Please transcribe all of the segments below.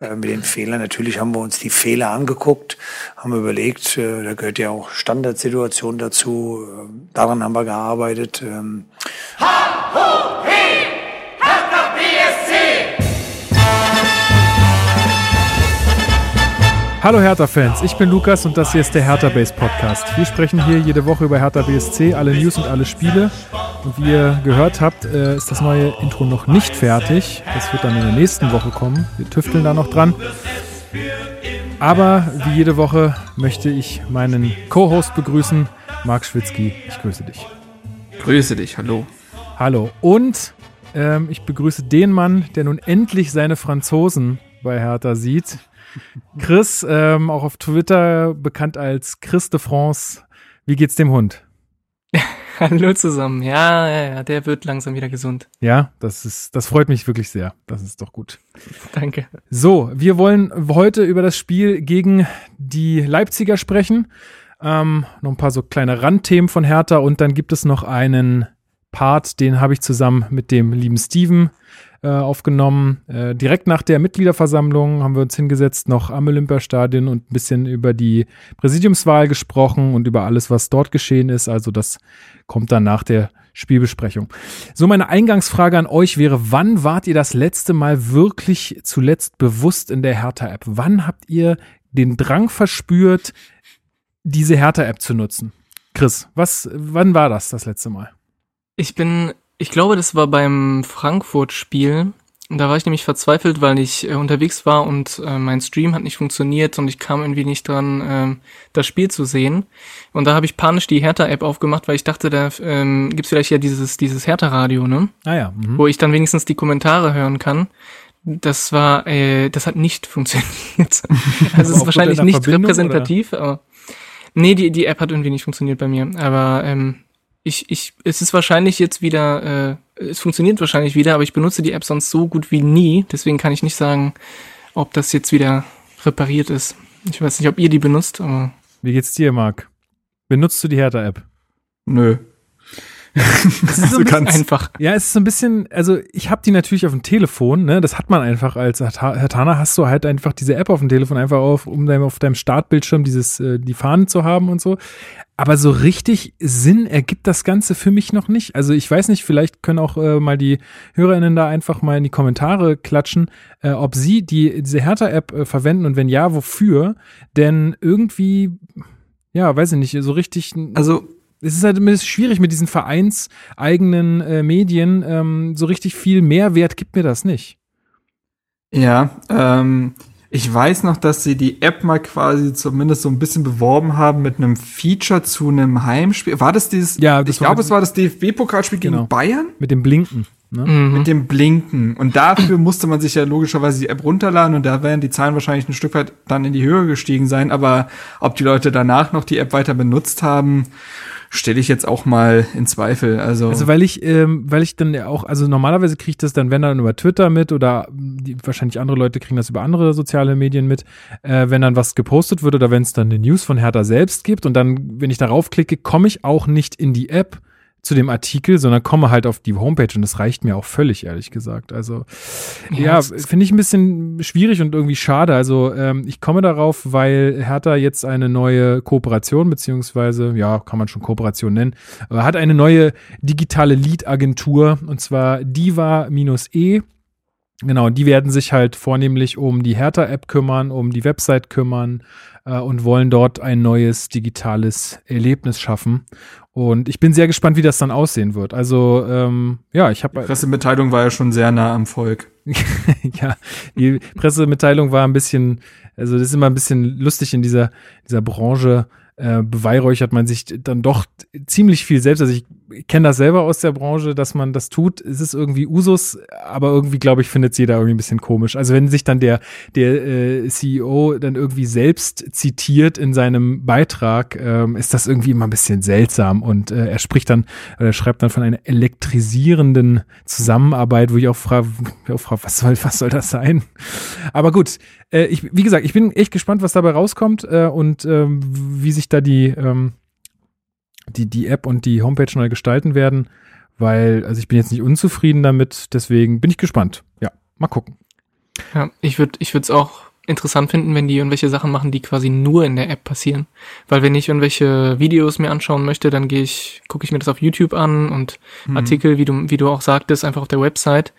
äh, mit den Fehlern. Natürlich haben wir uns die Fehler angeguckt, haben überlegt, äh, da gehört ja auch Standardsituation dazu. Äh, daran haben wir gearbeitet. Ähm. Hallo Hertha-Fans, ich bin Lukas und das hier ist der Hertha Base Podcast. Wir sprechen hier jede Woche über Hertha BSC, alle News und alle Spiele. Wie ihr gehört habt, äh, ist das neue Intro noch nicht fertig. Das wird dann in der nächsten Woche kommen. Wir tüfteln da noch dran. Aber wie jede Woche möchte ich meinen Co-Host begrüßen, Marc Schwitzky. Ich grüße dich. Grüße dich, hallo. Hallo. Und ähm, ich begrüße den Mann, der nun endlich seine Franzosen bei Hertha sieht. Chris, ähm, auch auf Twitter bekannt als Chris de France. Wie geht's dem Hund? Hallo zusammen. Ja, ja, ja, der wird langsam wieder gesund. Ja, das ist, das freut mich wirklich sehr. Das ist doch gut. Danke. So, wir wollen heute über das Spiel gegen die Leipziger sprechen. Ähm, noch ein paar so kleine Randthemen von Hertha und dann gibt es noch einen Part, den habe ich zusammen mit dem lieben Steven äh, aufgenommen. Äh, direkt nach der Mitgliederversammlung haben wir uns hingesetzt, noch am Olympiastadion und ein bisschen über die Präsidiumswahl gesprochen und über alles, was dort geschehen ist. Also das kommt dann nach der Spielbesprechung. So, meine Eingangsfrage an euch wäre, wann wart ihr das letzte Mal wirklich zuletzt bewusst in der Hertha-App? Wann habt ihr den Drang verspürt, diese Hertha-App zu nutzen? Chris, was, wann war das das letzte Mal? Ich bin ich glaube, das war beim Frankfurt-Spiel. Da war ich nämlich verzweifelt, weil ich äh, unterwegs war und äh, mein Stream hat nicht funktioniert und ich kam irgendwie nicht dran, äh, das Spiel zu sehen. Und da habe ich panisch die Hertha-App aufgemacht, weil ich dachte, da ähm, gibt vielleicht ja dieses, dieses Hertha-Radio, ne? Ah ja. Mhm. Wo ich dann wenigstens die Kommentare hören kann. Das war, äh, das hat nicht funktioniert. also es ist wahrscheinlich nicht Verbindung, repräsentativ, oder? aber nee, die, die App hat irgendwie nicht funktioniert bei mir. Aber ähm, ich, ich, es ist wahrscheinlich jetzt wieder, äh, es funktioniert wahrscheinlich wieder, aber ich benutze die App sonst so gut wie nie. Deswegen kann ich nicht sagen, ob das jetzt wieder repariert ist. Ich weiß nicht, ob ihr die benutzt, aber. Wie geht's dir, Marc? Benutzt du die Hertha-App? Nö. Das ist so ein bisschen einfach. Ja, es ist so ein bisschen, also ich habe die natürlich auf dem Telefon, ne? Das hat man einfach als Hertaner hast du halt einfach diese App auf dem Telefon einfach auf, um deinem, auf deinem Startbildschirm dieses, äh, die Fahnen zu haben und so. Aber so richtig Sinn ergibt das Ganze für mich noch nicht. Also ich weiß nicht, vielleicht können auch äh, mal die HörerInnen da einfach mal in die Kommentare klatschen, äh, ob sie die, diese Hertha-App äh, verwenden und wenn ja, wofür. Denn irgendwie, ja, weiß ich nicht, so richtig. Also es ist halt immer schwierig mit diesen vereinseigenen äh, Medien. Ähm, so richtig viel Mehrwert gibt mir das nicht. Ja, ähm, ich weiß noch, dass sie die App mal quasi zumindest so ein bisschen beworben haben mit einem Feature zu einem Heimspiel. War das dieses? Ja, das ich glaube, es war das DFB-Pokalspiel genau. gegen Bayern. Mit dem Blinken. Ne? Mhm. Mit dem Blinken. Und dafür musste man sich ja logischerweise die App runterladen und da werden die Zahlen wahrscheinlich ein Stück weit dann in die Höhe gestiegen sein. Aber ob die Leute danach noch die App weiter benutzt haben, stelle ich jetzt auch mal in Zweifel. Also, also weil ich, ähm, weil ich dann ja auch, also normalerweise kriege ich das dann, wenn dann über Twitter mit oder die, wahrscheinlich andere Leute kriegen das über andere soziale Medien mit, äh, wenn dann was gepostet wird oder wenn es dann eine News von Hertha selbst gibt und dann, wenn ich darauf klicke, komme ich auch nicht in die App zu dem Artikel, sondern komme halt auf die Homepage und das reicht mir auch völlig, ehrlich gesagt. Also ja, ja finde ich ein bisschen schwierig und irgendwie schade. Also ähm, ich komme darauf, weil Hertha jetzt eine neue Kooperation, beziehungsweise, ja, kann man schon Kooperation nennen, aber hat eine neue digitale Lead-Agentur und zwar Diva-E. Genau, die werden sich halt vornehmlich um die Hertha-App kümmern, um die Website kümmern äh, und wollen dort ein neues digitales Erlebnis schaffen. Und ich bin sehr gespannt, wie das dann aussehen wird. Also, ähm, ja, ich habe. Die Pressemitteilung war ja schon sehr nah am Volk. ja, die Pressemitteilung war ein bisschen, also das ist immer ein bisschen lustig in dieser, dieser Branche, äh, beweihräuchert man sich dann doch ziemlich viel selbst. Also ich kenne das selber aus der Branche, dass man das tut. Es ist irgendwie Usus, aber irgendwie, glaube ich, findet es jeder irgendwie ein bisschen komisch. Also wenn sich dann der, der äh, CEO dann irgendwie selbst zitiert in seinem Beitrag, ähm, ist das irgendwie immer ein bisschen seltsam. Und äh, er spricht dann, oder er schreibt dann von einer elektrisierenden Zusammenarbeit, wo ich auch frage, frag, was soll, was soll das sein? Aber gut, äh, ich, wie gesagt, ich bin echt gespannt, was dabei rauskommt äh, und ähm, wie sich da die, ähm, die, die App und die Homepage neu gestalten werden, weil, also ich bin jetzt nicht unzufrieden damit, deswegen bin ich gespannt. Ja, mal gucken. Ja, ich würde ich würde es auch interessant finden, wenn die irgendwelche Sachen machen, die quasi nur in der App passieren. Weil wenn ich irgendwelche Videos mir anschauen möchte, dann gehe ich, gucke ich mir das auf YouTube an und mhm. Artikel, wie du, wie du auch sagtest, einfach auf der Website.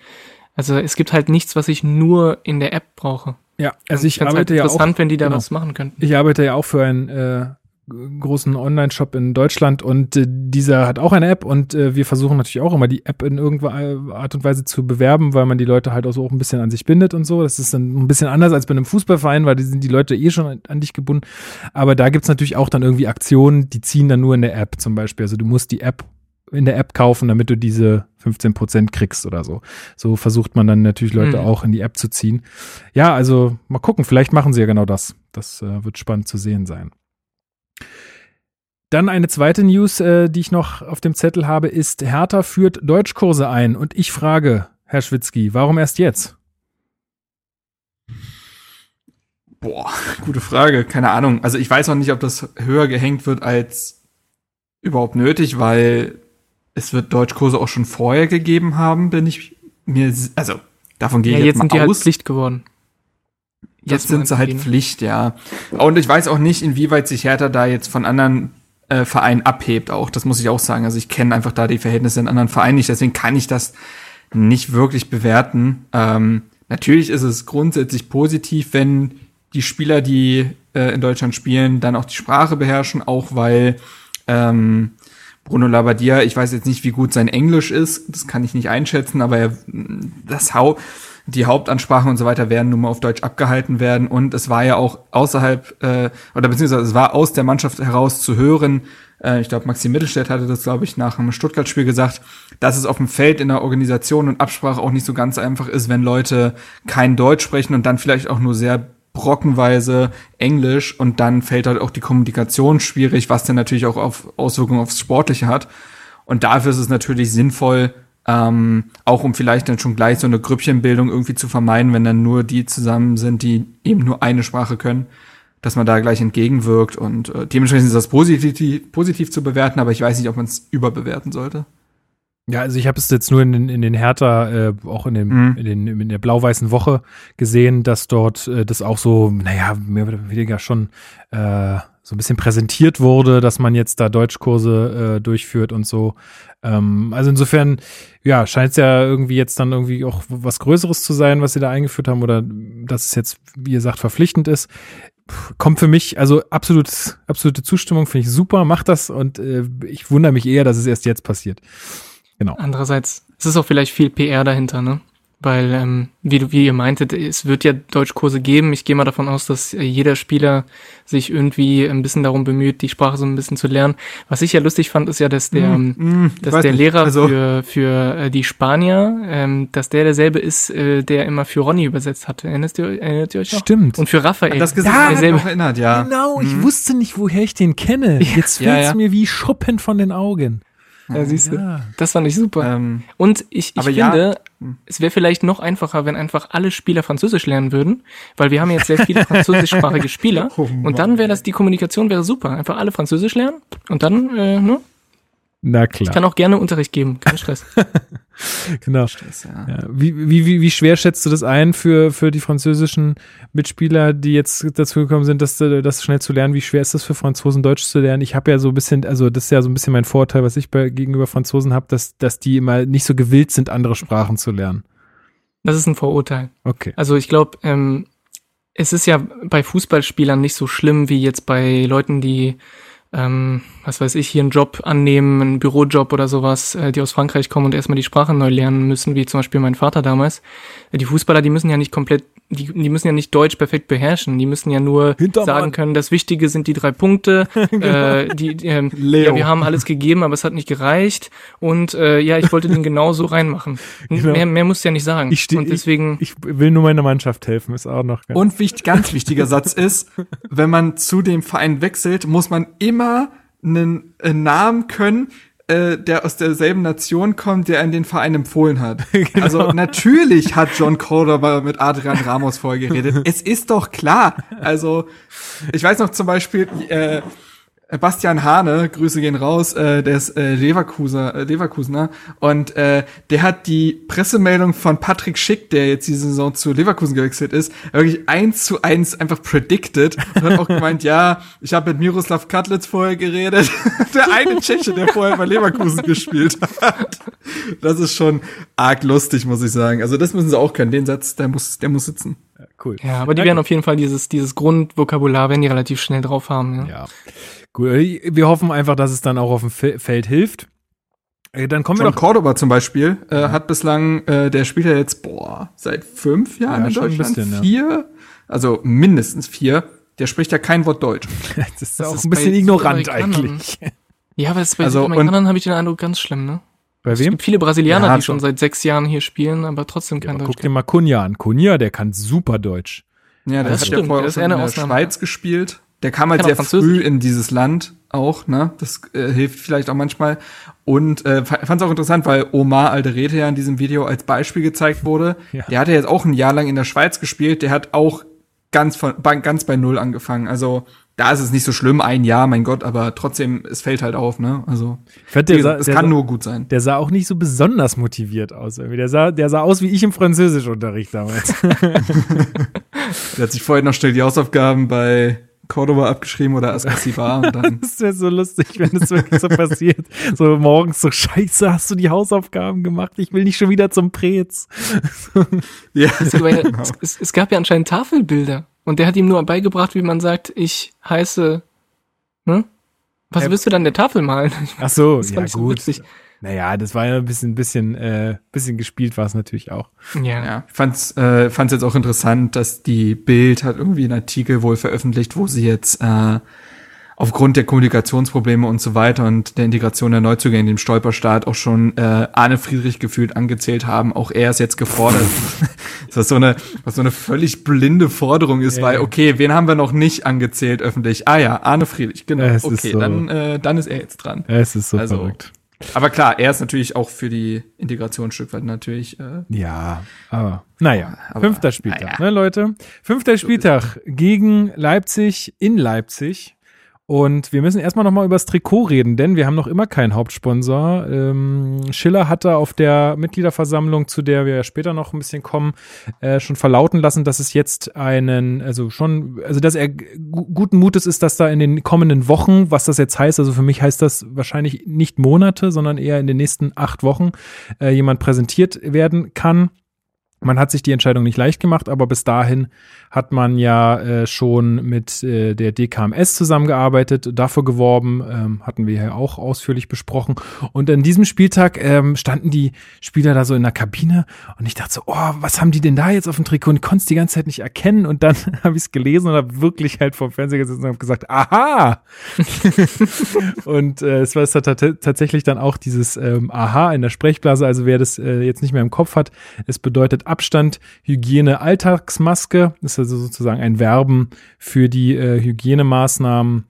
Also es gibt halt nichts, was ich nur in der App brauche. Ja, also ich, ich arbeite halt ja auch. Interessant, wenn die da genau. was machen könnten. Ich arbeite ja auch für ein äh, großen Online-Shop in Deutschland und äh, dieser hat auch eine App und äh, wir versuchen natürlich auch immer die App in irgendeiner Art und Weise zu bewerben, weil man die Leute halt auch so auch ein bisschen an sich bindet und so. Das ist dann ein bisschen anders als bei einem Fußballverein, weil die sind die Leute eh schon an, an dich gebunden. Aber da gibt's natürlich auch dann irgendwie Aktionen, die ziehen dann nur in der App zum Beispiel. Also du musst die App in der App kaufen, damit du diese 15 Prozent kriegst oder so. So versucht man dann natürlich Leute mhm. auch in die App zu ziehen. Ja, also mal gucken, vielleicht machen sie ja genau das. Das äh, wird spannend zu sehen sein. Dann eine zweite News, äh, die ich noch auf dem Zettel habe, ist Hertha führt Deutschkurse ein. Und ich frage, Herr Schwitzky, warum erst jetzt? Boah, gute Frage. Keine Ahnung. Also ich weiß auch nicht, ob das höher gehängt wird als überhaupt nötig, weil es wird Deutschkurse auch schon vorher gegeben haben, bin ich mir, also davon gehe ja, ich jetzt, jetzt sind die halt Pflicht geworden. Jetzt sind sie halt Pflicht, ja. Und ich weiß auch nicht, inwieweit sich Hertha da jetzt von anderen äh, Verein abhebt auch. Das muss ich auch sagen. Also ich kenne einfach da die Verhältnisse in anderen Vereinen nicht, deswegen kann ich das nicht wirklich bewerten. Ähm, natürlich ist es grundsätzlich positiv, wenn die Spieler, die äh, in Deutschland spielen, dann auch die Sprache beherrschen, auch weil ähm, Bruno Labbadia, ich weiß jetzt nicht, wie gut sein Englisch ist, das kann ich nicht einschätzen, aber er, das Hau die Hauptansprachen und so weiter werden nun mal auf Deutsch abgehalten werden. Und es war ja auch außerhalb, äh, oder beziehungsweise es war aus der Mannschaft heraus zu hören, äh, ich glaube, Maxim Mittelstädt hatte das, glaube ich, nach einem Stuttgart-Spiel gesagt, dass es auf dem Feld in der Organisation und Absprache auch nicht so ganz einfach ist, wenn Leute kein Deutsch sprechen und dann vielleicht auch nur sehr brockenweise Englisch und dann fällt halt auch die Kommunikation schwierig, was dann natürlich auch auf Auswirkungen aufs Sportliche hat. Und dafür ist es natürlich sinnvoll, ähm, auch um vielleicht dann schon gleich so eine Grüppchenbildung irgendwie zu vermeiden, wenn dann nur die zusammen sind, die eben nur eine Sprache können, dass man da gleich entgegenwirkt und äh, dementsprechend ist das positiv, positiv zu bewerten, aber ich weiß nicht, ob man es überbewerten sollte. Ja, also ich habe es jetzt nur in den, in den Hertha, äh, auch in, dem, mhm. in, den, in der blau-weißen Woche gesehen, dass dort äh, das auch so, naja, mehr oder weniger schon äh, so ein bisschen präsentiert wurde, dass man jetzt da Deutschkurse äh, durchführt und so. Ähm, also insofern, ja, scheint es ja irgendwie jetzt dann irgendwie auch was Größeres zu sein, was sie da eingeführt haben oder dass es jetzt, wie ihr sagt, verpflichtend ist. Kommt für mich, also absolut, absolute Zustimmung, finde ich super, macht das und äh, ich wundere mich eher, dass es erst jetzt passiert. Genau. Andererseits, es ist auch vielleicht viel PR dahinter, ne? Weil, ähm, wie, du, wie ihr meintet, es wird ja Deutschkurse geben. Ich gehe mal davon aus, dass äh, jeder Spieler sich irgendwie ein bisschen darum bemüht, die Sprache so ein bisschen zu lernen. Was ich ja lustig fand, ist ja, dass der, mm, mm, dass der Lehrer also. für, für äh, die Spanier, ähm, dass der derselbe ist, äh, der immer für Ronny übersetzt hatte. Erinnert ihr, erinnert ihr euch noch? Stimmt. Und für Raphael. Das Gesicht ja, derselbe. Noch erinnert, ja. Genau, ich mhm. wusste nicht, woher ich den kenne. Jetzt fällt es ja, ja. mir wie Schuppen von den Augen. Ja, siehst du. Ja. Das fand ich super. Ähm, und ich, ich finde, ja. Es wäre vielleicht noch einfacher, wenn einfach alle Spieler Französisch lernen würden, weil wir haben jetzt sehr viele französischsprachige Spieler. Oh und dann wäre das, die Kommunikation wäre super. Einfach alle Französisch lernen und dann, äh, ne? Na klar. Ich kann auch gerne Unterricht geben, kein Stress. genau. Stress, ja. Ja. Wie, wie, wie, schwer schätzt du das ein für, für die französischen Mitspieler, die jetzt dazu gekommen sind, das, das schnell zu lernen? Wie schwer ist das für Franzosen, Deutsch zu lernen? Ich habe ja so ein bisschen, also das ist ja so ein bisschen mein Vorteil, was ich bei, gegenüber Franzosen habe, dass, dass die immer nicht so gewillt sind, andere Sprachen zu lernen. Das ist ein Vorurteil. Okay. Also ich glaube, ähm, es ist ja bei Fußballspielern nicht so schlimm wie jetzt bei Leuten, die ähm, was weiß ich, hier einen Job annehmen, einen Bürojob oder sowas, äh, die aus Frankreich kommen und erstmal die Sprache neu lernen müssen, wie zum Beispiel mein Vater damals. Die Fußballer, die müssen ja nicht komplett die, die müssen ja nicht Deutsch perfekt beherrschen, die müssen ja nur Hintermann. sagen können, das Wichtige sind die drei Punkte, genau. äh, die, ähm, ja, wir haben alles gegeben, aber es hat nicht gereicht und äh, ja, ich wollte den genau so reinmachen. Genau. Mehr, mehr musst du ja nicht sagen. Ich steh, und deswegen ich, ich, will nur meiner Mannschaft helfen, ist auch noch ganz Und wichtig, ganz wichtiger Satz ist, wenn man zu dem Verein wechselt, muss man immer einen, einen Namen können, äh, der aus derselben Nation kommt, der in den Verein empfohlen hat. genau. Also natürlich hat John Cordoba mit Adrian Ramos vorher geredet. es ist doch klar. Also ich weiß noch zum Beispiel, äh, Bastian Hane, Grüße gehen raus, äh, der ist äh, Leverkusener, äh, Leverkusener und äh, der hat die Pressemeldung von Patrick Schick, der jetzt diese Saison zu Leverkusen gewechselt ist, wirklich eins zu eins einfach predicted und hat auch gemeint, ja, ich habe mit Miroslav Katlitz vorher geredet, der eine Tscheche, der vorher bei Leverkusen gespielt hat. Das ist schon arg lustig, muss ich sagen. Also das müssen sie auch können. Den Satz, der muss, der muss sitzen. Cool. Ja, aber die werden auf jeden Fall dieses, dieses Grundvokabular, werden die relativ schnell drauf haben. Ja. ja. Gut, wir hoffen einfach, dass es dann auch auf dem Feld hilft. Äh, dann kommen John wir doch. Cordoba zum Beispiel äh, hat bislang, äh, der spielt ja jetzt boah seit fünf Jahren ja, in Deutschland, bisschen, vier, ja. also mindestens vier. Der spricht ja kein Wort Deutsch. das ist das auch ist ein bisschen ignorant eigentlich. Ja, aber bei also, Amerikanern habe ich den Eindruck ganz schlimm, ne? Bei wem? Es gibt viele Brasilianer, ja, die schon seit sechs Jahren hier spielen, aber trotzdem kein ja, Deutsch. Guck dir mal Cunha an. Cunha, der kann super Deutsch. Ja, der das hat stimmt, ja vorher auch in der Schweiz gespielt. Der kam halt sehr früh in dieses Land auch, ne? Das äh, hilft vielleicht auch manchmal. Und äh, fand es auch interessant, weil Omar Alderete ja in diesem Video als Beispiel gezeigt wurde. Ja. Der hat ja jetzt auch ein Jahr lang in der Schweiz gespielt. Der hat auch ganz von ganz bei null angefangen. Also da ist es nicht so schlimm, ein Jahr, mein Gott, aber trotzdem, es fällt halt auf, ne? Also es kann sah, nur gut sein. Der sah auch nicht so besonders motiviert aus. Irgendwie. Der sah, der sah aus wie ich im Französischunterricht damals. der hat sich vorher noch schnell die Hausaufgaben bei Cordoba abgeschrieben oder Ascasibar und dann. das wäre so lustig, wenn das wirklich so passiert. So morgens so, scheiße, hast du die Hausaufgaben gemacht? Ich will nicht schon wieder zum Prez. ja. Es, genau. es, es gab ja anscheinend Tafelbilder. Und der hat ihm nur beigebracht, wie man sagt, ich heiße, ne? Was willst du dann der Tafel malen? Ach so, das ja gut. So naja, das war ja ein bisschen, bisschen, äh, bisschen gespielt war es natürlich auch. Ja. ja. Ich fand's, äh, fand's jetzt auch interessant, dass die Bild hat irgendwie einen Artikel wohl veröffentlicht, wo sie jetzt äh, aufgrund der Kommunikationsprobleme und so weiter und der Integration der Neuzugänge in dem Stolperstaat auch schon äh, Arne Friedrich gefühlt angezählt haben. Auch er ist jetzt gefordert. was so eine, was so eine völlig blinde Forderung ist, ja. weil, okay, wen haben wir noch nicht angezählt öffentlich? Ah ja, Arne Friedrich, genau. Es okay, so, dann, äh, dann ist er jetzt dran. Es ist so also, verrückt. Aber klar, er ist natürlich auch für die Integration ein Stück weit natürlich. Äh, ja, aber naja, aber, fünfter Spieltag, naja. ne Leute? Fünfter Spieltag gegen Leipzig in Leipzig. Und wir müssen erstmal nochmal über das Trikot reden, denn wir haben noch immer keinen Hauptsponsor. Ähm, Schiller hatte auf der Mitgliederversammlung, zu der wir später noch ein bisschen kommen, äh, schon verlauten lassen, dass es jetzt einen, also schon, also dass er guten Mutes ist, dass da in den kommenden Wochen, was das jetzt heißt, also für mich heißt das wahrscheinlich nicht Monate, sondern eher in den nächsten acht Wochen äh, jemand präsentiert werden kann. Man hat sich die Entscheidung nicht leicht gemacht, aber bis dahin hat man ja äh, schon mit äh, der DKMS zusammengearbeitet, dafür geworben, ähm, hatten wir ja auch ausführlich besprochen. Und an diesem Spieltag ähm, standen die Spieler da so in der Kabine und ich dachte so, oh, was haben die denn da jetzt auf dem Trikot? Und ich konnte es die ganze Zeit nicht erkennen. Und dann habe ich es gelesen und habe wirklich halt vor dem Fernseher gesessen und habe gesagt, aha! und äh, es war es tatsächlich dann auch dieses ähm, Aha in der Sprechblase. Also wer das äh, jetzt nicht mehr im Kopf hat, es bedeutet Abstand, Hygiene, Alltagsmaske. Das also sozusagen ein Werben für die äh, Hygienemaßnahmen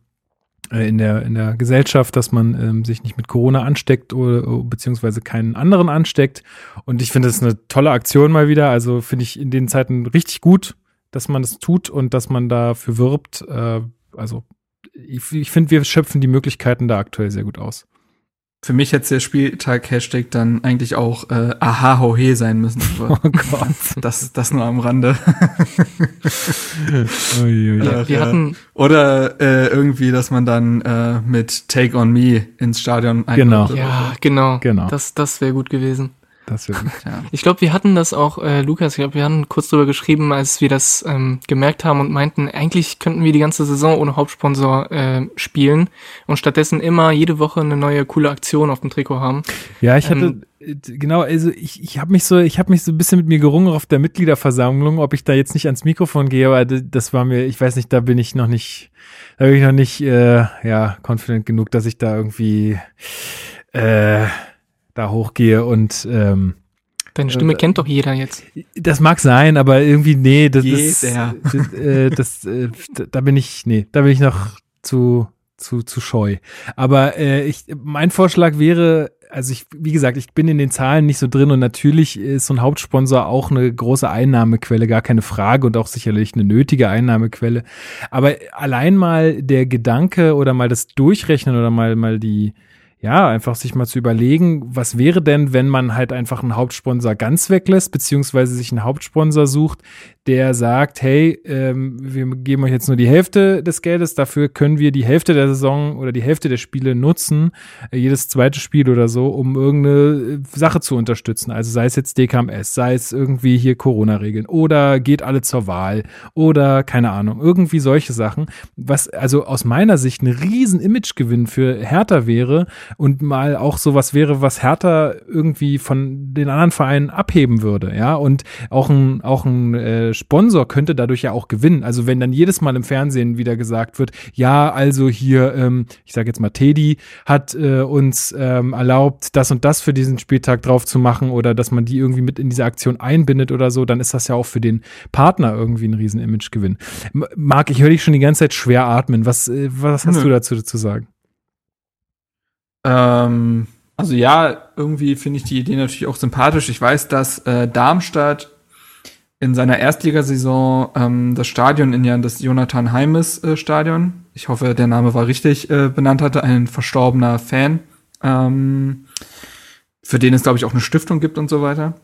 äh, in der, in der Gesellschaft, dass man ähm, sich nicht mit Corona ansteckt oder beziehungsweise keinen anderen ansteckt. Und ich finde das eine tolle Aktion mal wieder. Also finde ich in den Zeiten richtig gut, dass man das tut und dass man dafür wirbt. Äh, also ich, ich finde, wir schöpfen die Möglichkeiten da aktuell sehr gut aus. Für mich hätte der Spieltag-Hashtag dann eigentlich auch äh, aha hohe sein müssen. oh Gott. Das, das nur am Rande. Ach, wir ja. hatten Oder äh, irgendwie, dass man dann äh, mit Take on Me ins Stadion Genau. Ja, genau. genau. Das, das wäre gut gewesen. Das wird, ja. Ich glaube, wir hatten das auch, äh, Lukas, ich glaube, wir hatten kurz drüber geschrieben, als wir das ähm, gemerkt haben und meinten, eigentlich könnten wir die ganze Saison ohne Hauptsponsor äh, spielen und stattdessen immer jede Woche eine neue coole Aktion auf dem Trikot haben. Ja, ich hatte ähm, äh, genau, also ich, ich habe mich so, ich habe mich so ein bisschen mit mir gerungen auf der Mitgliederversammlung, ob ich da jetzt nicht ans Mikrofon gehe, aber das war mir, ich weiß nicht, da bin ich noch nicht, da bin ich noch nicht, äh, ja, confident genug, dass ich da irgendwie äh, da hochgehe und ähm, Deine Stimme äh, kennt doch jeder jetzt. Das mag sein, aber irgendwie, nee, das ist, das, äh, das äh, da bin ich, nee, da bin ich noch zu, zu, zu scheu. Aber äh, ich, mein Vorschlag wäre also ich, wie gesagt, ich bin in den Zahlen nicht so drin und natürlich ist so ein Hauptsponsor auch eine große Einnahmequelle, gar keine Frage und auch sicherlich eine nötige Einnahmequelle. Aber allein mal der Gedanke oder mal das Durchrechnen oder mal, mal die, ja, einfach sich mal zu überlegen, was wäre denn, wenn man halt einfach einen Hauptsponsor ganz weglässt, beziehungsweise sich einen Hauptsponsor sucht, der sagt, hey, ähm, wir geben euch jetzt nur die Hälfte des Geldes, dafür können wir die Hälfte der Saison oder die Hälfte der Spiele nutzen, äh, jedes zweite Spiel oder so, um irgendeine äh, Sache zu unterstützen. Also sei es jetzt DKMS, sei es irgendwie hier Corona-Regeln oder geht alle zur Wahl oder keine Ahnung, irgendwie solche Sachen, was also aus meiner Sicht ein riesen Imagegewinn für Hertha wäre und mal auch sowas wäre, was Hertha irgendwie von den anderen Vereinen abheben würde, ja, und auch ein, auch ein äh, Sponsor könnte dadurch ja auch gewinnen. Also wenn dann jedes Mal im Fernsehen wieder gesagt wird, ja, also hier, ähm, ich sage jetzt mal, Teddy hat äh, uns ähm, erlaubt, das und das für diesen Spieltag drauf zu machen oder dass man die irgendwie mit in diese Aktion einbindet oder so, dann ist das ja auch für den Partner irgendwie ein riesen Imagegewinn. Marc, ich höre dich schon die ganze Zeit schwer atmen. Was, äh, was hast Nö. du dazu zu sagen? Ähm, also ja, irgendwie finde ich die Idee natürlich auch sympathisch. Ich weiß, dass äh, Darmstadt in seiner Erstligasaison ähm, das Stadion in ja das Jonathan Heimes äh, Stadion, ich hoffe, der Name war richtig äh, benannt hatte, ein verstorbener Fan, ähm, für den es, glaube ich, auch eine Stiftung gibt und so weiter.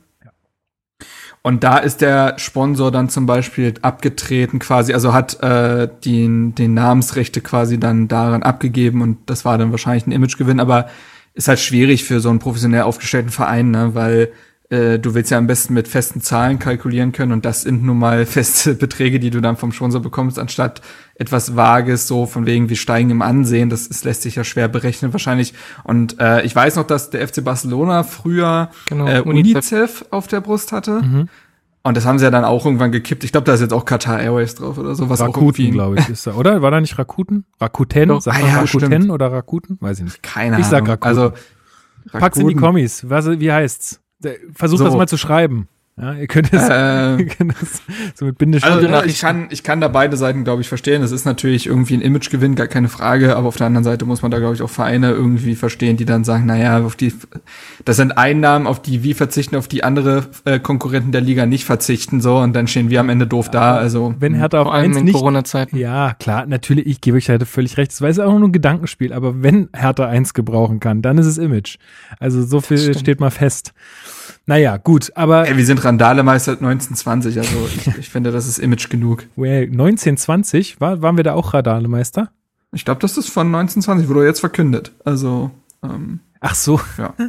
Und da ist der Sponsor dann zum Beispiel abgetreten quasi, also hat äh, den, den Namensrechte quasi dann daran abgegeben und das war dann wahrscheinlich ein Imagegewinn, aber ist halt schwierig für so einen professionell aufgestellten Verein, ne, weil äh, du willst ja am besten mit festen Zahlen kalkulieren können und das sind nun mal feste Beträge, die du dann vom Sponsor bekommst, anstatt etwas Vages, so von wegen, wir steigen im Ansehen. Das, das lässt sich ja schwer berechnen wahrscheinlich. Und äh, ich weiß noch, dass der FC Barcelona früher genau, äh, UNICEF auf der Brust hatte. Mhm. Und das haben sie ja dann auch irgendwann gekippt. Ich glaube, da ist jetzt auch Qatar Airways drauf oder sowas. Rakuten, glaube ich, ist da, oder? War da nicht Rakuten? Rakuten? Doch, Sagt ah, ja, Rakuten stimmt. oder Rakuten? Weiß ich nicht. Keine ich Ahnung. Ich sag Rakuten. Also, Rakuten. Pack's in die Kommis. Was, wie heißt's? Versuch so. das mal zu schreiben. Ja, ihr könnt es, äh, so mit Bindestrichen. Also, ich kann, ich kann da beide Seiten, glaube ich, verstehen. Das ist natürlich irgendwie ein Imagegewinn, gar keine Frage. Aber auf der anderen Seite muss man da, glaube ich, auch Vereine irgendwie verstehen, die dann sagen, naja, auf die, das sind Einnahmen, auf die wir verzichten, auf die andere äh, Konkurrenten der Liga nicht verzichten, so. Und dann stehen wir am Ende doof ja, da. Also, wenn Hertha auf eins nicht, Corona-Zeiten. Ja, klar, natürlich, ich gebe euch halt völlig recht. Das war auch nur ein Gedankenspiel. Aber wenn Hertha eins gebrauchen kann, dann ist es Image. Also, so viel steht mal fest. Naja, gut, aber. Ey, wir sind Randalemeister 1920, also ich, ich finde, das ist Image genug. Well, 1920? War, waren wir da auch Randalemeister? Ich glaube, das ist von 1920, wurde jetzt verkündet. Also, ähm, Ach so. Ja.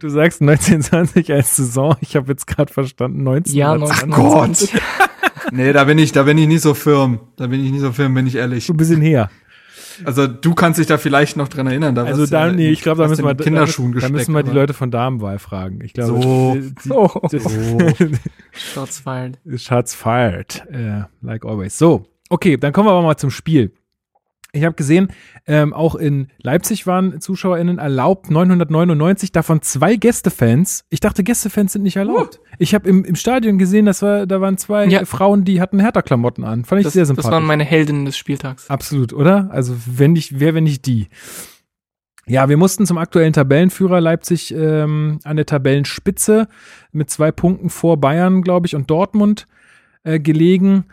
Du sagst 1920 als Saison. Ich habe jetzt gerade verstanden 19. Ja, Ach Gott. nee, da bin ich, da bin ich nicht so firm. Da bin ich nicht so firm, bin ich ehrlich. Ein bisschen her. Also du kannst dich da vielleicht noch dran erinnern. Da also da, ja, nee, ich glaube, da müssen wir, Kinderschuhen da, da müssen wir die Leute von Damenwahl fragen. Ich glaube, so. Die, oh. Shots fired. Shots fired, uh, like always. So, okay, dann kommen wir aber mal zum Spiel. Ich habe gesehen, ähm, auch in Leipzig waren ZuschauerInnen erlaubt, 999, davon zwei Gästefans. Ich dachte, Gästefans sind nicht erlaubt. Uh. Ich habe im, im Stadion gesehen, das war, da waren zwei ja. Frauen, die hatten Hertha-Klamotten an. Fand ich das, sehr sympathisch. Das waren meine Heldinnen des Spieltags. Absolut, oder? Also wenn nicht, wer, wenn nicht die. Ja, wir mussten zum aktuellen Tabellenführer Leipzig ähm, an der Tabellenspitze mit zwei Punkten vor Bayern, glaube ich, und Dortmund äh, gelegen.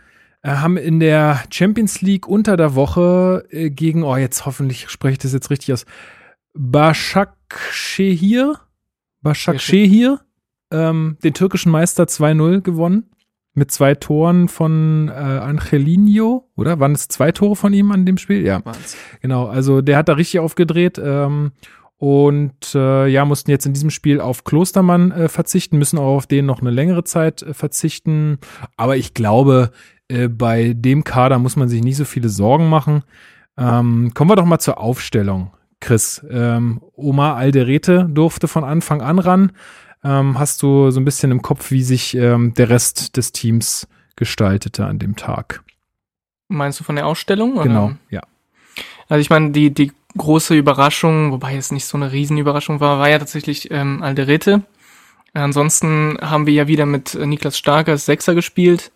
Äh, haben in der Champions League unter der Woche äh, gegen, oh, jetzt hoffentlich spreche ich das jetzt richtig aus, Başakşehir, Başakşehir, ähm, den türkischen Meister 2-0 gewonnen. Mit zwei Toren von äh, Angelino, oder? Waren es zwei Tore von ihm an dem Spiel? Ja. Was? Genau, also der hat da richtig aufgedreht. Ähm, und äh, ja, mussten jetzt in diesem Spiel auf Klostermann äh, verzichten, müssen auch auf den noch eine längere Zeit äh, verzichten. Aber ich glaube, äh, bei dem Kader muss man sich nicht so viele Sorgen machen. Ähm, kommen wir doch mal zur Aufstellung, Chris. Ähm, Omar Alderete durfte von Anfang an ran. Ähm, hast du so ein bisschen im Kopf, wie sich ähm, der Rest des Teams gestaltete an dem Tag? Meinst du von der Ausstellung? Oder? Genau, ja. Also ich meine, die, die große Überraschung, wobei es nicht so eine Riesenüberraschung war, war ja tatsächlich ähm, Alderete. Ansonsten haben wir ja wieder mit Niklas Stark als Sechser gespielt.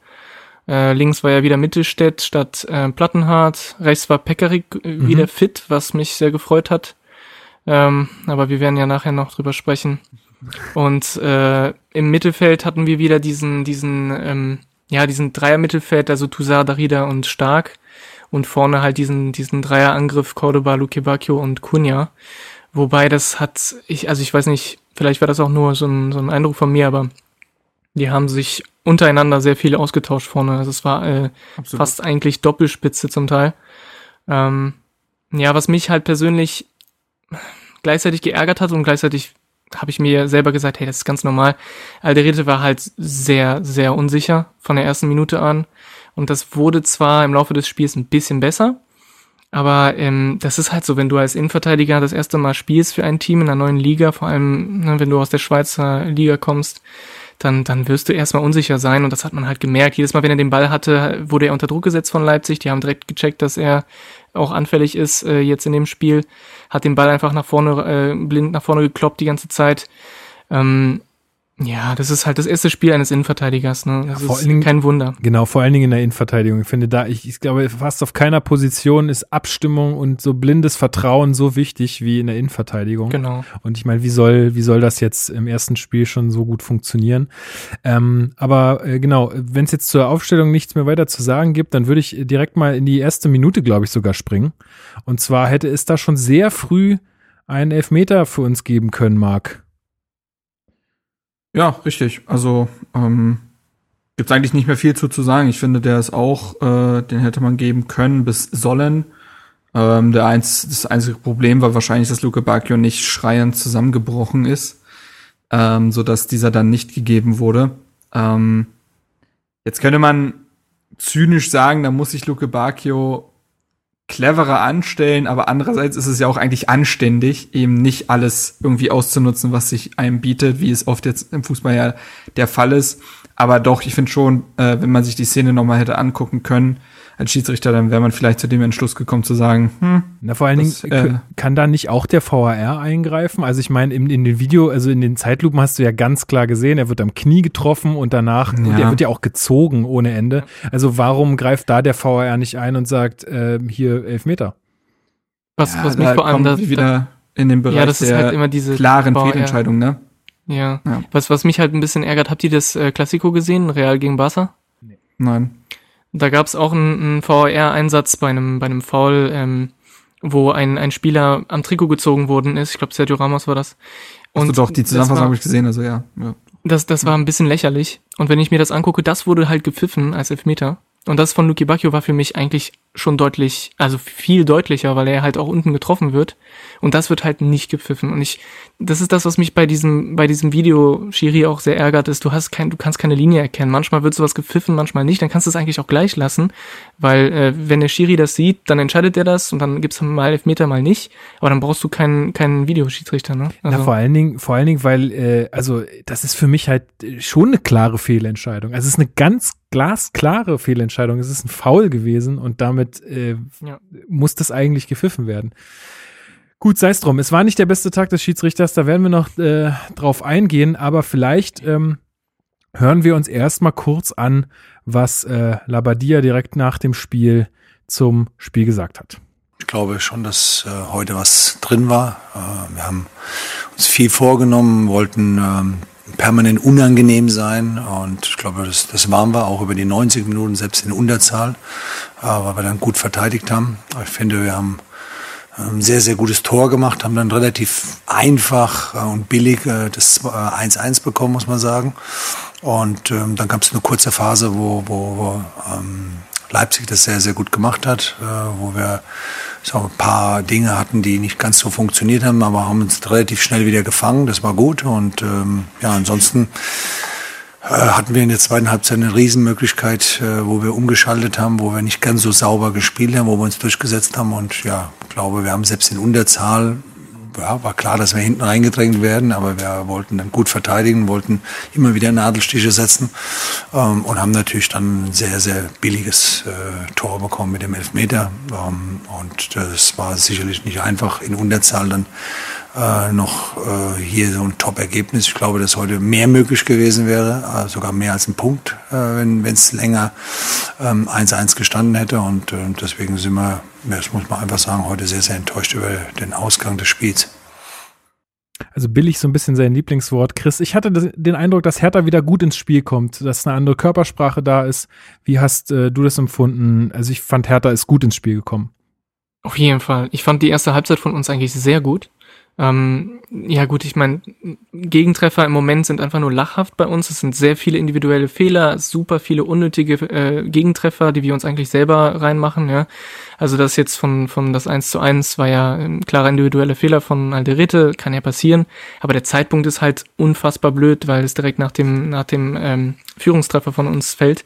Äh, links war ja wieder Mittelstädt statt äh, Plattenhardt. Rechts war Pekarik äh, mhm. wieder fit, was mich sehr gefreut hat. Ähm, aber wir werden ja nachher noch drüber sprechen. Und äh, im Mittelfeld hatten wir wieder diesen, diesen, ähm, ja, diesen Dreier-Mittelfeld, also Toussaint, Darida und Stark. Und vorne halt diesen, diesen Dreier-Angriff Cordoba, Luque Bacchio und Cunha. Wobei das hat, ich, also ich weiß nicht, vielleicht war das auch nur so ein, so ein Eindruck von mir, aber die haben sich untereinander sehr viel ausgetauscht vorne. Also es war äh, fast eigentlich Doppelspitze zum Teil. Ähm, ja, was mich halt persönlich gleichzeitig geärgert hat und gleichzeitig habe ich mir selber gesagt, hey, das ist ganz normal. Alderete war halt sehr, sehr unsicher von der ersten Minute an. Und das wurde zwar im Laufe des Spiels ein bisschen besser, aber ähm, das ist halt so, wenn du als Innenverteidiger das erste Mal spielst für ein Team in einer neuen Liga, vor allem ne, wenn du aus der Schweizer Liga kommst, dann, dann wirst du erstmal unsicher sein und das hat man halt gemerkt. Jedes Mal, wenn er den Ball hatte, wurde er unter Druck gesetzt von Leipzig. Die haben direkt gecheckt, dass er auch anfällig ist äh, jetzt in dem Spiel. Hat den Ball einfach nach vorne, äh, blind nach vorne gekloppt die ganze Zeit. Ähm, ja, das ist halt das erste Spiel eines Innenverteidigers, ne? Das ja, vor ist allen Dingen, kein Wunder. Genau, vor allen Dingen in der Innenverteidigung. Ich finde da, ich, ich glaube, fast auf keiner Position ist Abstimmung und so blindes Vertrauen so wichtig wie in der Innenverteidigung. Genau. Und ich meine, wie soll, wie soll das jetzt im ersten Spiel schon so gut funktionieren? Ähm, aber äh, genau, wenn es jetzt zur Aufstellung nichts mehr weiter zu sagen gibt, dann würde ich direkt mal in die erste Minute, glaube ich, sogar springen. Und zwar hätte es da schon sehr früh einen Elfmeter für uns geben können, Marc. Ja, richtig. Also ähm, gibt es eigentlich nicht mehr viel zu, zu sagen. Ich finde, der ist auch, äh, den hätte man geben können bis sollen. Ähm, der eins, das einzige Problem war wahrscheinlich, dass Luke Bacchio nicht schreiend zusammengebrochen ist, ähm, so dass dieser dann nicht gegeben wurde. Ähm, jetzt könnte man zynisch sagen, da muss sich Luke Bacchio cleverer anstellen, aber andererseits ist es ja auch eigentlich anständig, eben nicht alles irgendwie auszunutzen, was sich einem bietet, wie es oft jetzt im Fußball ja der Fall ist. Aber doch, ich finde schon, äh, wenn man sich die Szene nochmal hätte angucken können, als Schiedsrichter, dann wäre man vielleicht zu dem Entschluss gekommen zu sagen, hm, Na, vor allen das, Dingen, äh, kann da nicht auch der VAR eingreifen? Also ich meine, in, in den Video, also in den Zeitlupen hast du ja ganz klar gesehen, er wird am Knie getroffen und danach, ja. der wird ja auch gezogen ohne Ende. Also warum greift da der VAR nicht ein und sagt, äh, hier elf Meter? Was, ja, was mich vor allem das, wieder in den Bereich ja, das ist halt immer diese klaren Fehlentscheidungen, ne? Ja. ja. Was, was mich halt ein bisschen ärgert, habt ihr das äh, Klassiko gesehen, Real gegen Barca? Nee. Nein. Da gab es auch einen, einen VAR-Einsatz bei einem, bei einem Foul, ähm, wo ein, ein Spieler am Trikot gezogen worden ist. Ich glaube, Sergio Ramos war das. Und Hast du doch, die Zusammenfassung habe ich gesehen, also ja. ja. Das, das war ein bisschen lächerlich. Und wenn ich mir das angucke, das wurde halt gepfiffen als Elfmeter. Und das von Luki Bacchio war für mich eigentlich schon deutlich, also viel deutlicher, weil er halt auch unten getroffen wird. Und das wird halt nicht gepfiffen. Und ich, das ist das, was mich bei diesem, bei diesem Video Schiri auch sehr ärgert, ist, du hast kein, du kannst keine Linie erkennen. Manchmal wird sowas gepfiffen, manchmal nicht. Dann kannst du es eigentlich auch gleich lassen. Weil, äh, wenn der Schiri das sieht, dann entscheidet er das und dann gibt's mal Elfmeter, mal nicht. Aber dann brauchst du keinen, keinen Videoschiedsrichter, ne? Also. Ja, vor allen Dingen, vor allen Dingen, weil, äh, also, das ist für mich halt schon eine klare Fehlentscheidung. Also, es ist eine ganz glasklare Fehlentscheidung. Es ist ein Foul gewesen und damit äh, ja. muss das eigentlich gepfiffen werden. Gut, sei es drum. Es war nicht der beste Tag des Schiedsrichters, da werden wir noch äh, drauf eingehen, aber vielleicht ähm, hören wir uns erstmal kurz an, was äh, Labadia direkt nach dem Spiel zum Spiel gesagt hat. Ich glaube schon, dass äh, heute was drin war. Äh, wir haben uns viel vorgenommen, wollten ähm, permanent unangenehm sein. Und ich glaube, das, das waren wir auch über die 90 Minuten, selbst in Unterzahl, äh, weil wir dann gut verteidigt haben. Ich finde, wir haben ein sehr, sehr gutes Tor gemacht, haben dann relativ einfach äh, und billig äh, das 1-1 bekommen, muss man sagen. Und ähm, dann gab es eine kurze Phase, wo, wo, wo ähm, Leipzig das sehr, sehr gut gemacht hat, wo wir so ein paar Dinge hatten, die nicht ganz so funktioniert haben, aber haben uns relativ schnell wieder gefangen. Das war gut. Und ähm, ja, ansonsten äh, hatten wir in der zweiten Halbzeit eine Riesenmöglichkeit, äh, wo wir umgeschaltet haben, wo wir nicht ganz so sauber gespielt haben, wo wir uns durchgesetzt haben. Und ja, glaube, wir haben selbst in Unterzahl ja, war klar, dass wir hinten reingedrängt werden, aber wir wollten dann gut verteidigen, wollten immer wieder Nadelstiche setzen ähm, und haben natürlich dann ein sehr, sehr billiges äh, Tor bekommen mit dem Elfmeter. Ähm, und das war sicherlich nicht einfach in Unterzahl dann äh, noch äh, hier so ein Top-Ergebnis. Ich glaube, dass heute mehr möglich gewesen wäre, äh, sogar mehr als ein Punkt, äh, wenn es länger 1-1 ähm, gestanden hätte. Und äh, deswegen sind wir, das muss man einfach sagen, heute sehr, sehr enttäuscht über den Ausgang des Spiels. Also billig so ein bisschen sein Lieblingswort. Chris, ich hatte den Eindruck, dass Hertha wieder gut ins Spiel kommt, dass eine andere Körpersprache da ist. Wie hast äh, du das empfunden? Also ich fand, Hertha ist gut ins Spiel gekommen. Auf jeden Fall. Ich fand die erste Halbzeit von uns eigentlich sehr gut. Ähm, ja gut, ich meine, Gegentreffer im Moment sind einfach nur lachhaft bei uns. Es sind sehr viele individuelle Fehler, super viele unnötige äh, Gegentreffer, die wir uns eigentlich selber reinmachen. Ja, also das jetzt von von das 1 zu 1 war ja ein klarer individueller Fehler von Alderete, kann ja passieren. Aber der Zeitpunkt ist halt unfassbar blöd, weil es direkt nach dem nach dem ähm, Führungstreffer von uns fällt.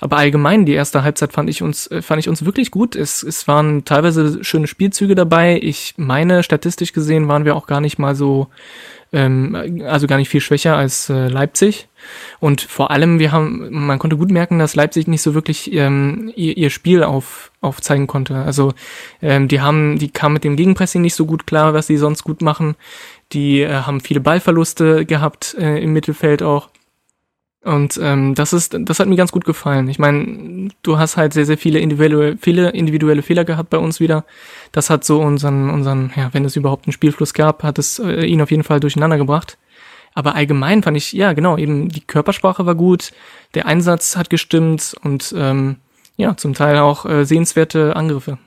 Aber allgemein, die erste Halbzeit fand ich uns, äh, fand ich uns wirklich gut. Es, es waren teilweise schöne Spielzüge dabei. Ich meine, statistisch gesehen waren wir auch gar nicht mal so, ähm, also gar nicht viel schwächer als äh, Leipzig. Und vor allem, wir haben, man konnte gut merken, dass Leipzig nicht so wirklich ähm, ihr, ihr Spiel auf, aufzeigen konnte. Also ähm, die haben, die kamen mit dem Gegenpressing nicht so gut klar, was sie sonst gut machen. Die äh, haben viele Ballverluste gehabt äh, im Mittelfeld auch. Und ähm, das ist, das hat mir ganz gut gefallen. Ich meine, du hast halt sehr, sehr viele individuelle, viele individuelle Fehler gehabt bei uns wieder. Das hat so unseren, unseren, ja, wenn es überhaupt einen Spielfluss gab, hat es äh, ihn auf jeden Fall durcheinander gebracht. Aber allgemein fand ich, ja, genau, eben die Körpersprache war gut, der Einsatz hat gestimmt und ähm, ja, zum Teil auch äh, sehenswerte Angriffe.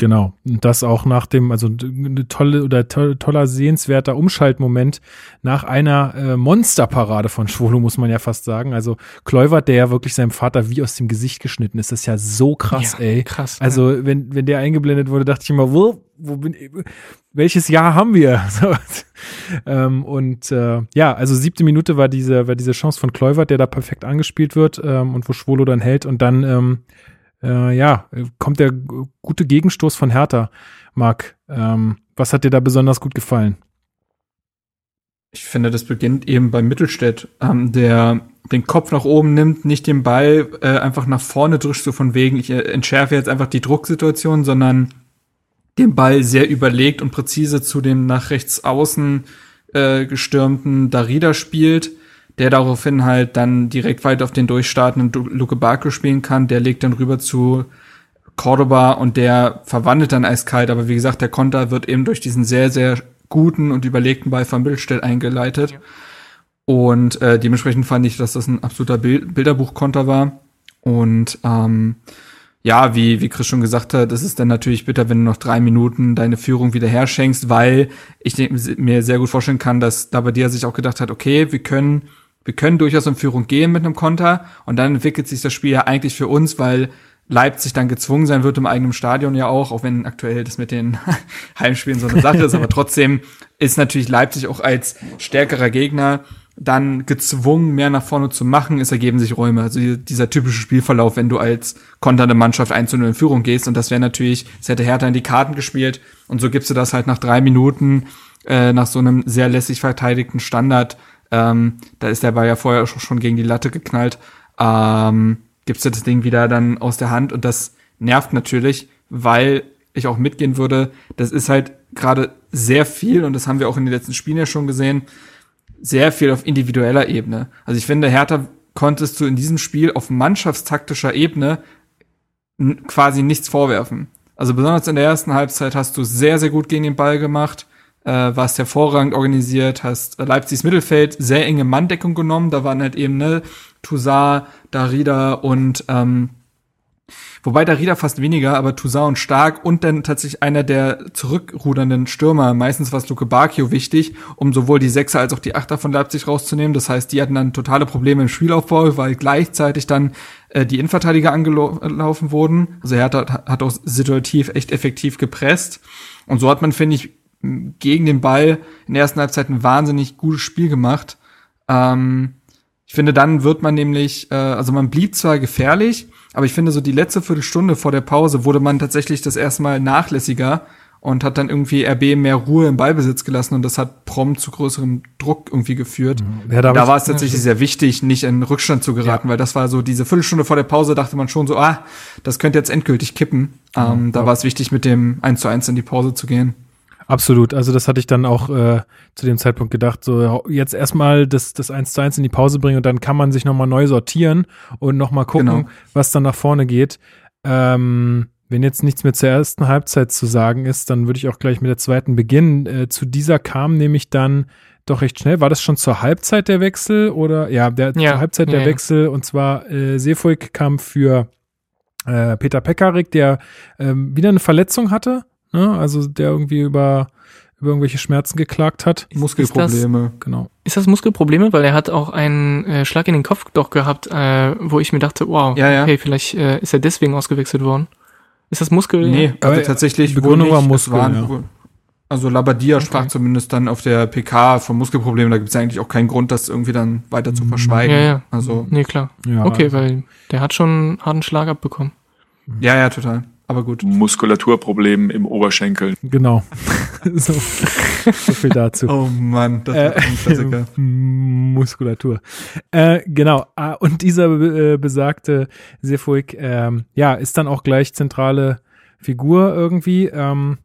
Genau. Und das auch nach dem, also eine tolle oder to toller sehenswerter Umschaltmoment nach einer äh, Monsterparade von Schwolo, muss man ja fast sagen. Also Kluivert, der ja wirklich seinem Vater wie aus dem Gesicht geschnitten ist, das ist ja so krass, ja, ey. Krass. Also ja. wenn, wenn der eingeblendet wurde, dachte ich immer, wo, wo bin ich, welches Jahr haben wir? So. ähm, und äh, ja, also siebte Minute war diese, war diese Chance von Kluivert, der da perfekt angespielt wird ähm, und wo Schwolo dann hält und dann ähm, äh, ja, kommt der gute Gegenstoß von Hertha, Marc. Ähm, was hat dir da besonders gut gefallen? Ich finde, das beginnt eben bei Mittelstädt, ähm, der den Kopf nach oben nimmt, nicht den Ball äh, einfach nach vorne drückt, so von wegen, ich äh, entschärfe jetzt einfach die Drucksituation, sondern den Ball sehr überlegt und präzise zu dem nach rechts außen äh, gestürmten Darida spielt der daraufhin halt dann direkt weiter auf den durchstartenden Luke Barco spielen kann. Der legt dann rüber zu Cordoba und der verwandelt dann eiskalt. Aber wie gesagt, der Konter wird eben durch diesen sehr, sehr guten und überlegten Ball von Bildstell eingeleitet. Ja. Und äh, dementsprechend fand ich, dass das ein absoluter Bild Bilderbuchkonter war. Und ähm, ja, wie, wie Chris schon gesagt hat, das ist dann natürlich bitter, wenn du noch drei Minuten deine Führung wieder herschenkst, weil ich mir sehr gut vorstellen kann, dass da bei dir sich auch gedacht hat, okay, wir können wir können durchaus in Führung gehen mit einem Konter und dann entwickelt sich das Spiel ja eigentlich für uns, weil Leipzig dann gezwungen sein wird im eigenen Stadion ja auch, auch wenn aktuell das mit den Heimspielen so eine Sache ist, aber trotzdem ist natürlich Leipzig auch als stärkerer Gegner dann gezwungen, mehr nach vorne zu machen, es ergeben sich Räume. Also dieser typische Spielverlauf, wenn du als konternde Mannschaft 1 in Führung gehst. Und das wäre natürlich, es hätte Hertha in die Karten gespielt. Und so gibst du das halt nach drei Minuten äh, nach so einem sehr lässig verteidigten Standard ähm, da ist der Ball ja vorher schon gegen die Latte geknallt. Ähm, gibst du das Ding wieder dann aus der Hand und das nervt natürlich, weil ich auch mitgehen würde, das ist halt gerade sehr viel und das haben wir auch in den letzten Spielen ja schon gesehen, sehr viel auf individueller Ebene. Also ich finde, Hertha konntest du in diesem Spiel auf mannschaftstaktischer Ebene quasi nichts vorwerfen. Also besonders in der ersten Halbzeit hast du sehr, sehr gut gegen den Ball gemacht äh, warst hervorragend organisiert, hast Leipzigs Mittelfeld sehr enge Manndeckung genommen. Da waren halt eben ne Toussaint, Darida und ähm, Wobei Darida fast weniger, aber Toussaint und Stark und dann tatsächlich einer der zurückrudernden Stürmer. Meistens war es Luke Bacchio wichtig, um sowohl die Sechser als auch die Achter von Leipzig rauszunehmen. Das heißt, die hatten dann totale Probleme im Spielaufbau, weil gleichzeitig dann äh, die Innenverteidiger angelaufen wurden. Also er hat, hat auch situativ echt effektiv gepresst. Und so hat man, finde ich, gegen den Ball in der ersten Halbzeit ein wahnsinnig gutes Spiel gemacht. Ähm, ich finde, dann wird man nämlich, äh, also man blieb zwar gefährlich, aber ich finde, so die letzte Viertelstunde vor der Pause wurde man tatsächlich das erste Mal nachlässiger und hat dann irgendwie RB mehr Ruhe im Ballbesitz gelassen und das hat prompt zu größerem Druck irgendwie geführt. Mhm. Ja, da, da war es tatsächlich ja, sehr wichtig, nicht in Rückstand zu geraten, ja. weil das war so diese Viertelstunde vor der Pause dachte man schon so, ah, das könnte jetzt endgültig kippen. Mhm. Ähm, da war es wichtig, mit dem 1 zu 1 in die Pause zu gehen. Absolut. Also das hatte ich dann auch äh, zu dem Zeitpunkt gedacht, so jetzt erstmal das, das 1 zu 1 in die Pause bringen und dann kann man sich nochmal neu sortieren und nochmal gucken, genau. was dann nach vorne geht. Ähm, wenn jetzt nichts mehr zur ersten Halbzeit zu sagen ist, dann würde ich auch gleich mit der zweiten beginnen. Äh, zu dieser kam nämlich dann doch recht schnell. War das schon zur Halbzeit der Wechsel oder ja, der ja, zur Halbzeit ja, der ja. Wechsel und zwar äh, Seefuig kam für äh, Peter Pekarik, der ähm, wieder eine Verletzung hatte, ne? also der irgendwie über über irgendwelche Schmerzen geklagt hat. Muskelprobleme. Ist das, genau. Ist das Muskelprobleme? Weil er hat auch einen äh, Schlag in den Kopf doch gehabt, äh, wo ich mir dachte, wow, ja, ja. okay, vielleicht äh, ist er deswegen ausgewechselt worden. Ist das Muskel? Nee, also tatsächlich Begründung war Muskel. Waren, ja. Also Labadia okay. sprach zumindest dann auf der PK von Muskelproblemen. Da gibt es eigentlich auch keinen Grund, das irgendwie dann weiter zu mhm. verschweigen. Ja, ja. Also nee, klar. Ja, okay, also. weil der hat schon einen harten Schlag abbekommen. Ja, ja, total. Aber gut. Muskulaturproblem im Oberschenkel. Genau. so, so viel dazu. Oh Mann, das äh, ein Klassiker. Muskulatur. Äh, genau. Ah, und dieser äh, besagte Sefuig, ähm, ja, ist dann auch gleich zentrale Figur irgendwie. Ähm,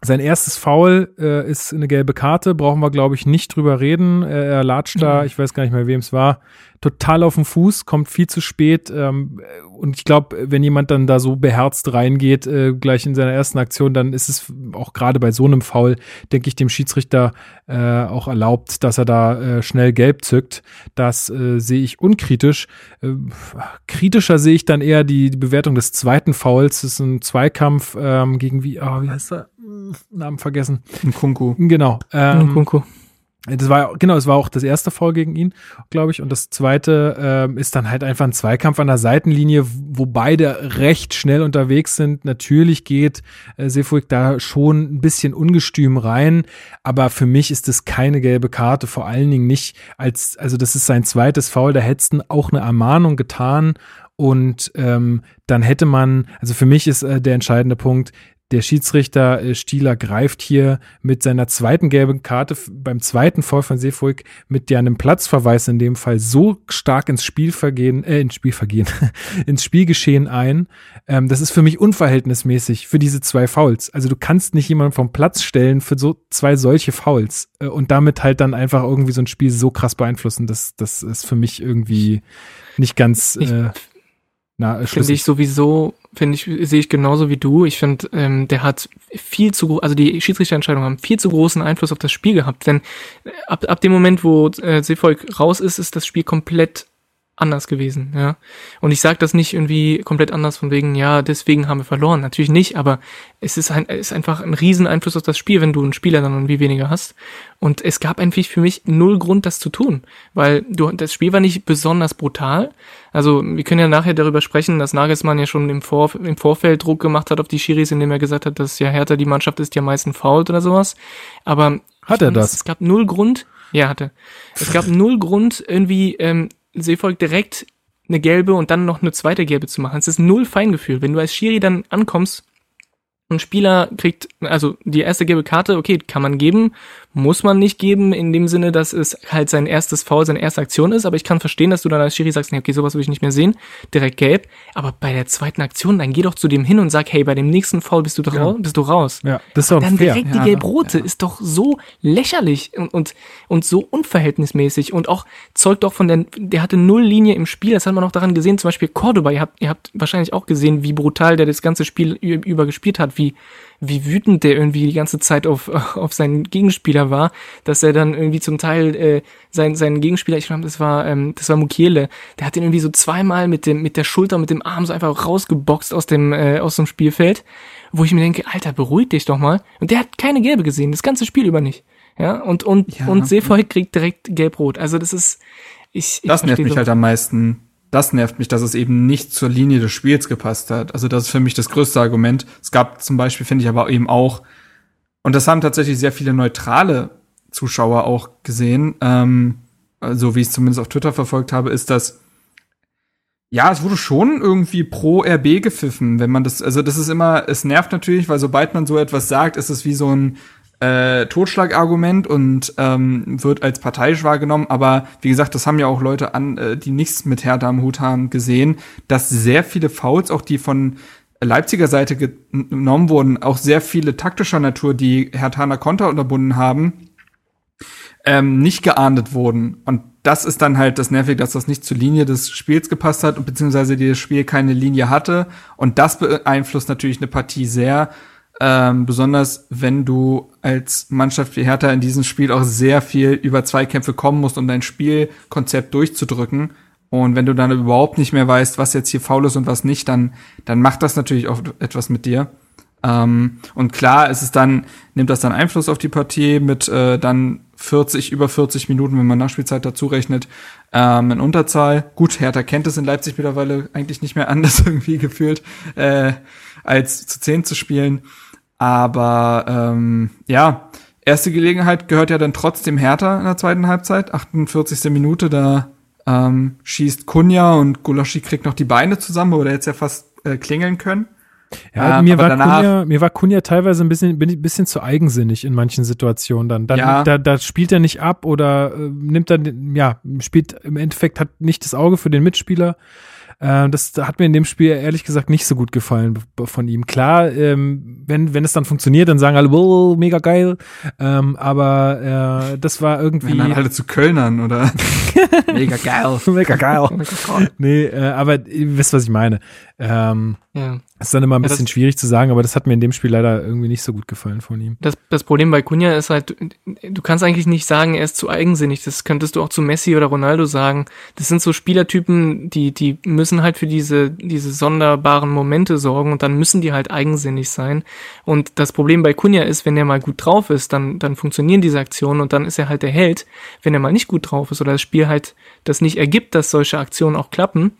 sein erstes Foul äh, ist eine gelbe Karte, brauchen wir, glaube ich, nicht drüber reden. Äh, er latscht da, mhm. ich weiß gar nicht mehr, wem es war, total auf den Fuß, kommt viel zu spät. Ähm, und ich glaube, wenn jemand dann da so beherzt reingeht, äh, gleich in seiner ersten Aktion, dann ist es auch gerade bei so einem Foul, denke ich, dem Schiedsrichter äh, auch erlaubt, dass er da äh, schnell gelb zückt. Das äh, sehe ich unkritisch. Äh, kritischer sehe ich dann eher die, die Bewertung des zweiten Fouls. Das ist ein Zweikampf ähm, gegen wie, oh, wie heißt er? Namen vergessen. Ein Kunku. Genau. Ähm, Ein Kunku. Das war genau, es war auch das erste Foul gegen ihn, glaube ich. Und das zweite ähm, ist dann halt einfach ein Zweikampf an der Seitenlinie, wo beide recht schnell unterwegs sind. Natürlich geht äh, Sefuig da schon ein bisschen ungestüm rein, aber für mich ist das keine gelbe Karte, vor allen Dingen nicht als, also das ist sein zweites Foul, da hättest auch eine Ermahnung getan und ähm, dann hätte man, also für mich ist äh, der entscheidende Punkt, der Schiedsrichter äh, Stieler greift hier mit seiner zweiten gelben Karte beim zweiten Foul von Seefuig mit der einem Platzverweis in dem Fall so stark ins Spielvergehen, äh, ins Spielvergehen, ins Spielgeschehen ein. Ähm, das ist für mich unverhältnismäßig für diese zwei Fouls. Also du kannst nicht jemanden vom Platz stellen für so zwei solche Fouls äh, und damit halt dann einfach irgendwie so ein Spiel so krass beeinflussen. Das, das ist für mich irgendwie nicht ganz. Äh, na, Finde ich sowieso, finde ich, sehe ich genauso wie du. Ich finde, ähm, der hat viel zu, also die Schiedsrichterentscheidungen haben viel zu großen Einfluss auf das Spiel gehabt. Denn äh, ab, ab dem Moment, wo äh, Seevolk raus ist, ist das Spiel komplett anders gewesen, ja. Und ich sage das nicht irgendwie komplett anders von wegen, ja, deswegen haben wir verloren. Natürlich nicht, aber es ist, ein, ist einfach ein riesen Einfluss auf das Spiel, wenn du einen Spieler dann irgendwie weniger hast. Und es gab eigentlich für mich null Grund, das zu tun, weil du, das Spiel war nicht besonders brutal. Also wir können ja nachher darüber sprechen, dass Nagelsmann ja schon im, Vor, im Vorfeld Druck gemacht hat auf die Schiris, indem er gesagt hat, dass ja Hertha die Mannschaft ist, die am meisten fault oder sowas. Aber hat er das? Es gab null Grund. Ja, hatte. Es gab null Grund, irgendwie ähm, Seevolk direkt eine gelbe und dann noch eine zweite gelbe zu machen. Es ist null Feingefühl. Wenn du als Schiri dann ankommst ein Spieler kriegt, also die erste gelbe Karte, okay, kann man geben, muss man nicht geben, in dem Sinne, dass es halt sein erstes Foul, seine erste Aktion ist, aber ich kann verstehen, dass du dann als Schiri sagst, nee, okay, sowas will ich nicht mehr sehen, direkt gelb, aber bei der zweiten Aktion, dann geh doch zu dem hin und sag, hey, bei dem nächsten Foul bist du, ja. raus, bist du raus. Ja, das ist auch Dann fair. direkt die gelb-rote ja. ist doch so lächerlich und, und, und so unverhältnismäßig und auch zeugt auch von der, der hatte null Linie im Spiel, das hat man auch daran gesehen, zum Beispiel Cordoba, ihr habt, ihr habt wahrscheinlich auch gesehen, wie brutal der das ganze Spiel über gespielt hat, wie, wie wütend der irgendwie die ganze Zeit auf, auf seinen Gegenspieler war, dass er dann irgendwie zum Teil äh, sein, seinen Gegenspieler, ich glaube, das war ähm, das war Mukiele, der hat ihn irgendwie so zweimal mit dem mit der Schulter mit dem Arm so einfach rausgeboxt aus dem äh, aus dem Spielfeld, wo ich mir denke, Alter, beruhig dich doch mal. Und der hat keine gelbe gesehen, das ganze Spiel über nicht. Ja, und und ja. und Seefoy kriegt direkt gelb-rot. Also das ist ich, ich Das nervt mich halt am meisten das nervt mich, dass es eben nicht zur Linie des Spiels gepasst hat. Also das ist für mich das größte Argument. Es gab zum Beispiel, finde ich aber eben auch, und das haben tatsächlich sehr viele neutrale Zuschauer auch gesehen, ähm, also wie ich es zumindest auf Twitter verfolgt habe, ist, dass ja, es wurde schon irgendwie pro RB gepfiffen, wenn man das, also das ist immer, es nervt natürlich, weil sobald man so etwas sagt, ist es wie so ein äh, Totschlagargument und ähm, wird als parteiisch wahrgenommen. Aber wie gesagt, das haben ja auch Leute an, äh, die nichts mit Hertha am Hut haben, gesehen, dass sehr viele Fouls, auch die von Leipziger Seite genommen wurden, auch sehr viele taktischer Natur, die Herthaner Konter unterbunden haben, ähm, nicht geahndet wurden. Und das ist dann halt das Nervige, dass das nicht zur Linie des Spiels gepasst hat beziehungsweise das Spiel keine Linie hatte. Und das beeinflusst natürlich eine Partie sehr. Ähm, besonders wenn du als Mannschaft wie Hertha in diesem Spiel auch sehr viel über Zweikämpfe kommen musst, um dein Spielkonzept durchzudrücken. Und wenn du dann überhaupt nicht mehr weißt, was jetzt hier faul ist und was nicht, dann, dann macht das natürlich auch etwas mit dir. Ähm, und klar, ist es dann, nimmt das dann Einfluss auf die Partie mit äh, dann 40, über 40 Minuten, wenn man Nachspielzeit dazu rechnet, ähm, in Unterzahl. Gut, Hertha kennt es in Leipzig mittlerweile eigentlich nicht mehr anders irgendwie gefühlt, äh, als zu 10 zu spielen. Aber ähm, ja, erste Gelegenheit gehört ja dann trotzdem Hertha in der zweiten Halbzeit. 48. Minute, da ähm, schießt Kunja und Goloschi kriegt noch die Beine zusammen, wo der jetzt ja fast äh, klingeln können. Ja, ähm, mir, war Kunja, mir war Kunja teilweise ein bisschen, bin ein bisschen zu eigensinnig in manchen Situationen dann. dann ja. da, da spielt er nicht ab oder äh, nimmt dann, ja, spielt im Endeffekt, hat nicht das Auge für den Mitspieler. Äh, das hat mir in dem Spiel ehrlich gesagt nicht so gut gefallen von ihm. Klar, ähm, wenn, wenn es dann funktioniert, dann sagen alle, wow, mega geil. Ähm, aber äh, das war irgendwie. Wenn dann alle zu Kölnern, oder? mega geil. mega geil. nee, äh, aber ihr wisst, was ich meine. Ähm, ja. Ist dann immer ein bisschen ja, schwierig zu sagen, aber das hat mir in dem Spiel leider irgendwie nicht so gut gefallen von ihm. Das, das Problem bei Kunja ist halt, du kannst eigentlich nicht sagen, er ist zu eigensinnig. Das könntest du auch zu Messi oder Ronaldo sagen. Das sind so Spielertypen, die, die müssen halt für diese, diese sonderbaren Momente sorgen und dann müssen die halt eigensinnig sein. Und das Problem bei Kunja ist, wenn er mal gut drauf ist, dann, dann funktionieren diese Aktionen und dann ist er halt der Held. Wenn er mal nicht gut drauf ist oder das Spiel halt das nicht ergibt, dass solche Aktionen auch klappen,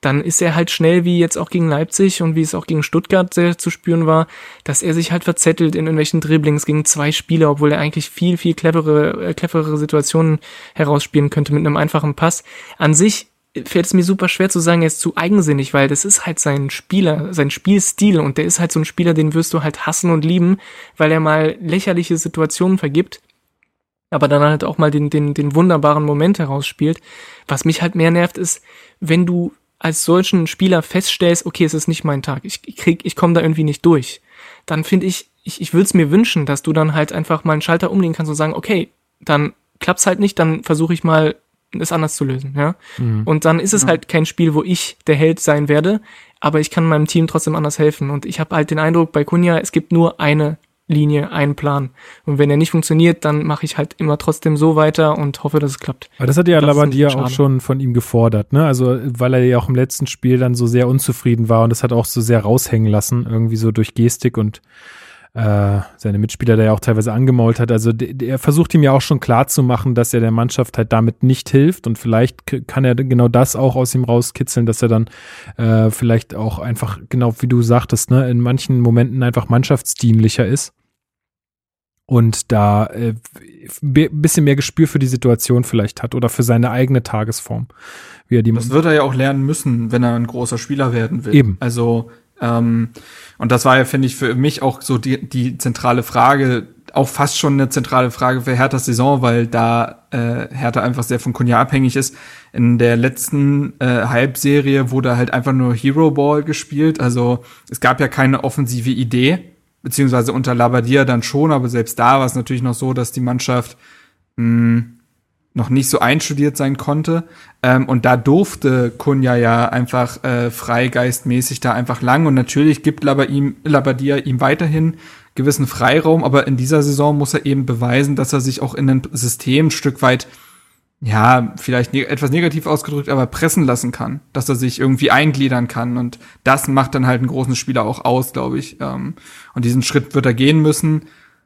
dann ist er halt schnell, wie jetzt auch gegen Leipzig und wie es auch gegen Stuttgart sehr zu spüren war, dass er sich halt verzettelt in irgendwelchen Dribblings gegen zwei Spieler, obwohl er eigentlich viel, viel clevere, äh, cleverere Situationen herausspielen könnte mit einem einfachen Pass. An sich fällt es mir super schwer zu sagen, er ist zu eigensinnig, weil das ist halt sein Spieler, sein Spielstil und der ist halt so ein Spieler, den wirst du halt hassen und lieben, weil er mal lächerliche Situationen vergibt aber dann halt auch mal den, den, den wunderbaren Moment herausspielt. Was mich halt mehr nervt, ist, wenn du als solchen Spieler feststellst, okay, es ist nicht mein Tag, ich krieg, ich komme da irgendwie nicht durch, dann finde ich, ich, ich würde es mir wünschen, dass du dann halt einfach mal einen Schalter umlegen kannst und sagen, okay, dann klappt's halt nicht, dann versuche ich mal es anders zu lösen, ja. Mhm. Und dann ist es ja. halt kein Spiel, wo ich der Held sein werde, aber ich kann meinem Team trotzdem anders helfen. Und ich habe halt den Eindruck bei Kunja, es gibt nur eine Linie einen Plan. Und wenn er nicht funktioniert, dann mache ich halt immer trotzdem so weiter und hoffe, dass es klappt. Aber das hat ja Labadia auch schon von ihm gefordert, ne? Also, weil er ja auch im letzten Spiel dann so sehr unzufrieden war und das hat auch so sehr raushängen lassen, irgendwie so durch Gestik und äh, seine Mitspieler da ja auch teilweise angemault hat. Also er versucht ihm ja auch schon klar zu machen, dass er der Mannschaft halt damit nicht hilft und vielleicht kann er genau das auch aus ihm rauskitzeln, dass er dann äh, vielleicht auch einfach, genau wie du sagtest, ne, in manchen Momenten einfach mannschaftsdienlicher ist und da äh, bisschen mehr Gespür für die Situation vielleicht hat oder für seine eigene Tagesform. Wie er die das wird er ja auch lernen müssen, wenn er ein großer Spieler werden will. Eben. Also ähm, und das war ja, finde ich, für mich auch so die, die zentrale Frage, auch fast schon eine zentrale Frage für Herthas Saison, weil da äh, Hertha einfach sehr von Kunja abhängig ist. In der letzten äh, Halbserie wurde halt einfach nur Hero Ball gespielt. Also es gab ja keine offensive Idee beziehungsweise unter Labadia dann schon, aber selbst da war es natürlich noch so, dass die Mannschaft mh, hm, noch nicht so einstudiert sein konnte. Ähm, und da durfte Kunja ja einfach äh, freigeistmäßig da einfach lang. Und natürlich gibt Labadia ihm weiterhin gewissen Freiraum, aber in dieser Saison muss er eben beweisen, dass er sich auch in ein System ein Stück weit ja, vielleicht ne etwas negativ ausgedrückt, aber pressen lassen kann, dass er sich irgendwie eingliedern kann. Und das macht dann halt einen großen Spieler auch aus, glaube ich. Ähm, und diesen Schritt wird er gehen müssen.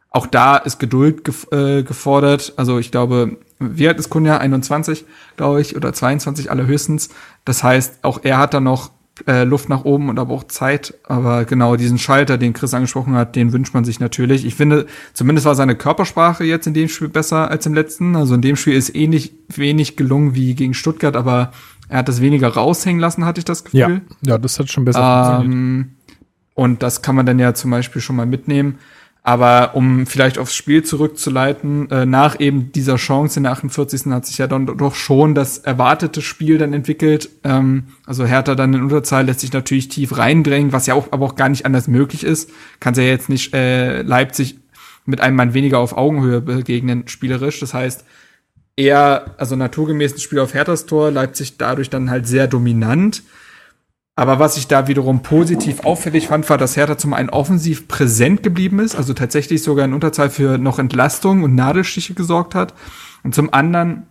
Auch da ist Geduld gef äh, gefordert. Also ich glaube, wie alt ist Kunja? 21, glaube ich, oder 22 allerhöchstens. Das heißt, auch er hat dann noch äh, Luft nach oben und aber auch Zeit. Aber genau diesen Schalter, den Chris angesprochen hat, den wünscht man sich natürlich. Ich finde, zumindest war seine Körpersprache jetzt in dem Spiel besser als im letzten. Also in dem Spiel ist ähnlich wenig gelungen wie gegen Stuttgart, aber er hat das weniger raushängen lassen, hatte ich das Gefühl. Ja, ja das hat schon besser ähm, funktioniert. Und das kann man dann ja zum Beispiel schon mal mitnehmen. Aber um vielleicht aufs Spiel zurückzuleiten, äh, nach eben dieser Chance in der 48. hat sich ja dann doch schon das erwartete Spiel dann entwickelt. Ähm, also Hertha dann in Unterzahl lässt sich natürlich tief reindrängen, was ja auch aber auch gar nicht anders möglich ist. Kann ja jetzt nicht äh, Leipzig mit einem Mann weniger auf Augenhöhe begegnen, spielerisch. Das heißt, eher, also naturgemäß ein Spiel auf Herthas Tor, Leipzig dadurch dann halt sehr dominant. Aber was ich da wiederum positiv auffällig fand, war, dass Hertha zum einen offensiv präsent geblieben ist, also tatsächlich sogar in Unterzahl für noch Entlastung und Nadelstiche gesorgt hat. Und zum anderen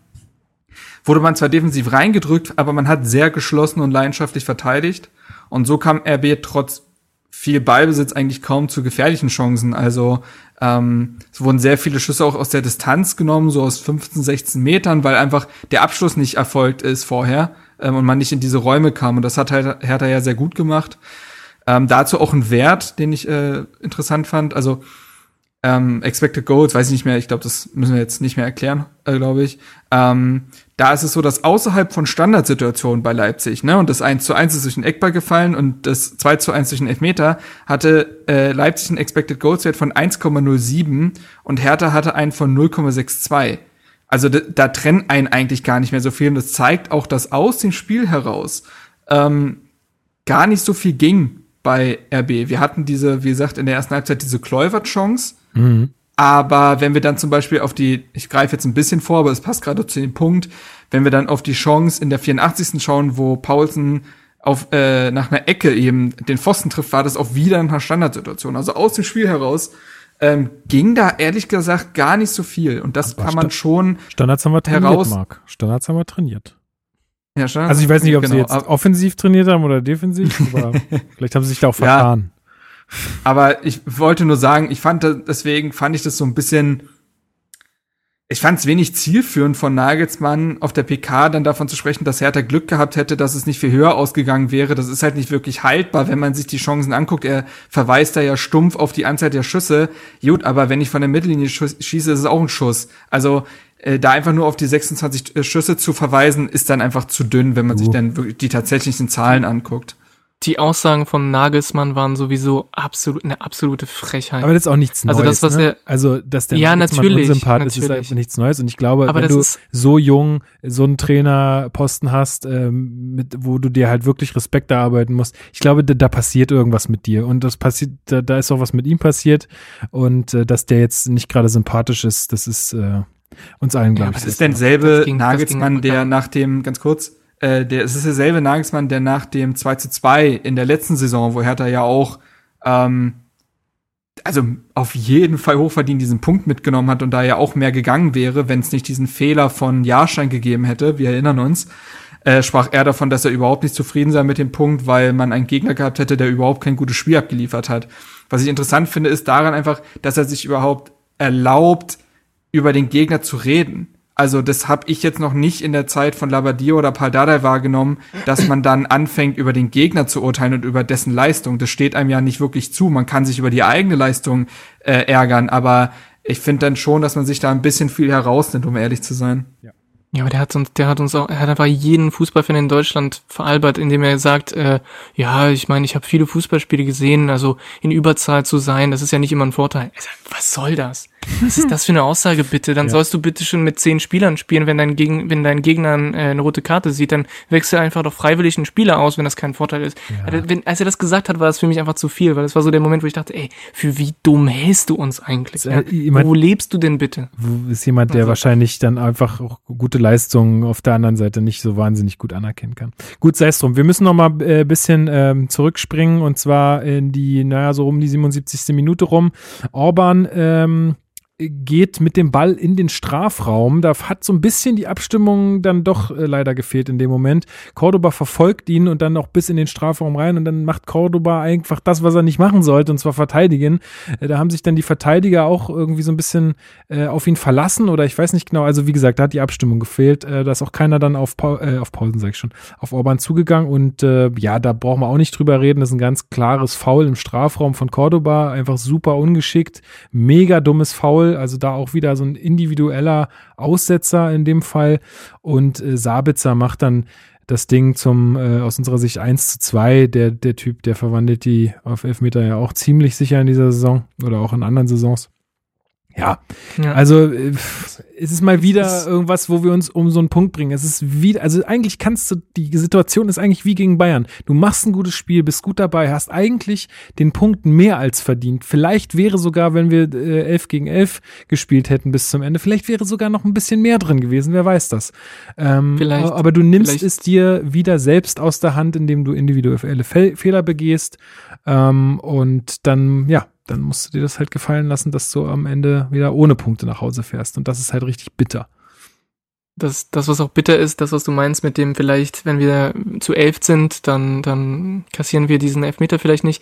wurde man zwar defensiv reingedrückt, aber man hat sehr geschlossen und leidenschaftlich verteidigt. Und so kam RB trotz viel Ballbesitz eigentlich kaum zu gefährlichen Chancen. Also ähm, es wurden sehr viele Schüsse auch aus der Distanz genommen, so aus 15, 16 Metern, weil einfach der Abschluss nicht erfolgt ist vorher ähm, und man nicht in diese Räume kam. Und das hat halt Hertha ja sehr gut gemacht. Ähm, dazu auch ein Wert, den ich äh, interessant fand. Also ähm, Expected Goals, weiß ich nicht mehr, ich glaube, das müssen wir jetzt nicht mehr erklären, äh, glaube ich. Ähm, da ist es so, dass außerhalb von Standardsituationen bei Leipzig, ne, und das 1 zu 1 ist durch den Eckball gefallen und das 2 zu 1 durch den Elfmeter, hatte äh, Leipzig einen Expected Goals Wert von 1,07 und Hertha hatte einen von 0,62. Also da trennen einen eigentlich gar nicht mehr so viel. Und das zeigt auch, dass aus dem Spiel heraus ähm, gar nicht so viel ging bei RB. Wir hatten diese, wie gesagt, in der ersten Halbzeit diese Kluivert-Chance. Mhm. Aber wenn wir dann zum Beispiel auf die, ich greife jetzt ein bisschen vor, aber es passt gerade zu dem Punkt, wenn wir dann auf die Chance in der 84. schauen, wo Paulsen auf, äh, nach einer Ecke eben den Pfosten trifft, war das auch wieder eine Standardsituation. Also aus dem Spiel heraus ähm, ging da ehrlich gesagt gar nicht so viel. Und das Aber kann man schon Standards haben wir trainiert, heraus Marc. Standards haben wir trainiert. Ja, Standards also ich weiß nicht, ob genau. sie jetzt offensiv trainiert haben oder defensiv, aber vielleicht haben sie sich da auch vertan. Ja, aber ich wollte nur sagen, ich fand deswegen fand ich das so ein bisschen ich fand es wenig zielführend von Nagelsmann auf der PK dann davon zu sprechen, dass Hertha Glück gehabt hätte, dass es nicht viel höher ausgegangen wäre. Das ist halt nicht wirklich haltbar, wenn man sich die Chancen anguckt. Er verweist da ja stumpf auf die Anzahl der Schüsse. Gut, aber wenn ich von der Mittellinie schieße, ist es auch ein Schuss. Also äh, da einfach nur auf die 26 äh, Schüsse zu verweisen, ist dann einfach zu dünn, wenn man sich dann wirklich die tatsächlichen Zahlen anguckt die Aussagen von Nagelsmann waren sowieso absolut eine absolute Frechheit. Aber das ist auch nichts Neues. Also das, was ne? er, also dass der ja, natürlich, Unsympath ist, ist einfach nichts Neues. Und ich glaube, Aber wenn du so jung so einen Trainerposten hast, ähm, mit, wo du dir halt wirklich Respekt erarbeiten musst, ich glaube, da, da passiert irgendwas mit dir. Und das passiert, da, da ist auch was mit ihm passiert. Und äh, dass der jetzt nicht gerade sympathisch ist, das ist äh, uns allen, glaube ja, ich. Was ist denn selbe Nagelsmann, der nach dem, ganz kurz, äh, der, es ist derselbe Nagelsmann, der nach dem 2 zu 2 in der letzten Saison, wo Hertha ja auch ähm, also auf jeden Fall hochverdient diesen Punkt mitgenommen hat und da ja auch mehr gegangen wäre, wenn es nicht diesen Fehler von Jahrstein gegeben hätte, wir erinnern uns, äh, sprach er davon, dass er überhaupt nicht zufrieden sei mit dem Punkt, weil man einen Gegner gehabt hätte, der überhaupt kein gutes Spiel abgeliefert hat. Was ich interessant finde, ist daran einfach, dass er sich überhaupt erlaubt, über den Gegner zu reden. Also das habe ich jetzt noch nicht in der Zeit von Labadia oder Paldadei wahrgenommen, dass man dann anfängt, über den Gegner zu urteilen und über dessen Leistung. Das steht einem ja nicht wirklich zu. Man kann sich über die eigene Leistung äh, ärgern, aber ich finde dann schon, dass man sich da ein bisschen viel herausnimmt, um ehrlich zu sein. Ja. Ja, aber der hat uns, der hat uns auch, er hat einfach jeden Fußballfan in Deutschland veralbert, indem er sagt, äh, ja, ich meine, ich habe viele Fußballspiele gesehen, also in Überzahl zu sein, das ist ja nicht immer ein Vorteil. Er sagt, was soll das? Was ist das für eine Aussage bitte? Dann ja. sollst du bitte schon mit zehn Spielern spielen, wenn dein, Gegen wenn dein Gegner äh, eine rote Karte sieht, dann wechsel einfach doch freiwillig einen Spieler aus, wenn das kein Vorteil ist. Ja. Also, wenn, als er das gesagt hat, war das für mich einfach zu viel, weil das war so der Moment, wo ich dachte, ey, für wie dumm hältst du uns eigentlich? Ja? Jemand, wo lebst du denn bitte? Ist jemand, der also, wahrscheinlich dann einfach auch gute Leistungen auf der anderen Seite nicht so wahnsinnig gut anerkennen kann. Gut, sei es drum. Wir müssen noch mal äh, bisschen ähm, zurückspringen und zwar in die, naja, so um die 77. Minute rum. Orban ähm, geht mit dem Ball in den Strafraum. Da hat so ein bisschen die Abstimmung dann doch äh, leider gefehlt in dem Moment. Cordoba verfolgt ihn und dann auch bis in den Strafraum rein und dann macht Cordoba einfach das, was er nicht machen sollte, und zwar verteidigen. Äh, da haben sich dann die Verteidiger auch irgendwie so ein bisschen äh, auf ihn verlassen oder ich weiß nicht genau. Also wie gesagt, da hat die Abstimmung gefehlt. Äh, da ist auch keiner dann auf, Paul, äh, auf Pausen, sag ich schon, auf Orban zugegangen und äh, ja, da brauchen wir auch nicht drüber reden. Das ist ein ganz klares Foul im Strafraum von Cordoba. Einfach super ungeschickt. Mega dummes Foul also da auch wieder so ein individueller Aussetzer in dem Fall. Und äh, Sabitzer macht dann das Ding zum, äh, aus unserer Sicht 1 zu 2. Der, der Typ, der verwandelt die auf Elfmeter ja auch ziemlich sicher in dieser Saison oder auch in anderen Saisons. Ja, ja. also äh, es ist mal wieder ist irgendwas, wo wir uns um so einen Punkt bringen. Es ist wie, also eigentlich kannst du, die Situation ist eigentlich wie gegen Bayern. Du machst ein gutes Spiel, bist gut dabei, hast eigentlich den Punkt mehr als verdient. Vielleicht wäre sogar, wenn wir äh, 11 gegen 11 gespielt hätten bis zum Ende, vielleicht wäre sogar noch ein bisschen mehr drin gewesen, wer weiß das. Ähm, vielleicht, aber du nimmst vielleicht. es dir wieder selbst aus der Hand, indem du individuelle Fe Fehler begehst ähm, und dann, ja, dann musst du dir das halt gefallen lassen, dass du am Ende wieder ohne Punkte nach Hause fährst. Und das ist halt richtig bitter. Das, das, was auch bitter ist, das, was du meinst mit dem vielleicht, wenn wir zu elf sind, dann, dann kassieren wir diesen Elfmeter vielleicht nicht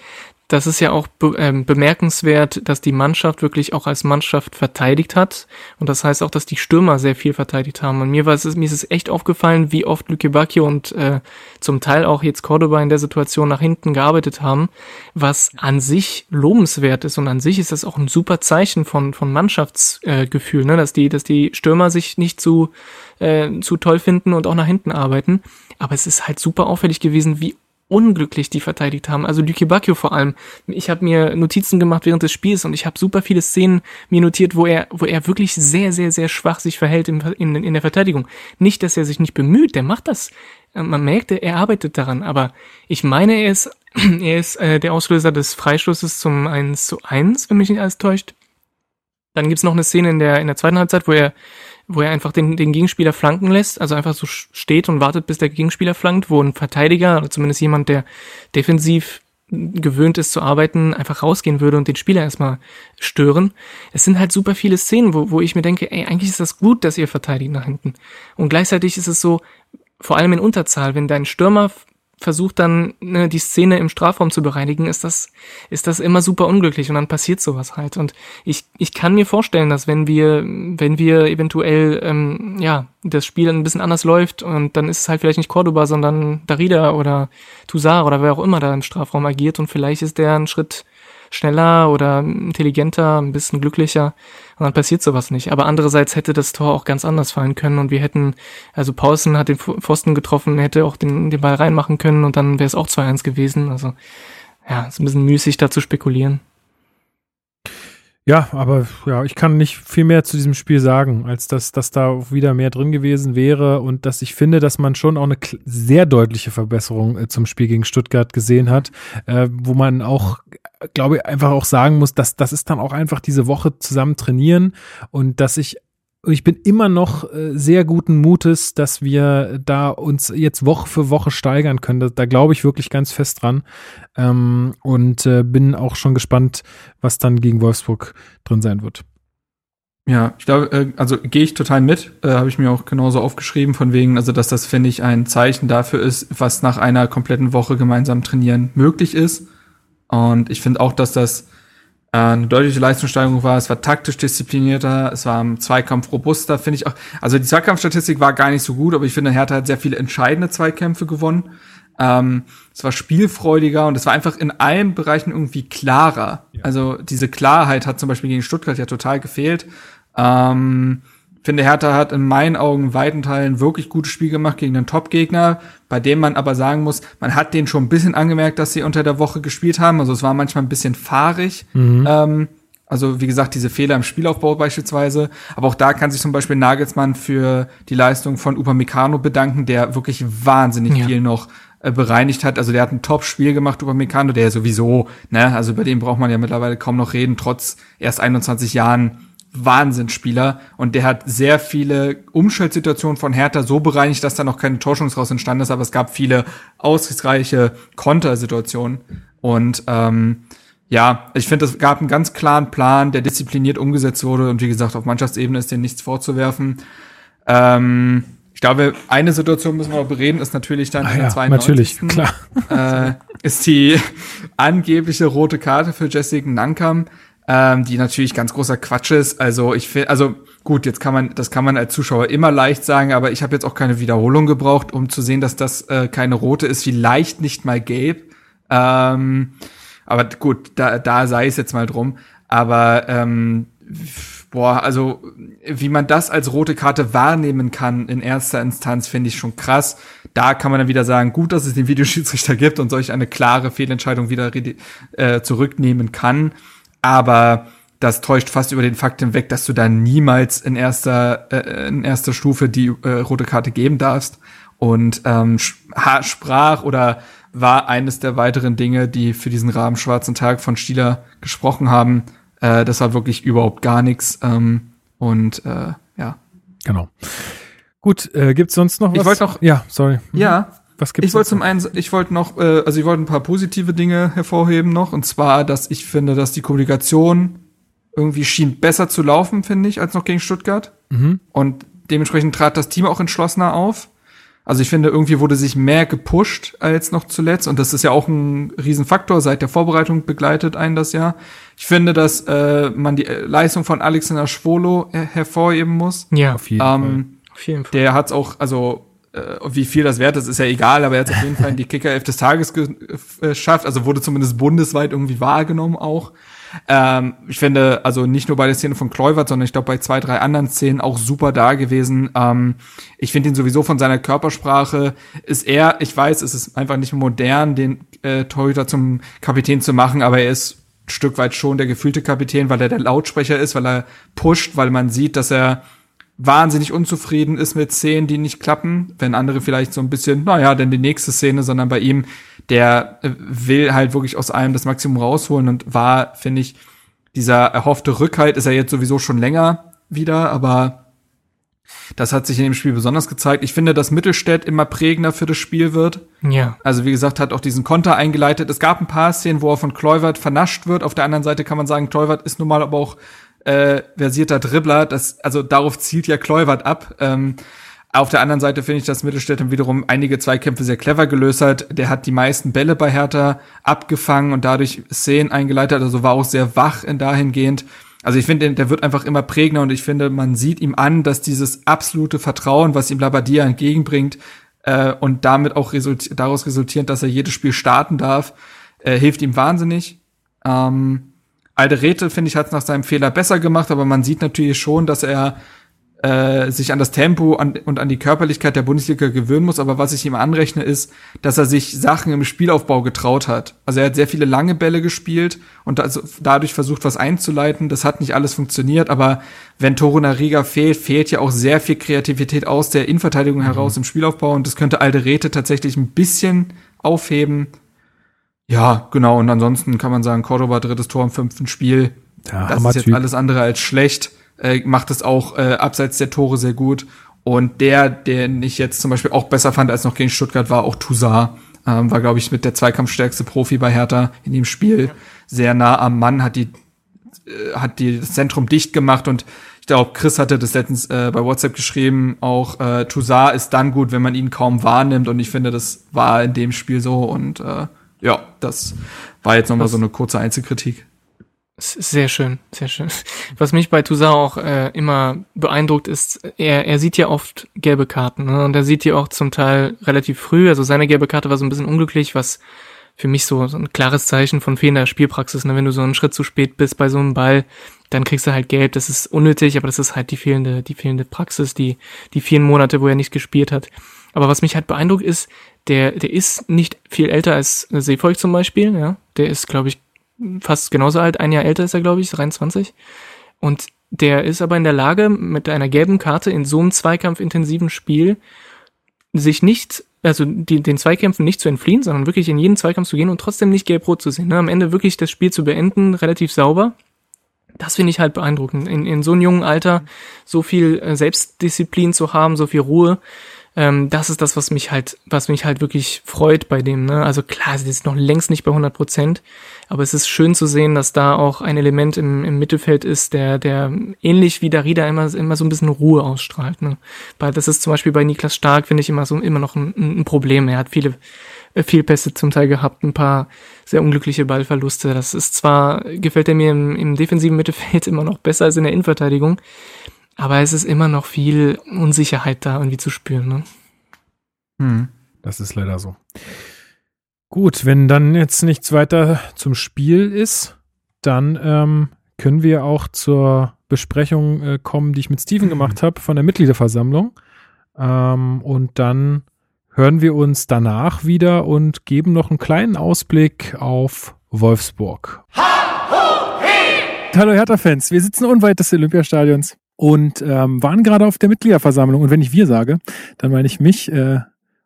das ist ja auch be ähm, bemerkenswert, dass die Mannschaft wirklich auch als Mannschaft verteidigt hat. Und das heißt auch, dass die Stürmer sehr viel verteidigt haben. Und mir war es, mir ist es echt aufgefallen, wie oft Luke Bacchio und äh, zum Teil auch jetzt Cordoba in der Situation nach hinten gearbeitet haben, was an sich lobenswert ist. Und an sich ist das auch ein super Zeichen von, von Mannschaftsgefühl, äh, ne? dass die, dass die Stürmer sich nicht zu, äh, zu toll finden und auch nach hinten arbeiten. Aber es ist halt super auffällig gewesen, wie unglücklich die verteidigt haben. Also Luke Bacchio vor allem. Ich habe mir Notizen gemacht während des Spiels und ich habe super viele Szenen mir notiert, wo er, wo er wirklich sehr, sehr, sehr schwach sich verhält in, in, in der Verteidigung. Nicht, dass er sich nicht bemüht, der macht das. Äh, man merkt, er arbeitet daran, aber ich meine, er ist, er ist äh, der Auslöser des Freistoßes zum 1 zu 1, wenn mich nicht alles täuscht. Dann gibt's noch eine Szene in der, in der zweiten Halbzeit, wo er wo er einfach den, den Gegenspieler flanken lässt, also einfach so steht und wartet, bis der Gegenspieler flankt, wo ein Verteidiger oder zumindest jemand, der defensiv gewöhnt ist zu arbeiten, einfach rausgehen würde und den Spieler erstmal stören. Es sind halt super viele Szenen, wo, wo ich mir denke, ey, eigentlich ist das gut, dass ihr verteidigt nach hinten. Und gleichzeitig ist es so, vor allem in Unterzahl, wenn dein Stürmer versucht dann ne, die Szene im Strafraum zu bereinigen, ist das ist das immer super unglücklich und dann passiert sowas halt. Und ich ich kann mir vorstellen, dass wenn wir wenn wir eventuell ähm, ja das Spiel ein bisschen anders läuft und dann ist es halt vielleicht nicht Cordoba, sondern Darida oder Toussaint oder wer auch immer da im Strafraum agiert und vielleicht ist der ein Schritt schneller oder intelligenter, ein bisschen glücklicher und dann passiert sowas nicht. Aber andererseits hätte das Tor auch ganz anders fallen können und wir hätten, also Paulsen hat den Pfosten getroffen, hätte auch den, den Ball reinmachen können und dann wäre es auch 2-1 gewesen. Also ja, ist ein bisschen müßig da zu spekulieren. Ja, aber ja, ich kann nicht viel mehr zu diesem Spiel sagen, als dass, dass da wieder mehr drin gewesen wäre und dass ich finde, dass man schon auch eine sehr deutliche Verbesserung äh, zum Spiel gegen Stuttgart gesehen hat, äh, wo man auch, glaube ich, einfach auch sagen muss, dass das ist dann auch einfach diese Woche zusammen trainieren und dass ich ich bin immer noch äh, sehr guten Mutes, dass wir da uns jetzt Woche für Woche steigern können. Da, da glaube ich wirklich ganz fest dran. Ähm, und äh, bin auch schon gespannt, was dann gegen Wolfsburg drin sein wird. Ja, ich glaube, äh, also gehe ich total mit, äh, habe ich mir auch genauso aufgeschrieben, von wegen, also dass das, finde ich, ein Zeichen dafür ist, was nach einer kompletten Woche gemeinsam trainieren möglich ist. Und ich finde auch, dass das eine deutliche Leistungssteigerung war. Es war taktisch disziplinierter, es war im Zweikampf robuster, finde ich auch. Also die Zweikampfstatistik war gar nicht so gut, aber ich finde, Hertha hat sehr viele entscheidende Zweikämpfe gewonnen. Ähm, es war spielfreudiger und es war einfach in allen Bereichen irgendwie klarer. Ja. Also diese Klarheit hat zum Beispiel gegen Stuttgart ja total gefehlt. Ähm, finde, Hertha hat in meinen Augen weiten Teilen wirklich gutes Spiel gemacht gegen einen Top-Gegner, bei dem man aber sagen muss, man hat den schon ein bisschen angemerkt, dass sie unter der Woche gespielt haben. Also es war manchmal ein bisschen fahrig. Mhm. Ähm, also wie gesagt, diese Fehler im Spielaufbau beispielsweise. Aber auch da kann sich zum Beispiel Nagelsmann für die Leistung von Upamecano bedanken, der wirklich wahnsinnig ja. viel noch äh, bereinigt hat. Also der hat ein Top-Spiel gemacht, Upamecano, der sowieso, ne, also über den braucht man ja mittlerweile kaum noch reden, trotz erst 21 Jahren Wahnsinnsspieler und der hat sehr viele Umschaltsituationen von Hertha so bereinigt, dass da noch keine Torschungs raus entstanden ist, aber es gab viele ausreichende Kontersituationen und ähm, ja, ich finde, es gab einen ganz klaren Plan, der diszipliniert umgesetzt wurde und wie gesagt, auf Mannschaftsebene ist dem nichts vorzuwerfen. Ähm, ich glaube, eine Situation müssen wir noch bereden, ist natürlich dann ah, in der ja, 92. Natürlich, klar. Äh, ist die angebliche rote Karte für Jessica Nankam ähm, die natürlich ganz großer Quatsch ist. Also ich finde, also gut, jetzt kann man, das kann man als Zuschauer immer leicht sagen, aber ich habe jetzt auch keine Wiederholung gebraucht, um zu sehen, dass das äh, keine rote ist, vielleicht nicht mal gelb. Ähm, aber gut, da, da sei es jetzt mal drum. Aber ähm, boah, also wie man das als rote Karte wahrnehmen kann in erster Instanz, finde ich schon krass. Da kann man dann wieder sagen, gut, dass es den Videoschiedsrichter gibt und solch eine klare Fehlentscheidung wieder äh, zurücknehmen kann. Aber das täuscht fast über den Fakt hinweg, dass du da niemals in erster, äh, in erster Stufe die äh, rote Karte geben darfst. Und ähm, sprach oder war eines der weiteren Dinge, die für diesen Rahmen Schwarzen Tag von Stieler gesprochen haben. Äh, das war wirklich überhaupt gar nichts. Ähm, und äh, ja. Genau. Gut, äh, gibt's sonst noch was? Ich wollte noch. Ja, sorry. Mhm. Ja. Was gibt's? Ich wollte zum einen, ich wollte noch, äh, also ich wollte ein paar positive Dinge hervorheben noch. Und zwar, dass ich finde, dass die Kommunikation irgendwie schien besser zu laufen, finde ich, als noch gegen Stuttgart. Mhm. Und dementsprechend trat das Team auch entschlossener auf. Also ich finde, irgendwie wurde sich mehr gepusht als noch zuletzt. Und das ist ja auch ein Riesenfaktor. Seit der Vorbereitung begleitet einen das ja. Ich finde, dass äh, man die Leistung von Alexander Schwolo her hervorheben muss. Ja, auf jeden ähm, Fall. Auf jeden Fall. Der hat's auch, also äh, wie viel das wert ist, ist ja egal, aber er hat auf jeden Fall in die Kicker 11 des Tages geschafft. Also wurde zumindest bundesweit irgendwie wahrgenommen auch. Ähm, ich finde, also nicht nur bei der Szene von Kluivert, sondern ich glaube bei zwei, drei anderen Szenen auch super da gewesen. Ähm, ich finde ihn sowieso von seiner Körpersprache ist er, ich weiß, es ist einfach nicht modern, den äh, Torhüter zum Kapitän zu machen, aber er ist ein Stück weit schon der gefühlte Kapitän, weil er der Lautsprecher ist, weil er pusht, weil man sieht, dass er wahnsinnig unzufrieden ist mit Szenen, die nicht klappen, wenn andere vielleicht so ein bisschen, naja, denn die nächste Szene, sondern bei ihm, der äh, will halt wirklich aus allem das Maximum rausholen und war, finde ich, dieser erhoffte Rückhalt ist er jetzt sowieso schon länger wieder, aber das hat sich in dem Spiel besonders gezeigt. Ich finde, dass Mittelstädt immer prägender für das Spiel wird. Ja. Also wie gesagt, hat auch diesen Konter eingeleitet. Es gab ein paar Szenen, wo er von Kluivert vernascht wird. Auf der anderen Seite kann man sagen, Kluivert ist nun mal aber auch äh, versierter Dribbler. Das, also darauf zielt ja Kluivert ab. Ähm, auf der anderen Seite finde ich, dass Mittelstädt wiederum einige Zweikämpfe sehr clever gelöst hat. Der hat die meisten Bälle bei Hertha abgefangen und dadurch Szenen eingeleitet. Also war auch sehr wach in dahingehend. Also ich finde, der wird einfach immer prägender und ich finde, man sieht ihm an, dass dieses absolute Vertrauen, was ihm Labadia entgegenbringt äh, und damit auch resulti daraus resultierend, dass er jedes Spiel starten darf, äh, hilft ihm wahnsinnig. Ähm, Alderete, finde ich, hat es nach seinem Fehler besser gemacht, aber man sieht natürlich schon, dass er äh, sich an das Tempo an, und an die Körperlichkeit der Bundesliga gewöhnen muss. Aber was ich ihm anrechne, ist, dass er sich Sachen im Spielaufbau getraut hat. Also er hat sehr viele lange Bälle gespielt und also dadurch versucht, was einzuleiten. Das hat nicht alles funktioniert, aber wenn Toro Nariga fehlt, fehlt ja auch sehr viel Kreativität aus der Innenverteidigung mhm. heraus im Spielaufbau und das könnte Alderete tatsächlich ein bisschen aufheben. Ja, genau. Und ansonsten kann man sagen, Cordoba drittes Tor im fünften Spiel. Ja, das ist jetzt alles andere als schlecht. Äh, macht es auch äh, abseits der Tore sehr gut. Und der, den ich jetzt zum Beispiel auch besser fand als noch gegen Stuttgart, war auch Toussaint. Ähm, war, glaube ich, mit der zweikampfstärkste Profi bei Hertha in dem Spiel. Sehr nah am Mann, hat die, äh, hat die das Zentrum dicht gemacht und ich glaube, Chris hatte das letztens äh, bei WhatsApp geschrieben, auch äh, Toussaint ist dann gut, wenn man ihn kaum wahrnimmt und ich finde, das war in dem Spiel so und äh, ja, das war jetzt nochmal so eine kurze Einzelkritik. Sehr schön, sehr schön. Was mich bei Toussaint auch äh, immer beeindruckt ist, er, er sieht ja oft gelbe Karten ne? und er sieht die auch zum Teil relativ früh. Also seine gelbe Karte war so ein bisschen unglücklich, was für mich so, so ein klares Zeichen von fehlender Spielpraxis. Ne? Wenn du so einen Schritt zu spät bist bei so einem Ball, dann kriegst du halt gelb. Das ist unnötig, aber das ist halt die fehlende, die fehlende Praxis, die, die vielen Monate, wo er nicht gespielt hat. Aber was mich halt beeindruckt ist, der, der ist nicht viel älter als Seevolk zum Beispiel, ja. Der ist, glaube ich, fast genauso alt, ein Jahr älter ist er, glaube ich, 23. Und der ist aber in der Lage, mit einer gelben Karte in so einem zweikampfintensiven Spiel sich nicht, also die, den Zweikämpfen nicht zu entfliehen, sondern wirklich in jeden Zweikampf zu gehen und trotzdem nicht gelb-rot zu sehen. Ne? Am Ende wirklich das Spiel zu beenden, relativ sauber. Das finde ich halt beeindruckend. In, in so einem jungen Alter so viel äh, Selbstdisziplin zu haben, so viel Ruhe ähm, das ist das, was mich halt, was mich halt wirklich freut bei dem. Ne? Also klar, sie ist noch längst nicht bei 100 Prozent, aber es ist schön zu sehen, dass da auch ein Element im, im Mittelfeld ist, der, der ähnlich wie Darida immer, immer so ein bisschen Ruhe ausstrahlt. Ne? Weil das ist zum Beispiel bei Niklas Stark, finde ich, immer so immer noch ein, ein Problem. Er hat viele äh, Fehlpässe zum Teil gehabt, ein paar sehr unglückliche Ballverluste. Das ist zwar, gefällt er mir im, im defensiven Mittelfeld immer noch besser als in der Innenverteidigung, aber es ist immer noch viel Unsicherheit da irgendwie zu spüren. Ne? Hm. Das ist leider so. Gut, wenn dann jetzt nichts weiter zum Spiel ist, dann ähm, können wir auch zur Besprechung äh, kommen, die ich mit Steven gemacht habe von der Mitgliederversammlung. Ähm, und dann hören wir uns danach wieder und geben noch einen kleinen Ausblick auf Wolfsburg. Ha, ho, hey! hallo Hertha-Fans. Wir sitzen unweit des Olympiastadions und ähm, waren gerade auf der Mitgliederversammlung. Und wenn ich wir sage, dann meine ich mich äh,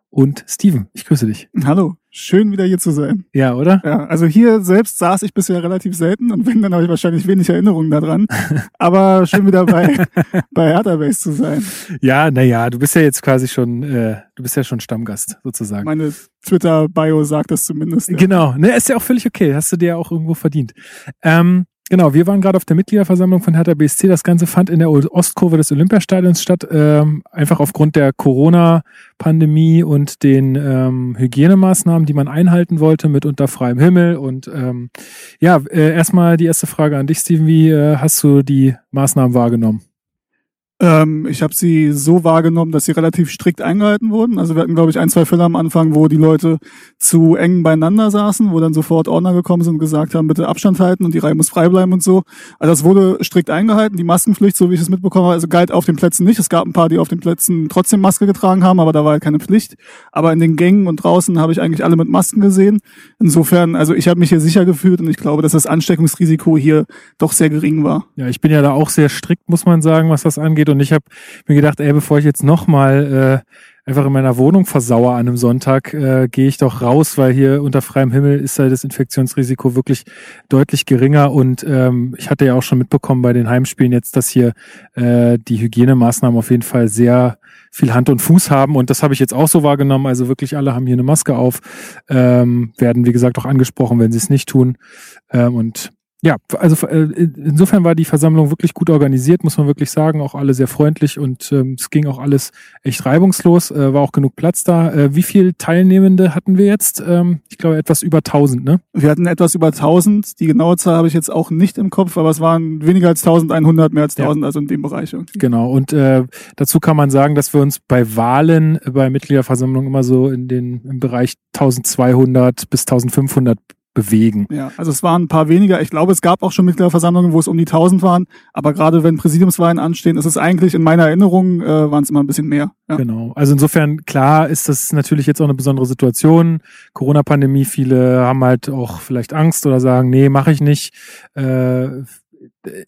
und Steven. Ich grüße dich. Hallo. Schön wieder hier zu sein. Ja, oder? Ja, also hier selbst saß ich bisher relativ selten und wenn, dann habe ich wahrscheinlich wenig Erinnerungen daran. Aber schön wieder bei, bei Hertha Base zu sein. Ja, naja, du bist ja jetzt quasi schon, äh, du bist ja schon Stammgast sozusagen. Meine Twitter-Bio sagt das zumindest. Ja. Genau, ne, ist ja auch völlig okay. Hast du dir auch irgendwo verdient. Ähm, Genau, wir waren gerade auf der Mitgliederversammlung von Hertha BSC. Das Ganze fand in der Ostkurve des Olympiastadions statt, ähm, einfach aufgrund der Corona-Pandemie und den ähm, Hygienemaßnahmen, die man einhalten wollte, mit unter freiem Himmel. Und ähm, ja, äh, erstmal die erste Frage an dich, Steven. Wie äh, hast du die Maßnahmen wahrgenommen? Ähm, ich habe sie so wahrgenommen, dass sie relativ strikt eingehalten wurden. Also wir hatten, glaube ich, ein, zwei Fälle am Anfang, wo die Leute zu eng beieinander saßen, wo dann sofort Ordner gekommen sind und gesagt haben, bitte Abstand halten und die Reihe muss frei bleiben und so. Also das wurde strikt eingehalten. Die Maskenpflicht, so wie ich es mitbekommen habe, also galt auf den Plätzen nicht. Es gab ein paar, die auf den Plätzen trotzdem Maske getragen haben, aber da war halt keine Pflicht. Aber in den Gängen und draußen habe ich eigentlich alle mit Masken gesehen. Insofern, also ich habe mich hier sicher gefühlt und ich glaube, dass das Ansteckungsrisiko hier doch sehr gering war. Ja, ich bin ja da auch sehr strikt, muss man sagen, was das angeht und ich habe mir gedacht, ey, bevor ich jetzt nochmal äh, einfach in meiner Wohnung versauere an einem Sonntag, äh, gehe ich doch raus, weil hier unter freiem Himmel ist ja das Infektionsrisiko wirklich deutlich geringer. Und ähm, ich hatte ja auch schon mitbekommen bei den Heimspielen jetzt, dass hier äh, die Hygienemaßnahmen auf jeden Fall sehr viel Hand und Fuß haben. Und das habe ich jetzt auch so wahrgenommen. Also wirklich alle haben hier eine Maske auf, ähm, werden, wie gesagt, auch angesprochen, wenn sie es nicht tun. Ähm, und ja, also äh, insofern war die Versammlung wirklich gut organisiert, muss man wirklich sagen, auch alle sehr freundlich und ähm, es ging auch alles echt reibungslos, äh, war auch genug Platz da. Äh, wie viele Teilnehmende hatten wir jetzt? Ähm, ich glaube etwas über 1000, ne? Wir hatten etwas über 1000, die genaue Zahl habe ich jetzt auch nicht im Kopf, aber es waren weniger als 1100, mehr als 1000, ja. also in dem Bereich. Irgendwie. Genau, und äh, dazu kann man sagen, dass wir uns bei Wahlen, bei Mitgliederversammlungen immer so in den im Bereich 1200 bis 1500 bewegen. Ja, also es waren ein paar weniger. Ich glaube, es gab auch schon Mitgliederversammlungen, wo es um die 1000 waren. Aber gerade wenn Präsidiumswahlen anstehen, ist es eigentlich in meiner Erinnerung, äh, waren es immer ein bisschen mehr. Ja. Genau. Also insofern, klar ist das natürlich jetzt auch eine besondere Situation. Corona-Pandemie, viele haben halt auch vielleicht Angst oder sagen, nee, mache ich nicht. Äh,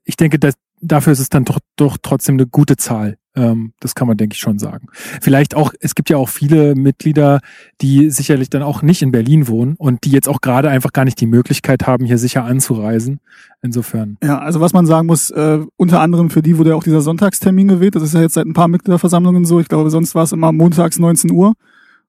ich denke, dass dafür ist es dann doch, doch trotzdem eine gute Zahl. Ähm, das kann man, denke ich, schon sagen. Vielleicht auch, es gibt ja auch viele Mitglieder, die sicherlich dann auch nicht in Berlin wohnen und die jetzt auch gerade einfach gar nicht die Möglichkeit haben, hier sicher anzureisen. Insofern. Ja, also was man sagen muss, äh, unter anderem für die wurde ja auch dieser Sonntagstermin gewählt. Das ist ja jetzt seit ein paar Mitgliederversammlungen so. Ich glaube, sonst war es immer montags 19 Uhr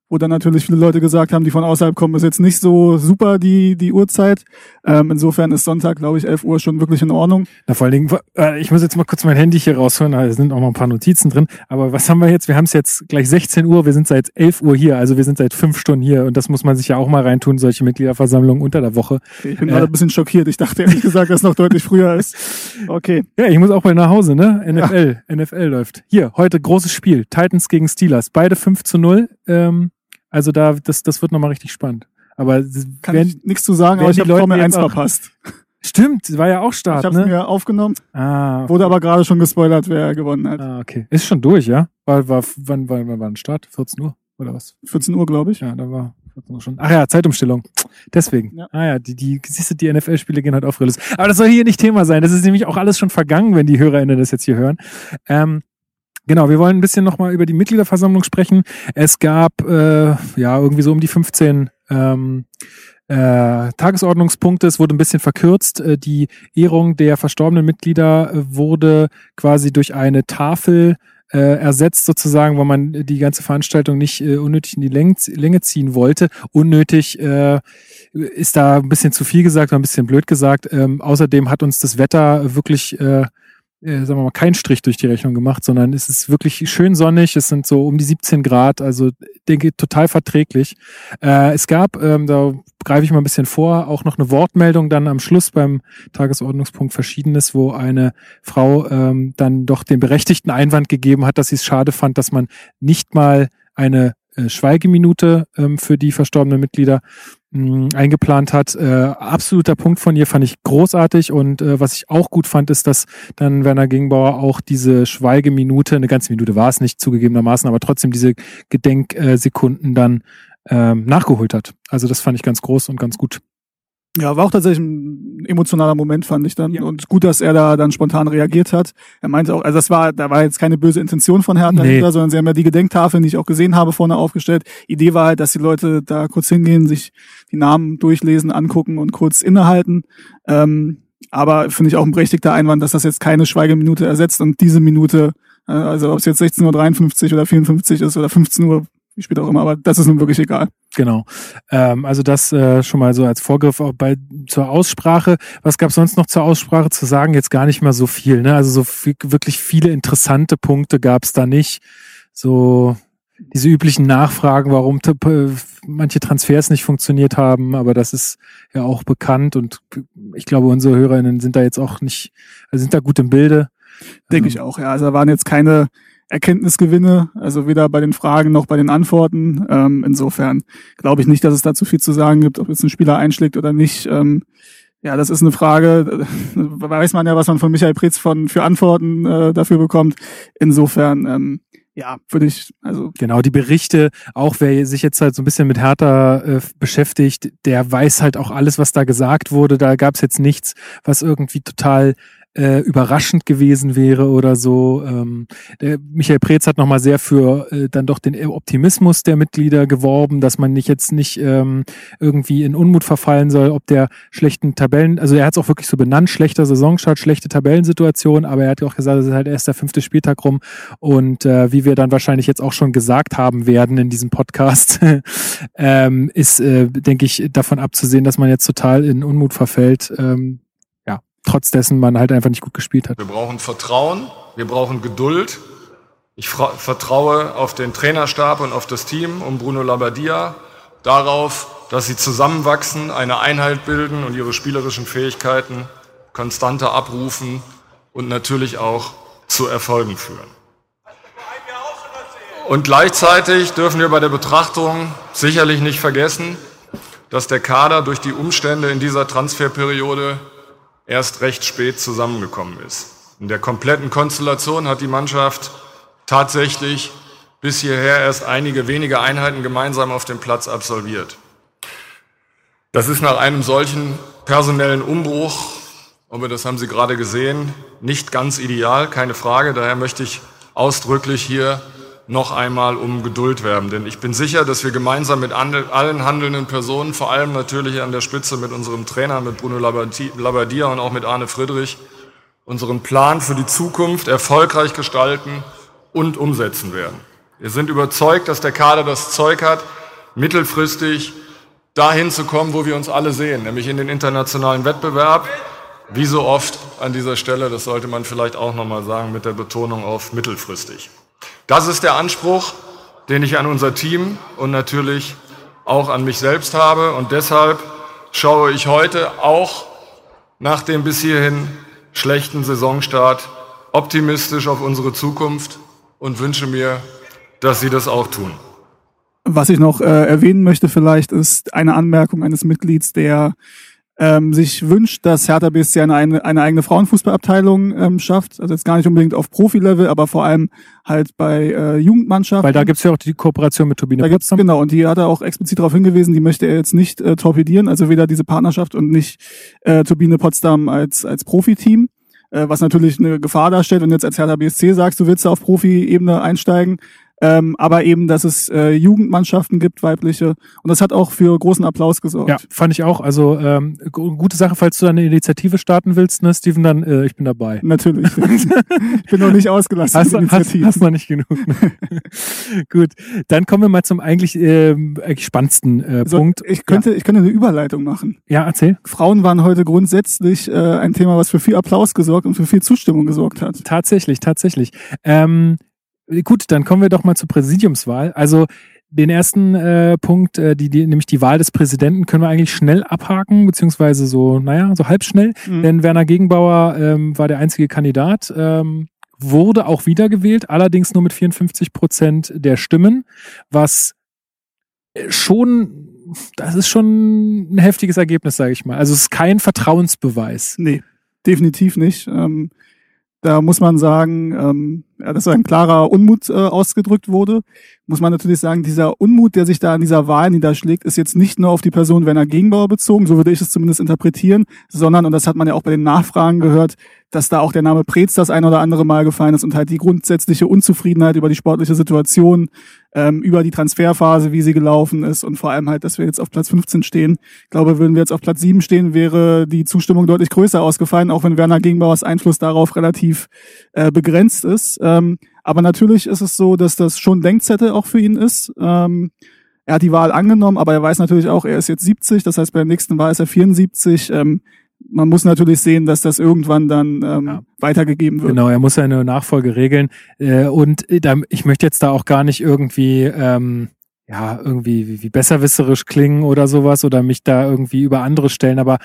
wo dann natürlich viele Leute gesagt haben, die von außerhalb kommen, ist jetzt nicht so super die, die Uhrzeit. Ähm, insofern ist Sonntag, glaube ich, 11 Uhr schon wirklich in Ordnung. Na, vor allen Dingen, äh, ich muss jetzt mal kurz mein Handy hier rausholen, da sind auch noch ein paar Notizen drin. Aber was haben wir jetzt? Wir haben es jetzt gleich 16 Uhr, wir sind seit 11 Uhr hier, also wir sind seit fünf Stunden hier und das muss man sich ja auch mal reintun, solche Mitgliederversammlungen unter der Woche. Okay, ich bin äh, gerade ein bisschen schockiert. Ich dachte ehrlich gesagt, dass es noch deutlich früher ist. Okay. Ja, ich muss auch mal nach Hause, ne? NFL, ja. NFL läuft. Hier, heute großes Spiel. Titans gegen Steelers. Beide 5 zu 0. Ähm, also da, das, das wird nochmal richtig spannend. Aber kann wenn, ich nichts zu sagen, aber ich habe Formel 1 verpasst. Stimmt, war ja auch Start, Ich habe ne? mir aufgenommen. Ah, okay. Wurde aber gerade schon gespoilert, wer gewonnen hat. Ah, okay. Ist schon durch, ja? War, war, wann, wann, wann war ein Start? 14 Uhr oder was? 14 Uhr, glaube ich. Ja, da war 14 Uhr schon. Ach ja, Zeitumstellung. Deswegen. Ja. Ah ja, die, die, siehst du, die NFL-Spiele gehen halt auf Rilles. Aber das soll hier nicht Thema sein. Das ist nämlich auch alles schon vergangen, wenn die HörerInnen das jetzt hier hören. Ähm, Genau, wir wollen ein bisschen nochmal über die Mitgliederversammlung sprechen. Es gab äh, ja irgendwie so um die 15 ähm, äh, Tagesordnungspunkte. Es wurde ein bisschen verkürzt. Äh, die Ehrung der verstorbenen Mitglieder äh, wurde quasi durch eine Tafel äh, ersetzt sozusagen, weil man die ganze Veranstaltung nicht äh, unnötig in die Länge, Länge ziehen wollte. Unnötig äh, ist da ein bisschen zu viel gesagt, ein bisschen blöd gesagt. Ähm, außerdem hat uns das Wetter wirklich äh, äh, sagen wir mal, keinen Strich durch die Rechnung gemacht, sondern es ist wirklich schön sonnig. Es sind so um die 17 Grad, also denke total verträglich. Äh, es gab, ähm, da greife ich mal ein bisschen vor, auch noch eine Wortmeldung dann am Schluss beim Tagesordnungspunkt Verschiedenes, wo eine Frau ähm, dann doch den berechtigten Einwand gegeben hat, dass sie es schade fand, dass man nicht mal eine äh, Schweigeminute ähm, für die verstorbenen Mitglieder mh, eingeplant hat. Äh, absoluter Punkt von ihr fand ich großartig und äh, was ich auch gut fand, ist, dass dann Werner Gingbauer auch diese Schweigeminute, eine ganze Minute war es nicht zugegebenermaßen, aber trotzdem diese Gedenksekunden dann ähm, nachgeholt hat. Also das fand ich ganz groß und ganz gut. Ja, war auch tatsächlich ein emotionaler Moment, fand ich dann. Ja. Und gut, dass er da dann spontan reagiert hat. Er meinte auch, also das war, da war jetzt keine böse Intention von Herrn nee. dahinter, sondern sie haben ja die Gedenktafeln, die ich auch gesehen habe, vorne aufgestellt. Idee war halt, dass die Leute da kurz hingehen, sich die Namen durchlesen, angucken und kurz innehalten. Ähm, aber finde ich auch ein berechtigter Einwand, dass das jetzt keine Schweigeminute ersetzt und diese Minute, äh, also ob es jetzt 16.53 Uhr oder 54 ist oder 15 Uhr, wie spät auch immer, aber das ist nun wirklich egal. Genau. Ähm, also das äh, schon mal so als Vorgriff auch bei zur Aussprache. Was gab sonst noch zur Aussprache zu sagen? Jetzt gar nicht mal so viel. Ne? Also so viel, wirklich viele interessante Punkte gab es da nicht. So diese üblichen Nachfragen, warum manche Transfers nicht funktioniert haben, aber das ist ja auch bekannt und ich glaube, unsere Hörerinnen sind da jetzt auch nicht, also sind da gut im Bilde. Denke ich auch, ja. Also da waren jetzt keine Erkenntnisgewinne, also weder bei den Fragen noch bei den Antworten. Ähm, insofern glaube ich nicht, dass es da zu viel zu sagen gibt, ob jetzt ein Spieler einschlägt oder nicht. Ähm, ja, das ist eine Frage, äh, weiß man ja, was man von Michael Pretz von für Antworten äh, dafür bekommt. Insofern, ähm, ja, würde ich, also. Genau, die Berichte, auch wer sich jetzt halt so ein bisschen mit Hertha äh, beschäftigt, der weiß halt auch alles, was da gesagt wurde. Da gab es jetzt nichts, was irgendwie total äh, überraschend gewesen wäre oder so. Ähm, der Michael Preetz hat nochmal sehr für äh, dann doch den Optimismus der Mitglieder geworben, dass man nicht jetzt nicht ähm, irgendwie in Unmut verfallen soll, ob der schlechten Tabellen, also er hat es auch wirklich so benannt, schlechter Saisonstart, schlechte Tabellensituation, aber er hat auch gesagt, es ist halt erst der fünfte Spieltag rum und äh, wie wir dann wahrscheinlich jetzt auch schon gesagt haben werden in diesem Podcast, ähm, ist, äh, denke ich, davon abzusehen, dass man jetzt total in Unmut verfällt. Ähm, trotz dessen man halt einfach nicht gut gespielt hat. Wir brauchen Vertrauen, wir brauchen Geduld. Ich vertraue auf den Trainerstab und auf das Team um Bruno Labbadia, darauf, dass sie zusammenwachsen, eine Einheit bilden und ihre spielerischen Fähigkeiten konstanter abrufen und natürlich auch zu Erfolgen führen. Und gleichzeitig dürfen wir bei der Betrachtung sicherlich nicht vergessen, dass der Kader durch die Umstände in dieser Transferperiode erst recht spät zusammengekommen ist. In der kompletten Konstellation hat die Mannschaft tatsächlich bis hierher erst einige wenige Einheiten gemeinsam auf dem Platz absolviert. Das ist nach einem solchen personellen Umbruch, aber das haben Sie gerade gesehen, nicht ganz ideal, keine Frage. Daher möchte ich ausdrücklich hier noch einmal um Geduld werben. Denn ich bin sicher, dass wir gemeinsam mit allen handelnden Personen, vor allem natürlich an der Spitze mit unserem Trainer, mit Bruno Labbadia und auch mit Arne Friedrich, unseren Plan für die Zukunft erfolgreich gestalten und umsetzen werden. Wir sind überzeugt, dass der Kader das Zeug hat, mittelfristig dahin zu kommen, wo wir uns alle sehen, nämlich in den internationalen Wettbewerb. Wie so oft an dieser Stelle, das sollte man vielleicht auch nochmal sagen, mit der Betonung auf mittelfristig. Das ist der Anspruch, den ich an unser Team und natürlich auch an mich selbst habe. Und deshalb schaue ich heute auch nach dem bis hierhin schlechten Saisonstart optimistisch auf unsere Zukunft und wünsche mir, dass Sie das auch tun. Was ich noch äh, erwähnen möchte vielleicht ist eine Anmerkung eines Mitglieds, der ähm, sich wünscht, dass Hertha BSC eine, eine, eigene Frauenfußballabteilung ähm, schafft. Also jetzt gar nicht unbedingt auf Profilevel, aber vor allem halt bei äh, Jugendmannschaften. Weil da gibt's ja auch die Kooperation mit Turbine da gibt's, Genau, und die hat er auch explizit darauf hingewiesen, die möchte er jetzt nicht äh, torpedieren, also weder diese Partnerschaft und nicht äh, Turbine Potsdam als, als Profiteam äh, was natürlich eine Gefahr darstellt. Und jetzt als Hertha BSC sagst, du willst da auf Profi-Ebene einsteigen, ähm, aber eben, dass es äh, Jugendmannschaften gibt, weibliche. Und das hat auch für großen Applaus gesorgt. Ja, fand ich auch. Also ähm, gute Sache, falls du eine Initiative starten willst, ne, Steven, dann äh, ich bin dabei. Natürlich. ich bin noch nicht ausgelassen. Hast, hast, hast noch nicht genug. Ne? Gut, dann kommen wir mal zum eigentlich, äh, eigentlich spannendsten äh, also, Punkt. Ich könnte, ja. ich könnte eine Überleitung machen. Ja, erzähl. Frauen waren heute grundsätzlich äh, ein Thema, was für viel Applaus gesorgt und für viel Zustimmung gesorgt hat. Tatsächlich, tatsächlich. Ähm, Gut, dann kommen wir doch mal zur Präsidiumswahl. Also den ersten äh, Punkt, äh, die, die, nämlich die Wahl des Präsidenten, können wir eigentlich schnell abhaken, beziehungsweise so, naja, so halb schnell. Mhm. Denn Werner Gegenbauer ähm, war der einzige Kandidat, ähm, wurde auch wiedergewählt, allerdings nur mit 54 Prozent der Stimmen, was äh, schon, das ist schon ein heftiges Ergebnis, sage ich mal. Also es ist kein Vertrauensbeweis. Nee, definitiv nicht. Ähm Da muss man sagen, ähm, ja, dass ein klarer Unmut äh, ausgedrückt wurde. Muss man natürlich sagen, dieser Unmut, der sich da an dieser Wahl niederschlägt, ist jetzt nicht nur auf die Person Werner Gegenbauer bezogen, so würde ich es zumindest interpretieren, sondern, und das hat man ja auch bei den Nachfragen gehört, dass da auch der Name Preetz das ein oder andere Mal gefallen ist und halt die grundsätzliche Unzufriedenheit über die sportliche Situation, ähm, über die Transferphase, wie sie gelaufen ist und vor allem halt, dass wir jetzt auf Platz 15 stehen. Ich glaube, würden wir jetzt auf Platz 7 stehen, wäre die Zustimmung deutlich größer ausgefallen, auch wenn Werner Gegenbauers Einfluss darauf relativ äh, begrenzt ist. Ähm, aber natürlich ist es so, dass das schon Denkzettel auch für ihn ist. Ähm, er hat die Wahl angenommen, aber er weiß natürlich auch, er ist jetzt 70, das heißt, bei der nächsten Wahl ist er 74. Ähm, man muss natürlich sehen, dass das irgendwann dann ähm, ja. weitergegeben wird. Genau, er muss seine Nachfolge regeln. Äh, und äh, ich möchte jetzt da auch gar nicht irgendwie ähm, ja irgendwie wie, wie besserwisserisch klingen oder sowas oder mich da irgendwie über andere stellen, aber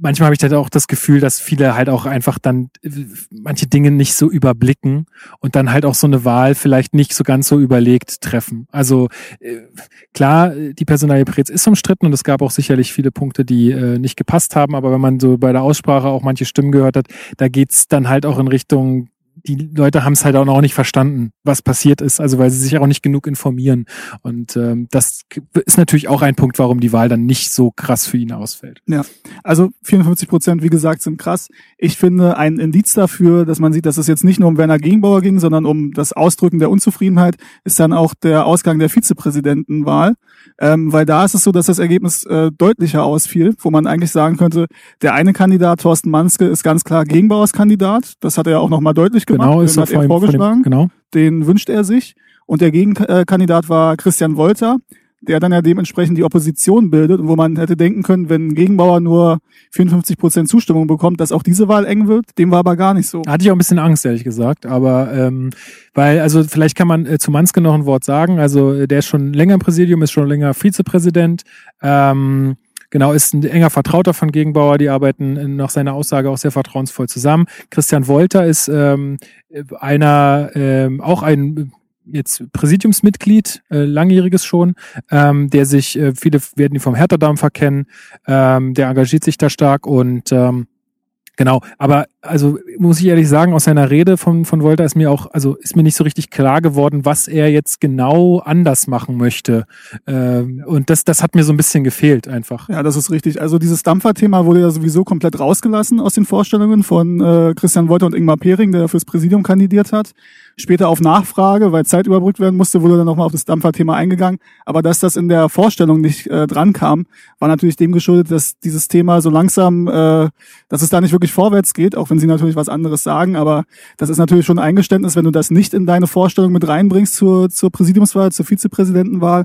manchmal habe ich halt auch das Gefühl, dass viele halt auch einfach dann äh, manche Dinge nicht so überblicken und dann halt auch so eine Wahl vielleicht nicht so ganz so überlegt treffen. Also äh, klar, die Personalie Preetz ist umstritten und es gab auch sicherlich viele Punkte, die äh, nicht gepasst haben, aber wenn man so bei der Aussprache auch manche Stimmen gehört hat, da geht's dann halt auch in Richtung die Leute haben es halt auch noch nicht verstanden, was passiert ist, also weil sie sich auch nicht genug informieren. Und ähm, das ist natürlich auch ein Punkt, warum die Wahl dann nicht so krass für ihn ausfällt. Ja, also 54 Prozent, wie gesagt, sind krass. Ich finde ein Indiz dafür, dass man sieht, dass es jetzt nicht nur um Werner Gegenbauer ging, sondern um das Ausdrücken der Unzufriedenheit, ist dann auch der Ausgang der Vizepräsidentenwahl. Ähm, weil da ist es so, dass das Ergebnis äh, deutlicher ausfiel, wo man eigentlich sagen könnte, der eine Kandidat, Thorsten Manske, ist ganz klar Gegenbauers Kandidat. Das hat er ja auch nochmal deutlich gemacht. Genau, ist hat er vorgeschlagen. Dem, genau. Den wünscht er sich. Und der Gegenkandidat war Christian Wolter der dann ja dementsprechend die Opposition bildet und wo man hätte denken können, wenn Gegenbauer nur 54 Prozent Zustimmung bekommt, dass auch diese Wahl eng wird. Dem war aber gar nicht so. Hatte ich auch ein bisschen Angst, ehrlich gesagt. Aber ähm, weil, also vielleicht kann man äh, zu Manske noch ein Wort sagen. Also äh, der ist schon länger im Präsidium, ist schon länger Vizepräsident. Ähm, Genau, ist ein enger Vertrauter von Gegenbauer, die arbeiten nach seiner Aussage auch sehr vertrauensvoll zusammen. Christian Wolter ist ähm, einer, ähm, auch ein jetzt Präsidiumsmitglied, äh, langjähriges schon, ähm, der sich, äh, viele werden ihn vom Hertha-Dampfer kennen, ähm, der engagiert sich da stark und ähm, Genau, aber also muss ich ehrlich sagen, aus seiner Rede von, von Volta ist mir auch, also ist mir nicht so richtig klar geworden, was er jetzt genau anders machen möchte. Ähm, und das, das hat mir so ein bisschen gefehlt einfach. Ja, das ist richtig. Also dieses Dampferthema wurde ja sowieso komplett rausgelassen aus den Vorstellungen von äh, Christian Wolter und Ingmar Pering, der fürs Präsidium kandidiert hat. Später auf Nachfrage, weil Zeit überbrückt werden musste, wurde dann nochmal auf das Dampferthema eingegangen. Aber dass das in der Vorstellung nicht äh, dran kam, war natürlich dem geschuldet, dass dieses Thema so langsam, äh, dass es da nicht wirklich vorwärts geht, auch wenn sie natürlich was anderes sagen. Aber das ist natürlich schon ein Eingeständnis, wenn du das nicht in deine Vorstellung mit reinbringst zur, zur Präsidiumswahl, zur Vizepräsidentenwahl,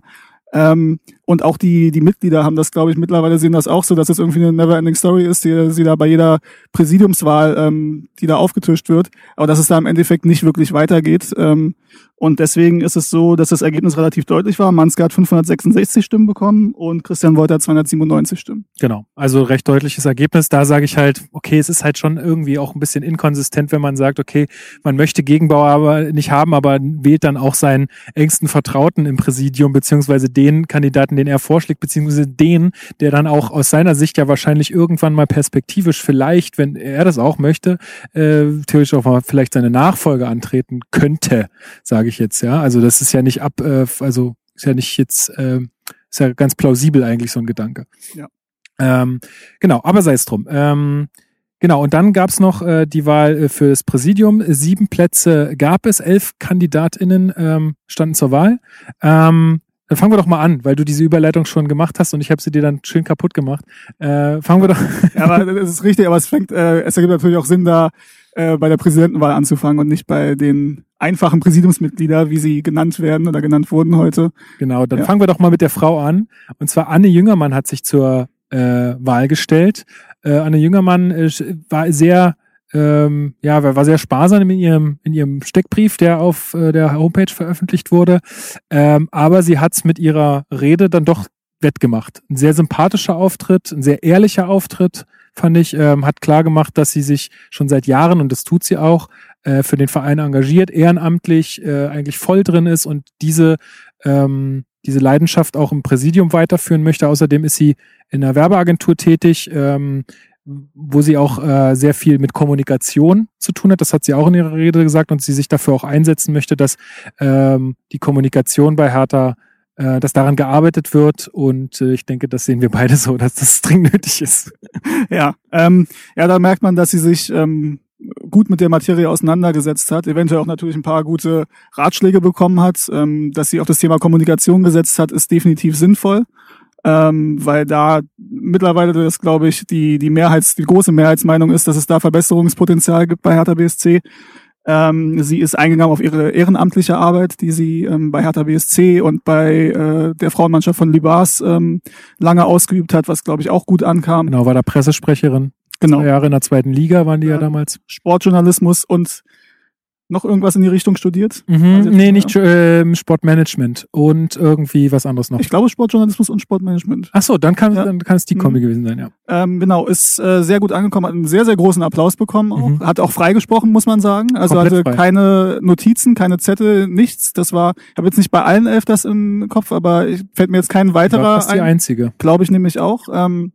ähm, und auch die, die Mitglieder haben das, glaube ich, mittlerweile sehen das auch so, dass es irgendwie eine Never-Ending Story ist, die sie da bei jeder Präsidiumswahl, ähm, die da aufgetischt wird, aber dass es da im Endeffekt nicht wirklich weitergeht. Ähm, und deswegen ist es so, dass das Ergebnis relativ deutlich war. Manske hat 566 Stimmen bekommen und Christian Wolter hat 297 Stimmen. Genau, also recht deutliches Ergebnis. Da sage ich halt, okay, es ist halt schon irgendwie auch ein bisschen inkonsistent, wenn man sagt, okay, man möchte Gegenbauer aber nicht haben, aber wählt dann auch seinen engsten Vertrauten im Präsidium, beziehungsweise den Kandidaten, den er vorschlägt, beziehungsweise den, der dann auch aus seiner Sicht ja wahrscheinlich irgendwann mal perspektivisch vielleicht, wenn er das auch möchte, äh, theoretisch auch mal vielleicht seine Nachfolge antreten könnte, sage ich ich jetzt, ja. Also das ist ja nicht ab, äh, also ist ja nicht jetzt, äh, ist ja ganz plausibel eigentlich so ein Gedanke. Ja. Ähm, genau, aber sei es drum. Ähm, genau, und dann gab's noch äh, die Wahl äh, für das Präsidium. Sieben Plätze gab es, elf KandidatInnen ähm, standen zur Wahl. Ähm, dann fangen wir doch mal an, weil du diese Überleitung schon gemacht hast und ich habe sie dir dann schön kaputt gemacht. Äh, fangen wir doch. ja, aber das ist richtig, aber es fängt, äh, es ergibt natürlich auch Sinn, da äh, bei der Präsidentenwahl anzufangen und nicht bei den einfachen Präsidiumsmitglieder, wie sie genannt werden oder genannt wurden heute. Genau, dann ja. fangen wir doch mal mit der Frau an. Und zwar Anne Jüngermann hat sich zur äh, Wahl gestellt. Äh, Anne Jüngermann äh, war sehr ähm, ja, war sehr sparsam in ihrem, in ihrem Steckbrief, der auf äh, der Homepage veröffentlicht wurde. Ähm, aber sie hat's mit ihrer Rede dann doch wettgemacht. Ein sehr sympathischer Auftritt, ein sehr ehrlicher Auftritt, fand ich, ähm, hat klar gemacht, dass sie sich schon seit Jahren, und das tut sie auch, äh, für den Verein engagiert, ehrenamtlich äh, eigentlich voll drin ist und diese, ähm, diese Leidenschaft auch im Präsidium weiterführen möchte. Außerdem ist sie in einer Werbeagentur tätig, ähm, wo sie auch äh, sehr viel mit Kommunikation zu tun hat. Das hat sie auch in ihrer Rede gesagt und sie sich dafür auch einsetzen möchte, dass ähm, die Kommunikation bei Hertha, äh, dass daran gearbeitet wird. Und äh, ich denke, das sehen wir beide so, dass das dringend nötig ist. Ja, ähm, ja, da merkt man, dass sie sich ähm, gut mit der Materie auseinandergesetzt hat, eventuell auch natürlich ein paar gute Ratschläge bekommen hat, ähm, dass sie auf das Thema Kommunikation gesetzt hat, ist definitiv sinnvoll ähm, weil da mittlerweile das, glaube ich, die, die Mehrheits, die große Mehrheitsmeinung ist, dass es da Verbesserungspotenzial gibt bei Hertha BSC. Ähm, sie ist eingegangen auf ihre ehrenamtliche Arbeit, die sie ähm, bei Hertha BSC und bei äh, der Frauenmannschaft von Libas ähm, lange ausgeübt hat, was, glaube ich, auch gut ankam. Genau, war da Pressesprecherin. Genau. Zwei Jahre in der zweiten Liga waren die ja, ja damals. Sportjournalismus und noch irgendwas in die Richtung studiert? Mhm, nee, nicht äh, Sportmanagement und irgendwie was anderes noch. Ich glaube Sportjournalismus und Sportmanagement. Ach so, dann kann, ja. dann kann es die Kombi mhm. gewesen sein, ja. Ähm, genau, ist äh, sehr gut angekommen, hat einen sehr, sehr großen Applaus bekommen auch. Mhm. Hat auch freigesprochen, muss man sagen. Also Komplett hatte frei. keine Notizen, keine Zettel, nichts. Das war, ich habe jetzt nicht bei allen elf das im Kopf, aber ich, fällt mir jetzt kein weiterer Das ist die einzige. Glaube ich nämlich auch. Ähm,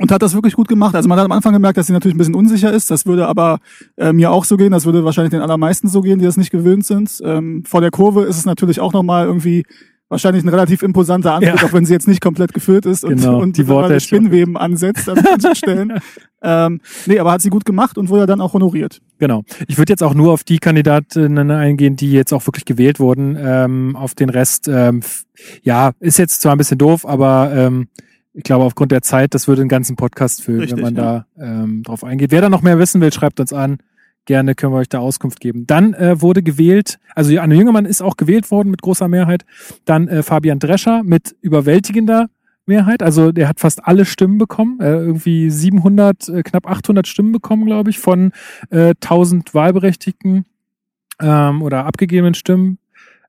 und hat das wirklich gut gemacht. Also man hat am Anfang gemerkt, dass sie natürlich ein bisschen unsicher ist. Das würde aber äh, mir auch so gehen. Das würde wahrscheinlich den allermeisten so gehen, die das nicht gewöhnt sind. Ähm, vor der Kurve ist es natürlich auch nochmal irgendwie wahrscheinlich ein relativ imposanter Anblick, ja. auch wenn sie jetzt nicht komplett gefüllt ist und, genau, und die Worte Spinnweben ansetzt an manchen Stellen. ähm, nee, aber hat sie gut gemacht und wurde dann auch honoriert. Genau. Ich würde jetzt auch nur auf die Kandidatinnen eingehen, die jetzt auch wirklich gewählt wurden. Ähm, auf den Rest, ähm, ja, ist jetzt zwar ein bisschen doof, aber ähm, ich glaube, aufgrund der Zeit, das würde den ganzen Podcast füllen, Richtig, wenn man ja. da ähm, drauf eingeht. Wer da noch mehr wissen will, schreibt uns an. Gerne können wir euch da Auskunft geben. Dann äh, wurde gewählt, also Anne Jüngemann ist auch gewählt worden mit großer Mehrheit. Dann äh, Fabian Drescher mit überwältigender Mehrheit. Also der hat fast alle Stimmen bekommen. Äh, irgendwie 700, äh, knapp 800 Stimmen bekommen, glaube ich, von äh, 1000 Wahlberechtigten ähm, oder abgegebenen Stimmen.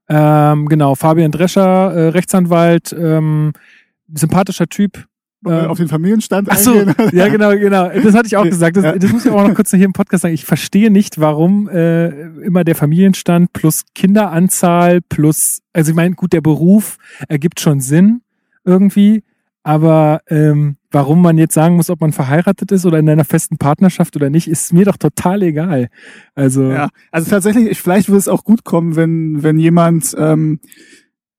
Ähm, genau, Fabian Drescher, äh, Rechtsanwalt, ähm, sympathischer Typ. Äh, auf den Familienstand Ach so, ja genau, genau. Das hatte ich auch gesagt. Das, das muss ich auch noch kurz hier im Podcast sagen. Ich verstehe nicht, warum äh, immer der Familienstand plus Kinderanzahl plus, also ich meine, gut, der Beruf ergibt schon Sinn irgendwie, aber ähm, warum man jetzt sagen muss, ob man verheiratet ist oder in einer festen Partnerschaft oder nicht, ist mir doch total egal. Also ja, also tatsächlich, ich, vielleicht würde es auch gut kommen, wenn wenn jemand ähm,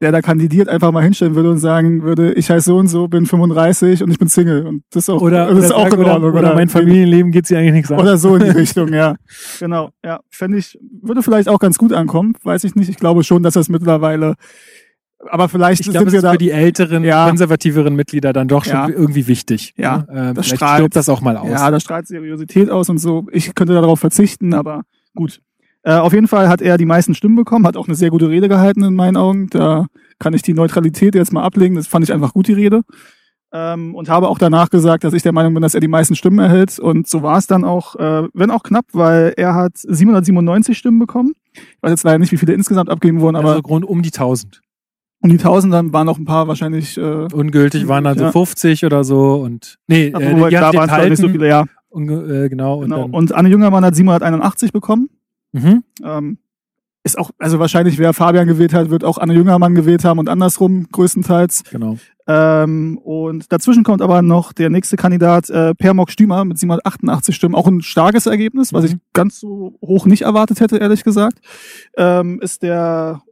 der da kandidiert, einfach mal hinstellen würde und sagen würde, ich heiße so und so, bin 35 und ich bin Single. Und das ist auch, oder, das ist oder auch in Ordnung. Oder, oder mein Familienleben geht sich eigentlich nichts an. Oder so in die Richtung, ja. Genau, ja. Fände ich, würde vielleicht auch ganz gut ankommen, weiß ich nicht. Ich glaube schon, dass das mittlerweile aber vielleicht ich glaube, sind wir da für die älteren, ja, konservativeren Mitglieder dann doch schon ja, irgendwie wichtig. Ja, ne? äh, das strahlt das auch mal aus. Ja, das strahlt Seriosität aus und so. Ich könnte darauf verzichten, aber gut. Äh, auf jeden Fall hat er die meisten Stimmen bekommen, hat auch eine sehr gute Rede gehalten in meinen Augen. Da kann ich die Neutralität jetzt mal ablegen. Das fand ich einfach gut, die Rede. Ähm, und habe auch danach gesagt, dass ich der Meinung bin, dass er die meisten Stimmen erhält. Und so war es dann auch, äh, wenn auch knapp, weil er hat 797 Stimmen bekommen. Ich weiß jetzt leider nicht, wie viele insgesamt abgegeben wurden, aber. Also Grund um die 1000. Um die 1000, dann waren noch ein paar wahrscheinlich. Äh, Ungültig waren dann ja. so 50 oder so und. Nee, also, äh, die da waren nicht so viele, ja. Und, äh, genau. genau. Und, und Anne Jüngermann hat 781 bekommen. Mhm. Ähm, ist auch, also wahrscheinlich, wer Fabian gewählt hat, wird auch Anne Jüngermann gewählt haben und andersrum größtenteils. Genau. Ähm, und dazwischen kommt aber noch der nächste Kandidat, äh, Permok Stümer mit 788 Stimmen. Auch ein starkes Ergebnis, was mhm. ich ganz so hoch nicht erwartet hätte, ehrlich gesagt. Ähm, ist der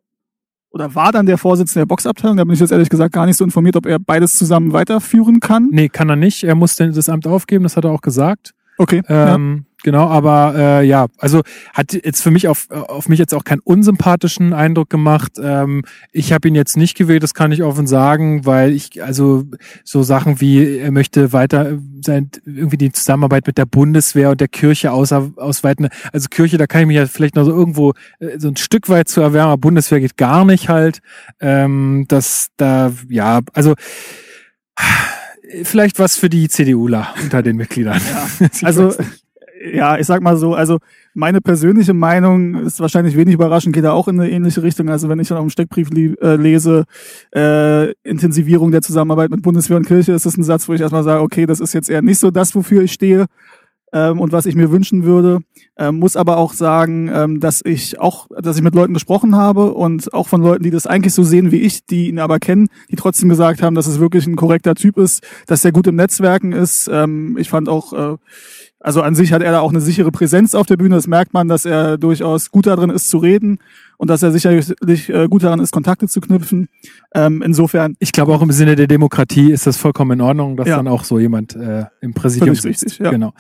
oder war dann der Vorsitzende der Boxabteilung. Da bin ich jetzt ehrlich gesagt gar nicht so informiert, ob er beides zusammen weiterführen kann. Nee, kann er nicht. Er muss das Amt aufgeben, das hat er auch gesagt. Okay. Ähm, ja. Genau, aber äh, ja, also hat jetzt für mich auf, auf mich jetzt auch keinen unsympathischen Eindruck gemacht. Ähm, ich habe ihn jetzt nicht gewählt, das kann ich offen sagen, weil ich also so Sachen wie er möchte weiter sein irgendwie die Zusammenarbeit mit der Bundeswehr und der Kirche außer, ausweiten. Also Kirche, da kann ich mich ja vielleicht noch so irgendwo äh, so ein Stück weit zu erwärmen, aber Bundeswehr geht gar nicht halt. Ähm, das da ja, also vielleicht was für die CDUler unter den Mitgliedern. Ja. Also ja, ich sag mal so, also meine persönliche Meinung ist wahrscheinlich wenig überraschend, geht da auch in eine ähnliche Richtung. Also wenn ich dann auf dem Steckbrief äh, lese, äh, Intensivierung der Zusammenarbeit mit Bundeswehr und Kirche, ist das ein Satz, wo ich erstmal sage, okay, das ist jetzt eher nicht so das, wofür ich stehe. ähm, und was ich mir wünschen würde. Ähm, muss aber auch sagen, ähm, dass ich auch, dass ich mit Leuten gesprochen habe und auch von Leuten, die das eigentlich so sehen wie ich, die ihn aber kennen, die trotzdem gesagt haben, dass es wirklich ein korrekter Typ ist, dass er gut im Netzwerken ist. Ähm, ich fand auch, äh, also an sich hat er da auch eine sichere Präsenz auf der Bühne. Das merkt man, dass er durchaus gut darin ist zu reden und dass er sicherlich äh, gut daran ist, Kontakte zu knüpfen. Ähm, insofern. Ich glaube auch im Sinne der Demokratie ist das vollkommen in Ordnung, dass ja. dann auch so jemand äh, im Präsidium ist. Richtig, ja. Genau.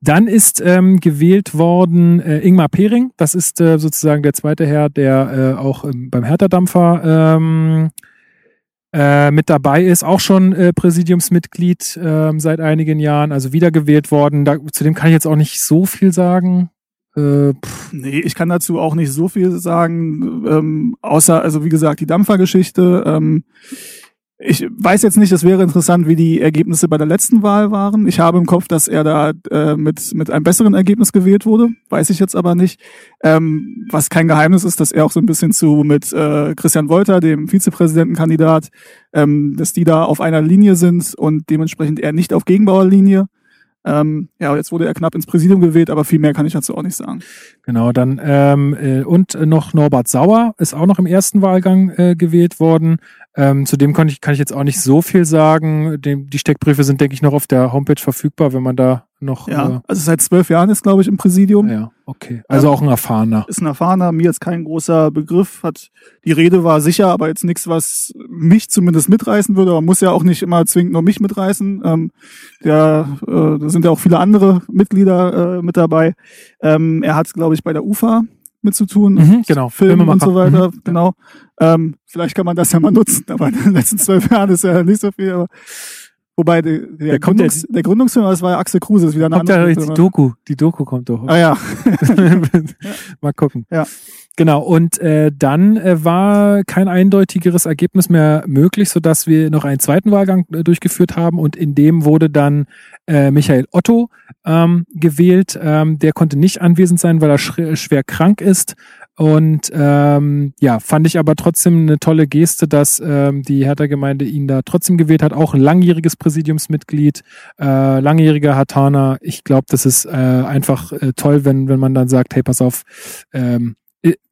Dann ist ähm, gewählt worden äh, Ingmar Pering. Das ist äh, sozusagen der zweite Herr, der äh, auch ähm, beim Hertha-Dampfer ähm, äh, mit dabei ist, auch schon äh, Präsidiumsmitglied äh, seit einigen Jahren, also wiedergewählt worden. Da, zu dem kann ich jetzt auch nicht so viel sagen. Äh, nee, ich kann dazu auch nicht so viel sagen, ähm, außer, also wie gesagt, die Dampfergeschichte. Ähm, ich weiß jetzt nicht, es wäre interessant, wie die Ergebnisse bei der letzten Wahl waren. Ich habe im Kopf, dass er da äh, mit, mit einem besseren Ergebnis gewählt wurde. Weiß ich jetzt aber nicht. Ähm, was kein Geheimnis ist, dass er auch so ein bisschen zu mit äh, Christian Wolter, dem Vizepräsidentenkandidat, ähm, dass die da auf einer Linie sind und dementsprechend er nicht auf Gegenbauerlinie. Ähm, ja, jetzt wurde er knapp ins Präsidium gewählt, aber viel mehr kann ich dazu auch nicht sagen. Genau, dann ähm, äh, und noch Norbert Sauer ist auch noch im ersten Wahlgang äh, gewählt worden. Ähm, zu dem kann ich, kann ich jetzt auch nicht so viel sagen. Dem, die Steckbriefe sind, denke ich, noch auf der Homepage verfügbar, wenn man da noch. Ja, äh, also seit zwölf Jahren ist, glaube ich, im Präsidium. Ja, okay. Also ähm, auch ein erfahrener. Ist ein erfahrener, mir jetzt kein großer Begriff. Hat die Rede war sicher, aber jetzt nichts, was mich zumindest mitreißen würde. Man muss ja auch nicht immer zwingend nur mich mitreißen. Ähm, ja, äh, da sind ja auch viele andere Mitglieder äh, mit dabei. Ähm, er hat, glaube ich, bei der UFA mit zu tun. Mhm, genau. Filmen und so weiter. Mhm, genau. Ähm, vielleicht kann man das ja mal nutzen, aber in den letzten zwölf Jahren ist ja nicht so viel. Aber wobei der, der, Gründungs, der Gründungsfilm, das war ja Axel Kruse, ist wieder eine kommt andere. Ja, die Doku, die Doku kommt doch. Ah ja. mal gucken. Ja. Genau, und äh, dann äh, war kein eindeutigeres Ergebnis mehr möglich, sodass wir noch einen zweiten Wahlgang äh, durchgeführt haben und in dem wurde dann äh, Michael Otto ähm, gewählt. Ähm, der konnte nicht anwesend sein, weil er schwer krank ist. Und ähm, ja, fand ich aber trotzdem eine tolle Geste, dass ähm, die Hertha-Gemeinde ihn da trotzdem gewählt hat. Auch ein langjähriges Präsidiumsmitglied, äh, langjähriger Hatana. Ich glaube, das ist äh, einfach äh, toll, wenn, wenn man dann sagt, hey, pass auf, ähm,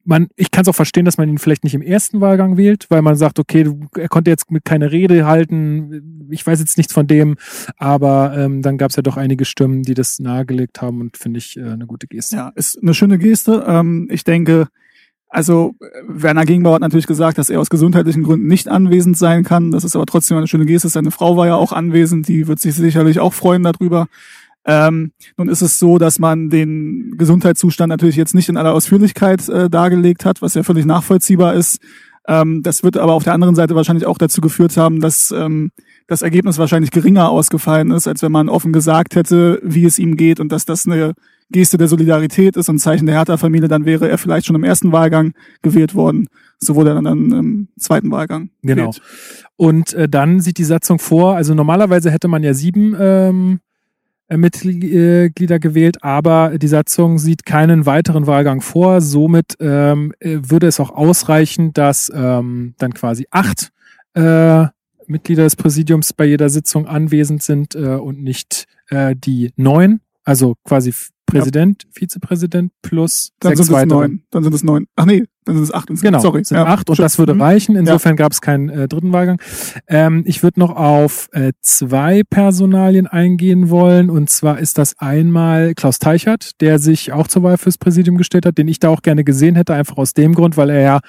man, ich kann es auch verstehen, dass man ihn vielleicht nicht im ersten Wahlgang wählt, weil man sagt, okay, er konnte jetzt mit keine Rede halten, ich weiß jetzt nichts von dem, aber ähm, dann gab es ja doch einige Stimmen, die das nahegelegt haben und finde ich äh, eine gute Geste. Ja, ist eine schöne Geste. Ähm, ich denke, also Werner Gegenbauer hat natürlich gesagt, dass er aus gesundheitlichen Gründen nicht anwesend sein kann. Das ist aber trotzdem eine schöne Geste. Seine Frau war ja auch anwesend, die wird sich sicherlich auch freuen darüber. Ähm, nun ist es so, dass man den Gesundheitszustand natürlich jetzt nicht in aller Ausführlichkeit äh, dargelegt hat, was ja völlig nachvollziehbar ist. Ähm, das wird aber auf der anderen Seite wahrscheinlich auch dazu geführt haben, dass ähm, das Ergebnis wahrscheinlich geringer ausgefallen ist, als wenn man offen gesagt hätte, wie es ihm geht und dass das eine Geste der Solidarität ist und Zeichen der Hertha-Familie, dann wäre er vielleicht schon im ersten Wahlgang gewählt worden. So wurde er dann im zweiten Wahlgang. Genau. Gewählt. Und äh, dann sieht die Satzung vor, also normalerweise hätte man ja sieben ähm, äh, Mitglieder gewählt, aber die Satzung sieht keinen weiteren Wahlgang vor. Somit ähm, äh, würde es auch ausreichen, dass ähm, dann quasi acht äh, Mitglieder des Präsidiums bei jeder Sitzung anwesend sind äh, und nicht äh, die neun, also quasi Präsident, ja. Vizepräsident plus dann sechs sind es neun. Dann sind es neun. Ach nee, dann sind es acht insgesamt. Genau, Sorry. sind ja. acht und Schön. das würde mhm. reichen. Insofern ja. gab es keinen äh, dritten Wahlgang. Ähm, ich würde noch auf äh, zwei Personalien eingehen wollen. Und zwar ist das einmal Klaus Teichert, der sich auch zur Wahl fürs Präsidium gestellt hat, den ich da auch gerne gesehen hätte, einfach aus dem Grund, weil er ja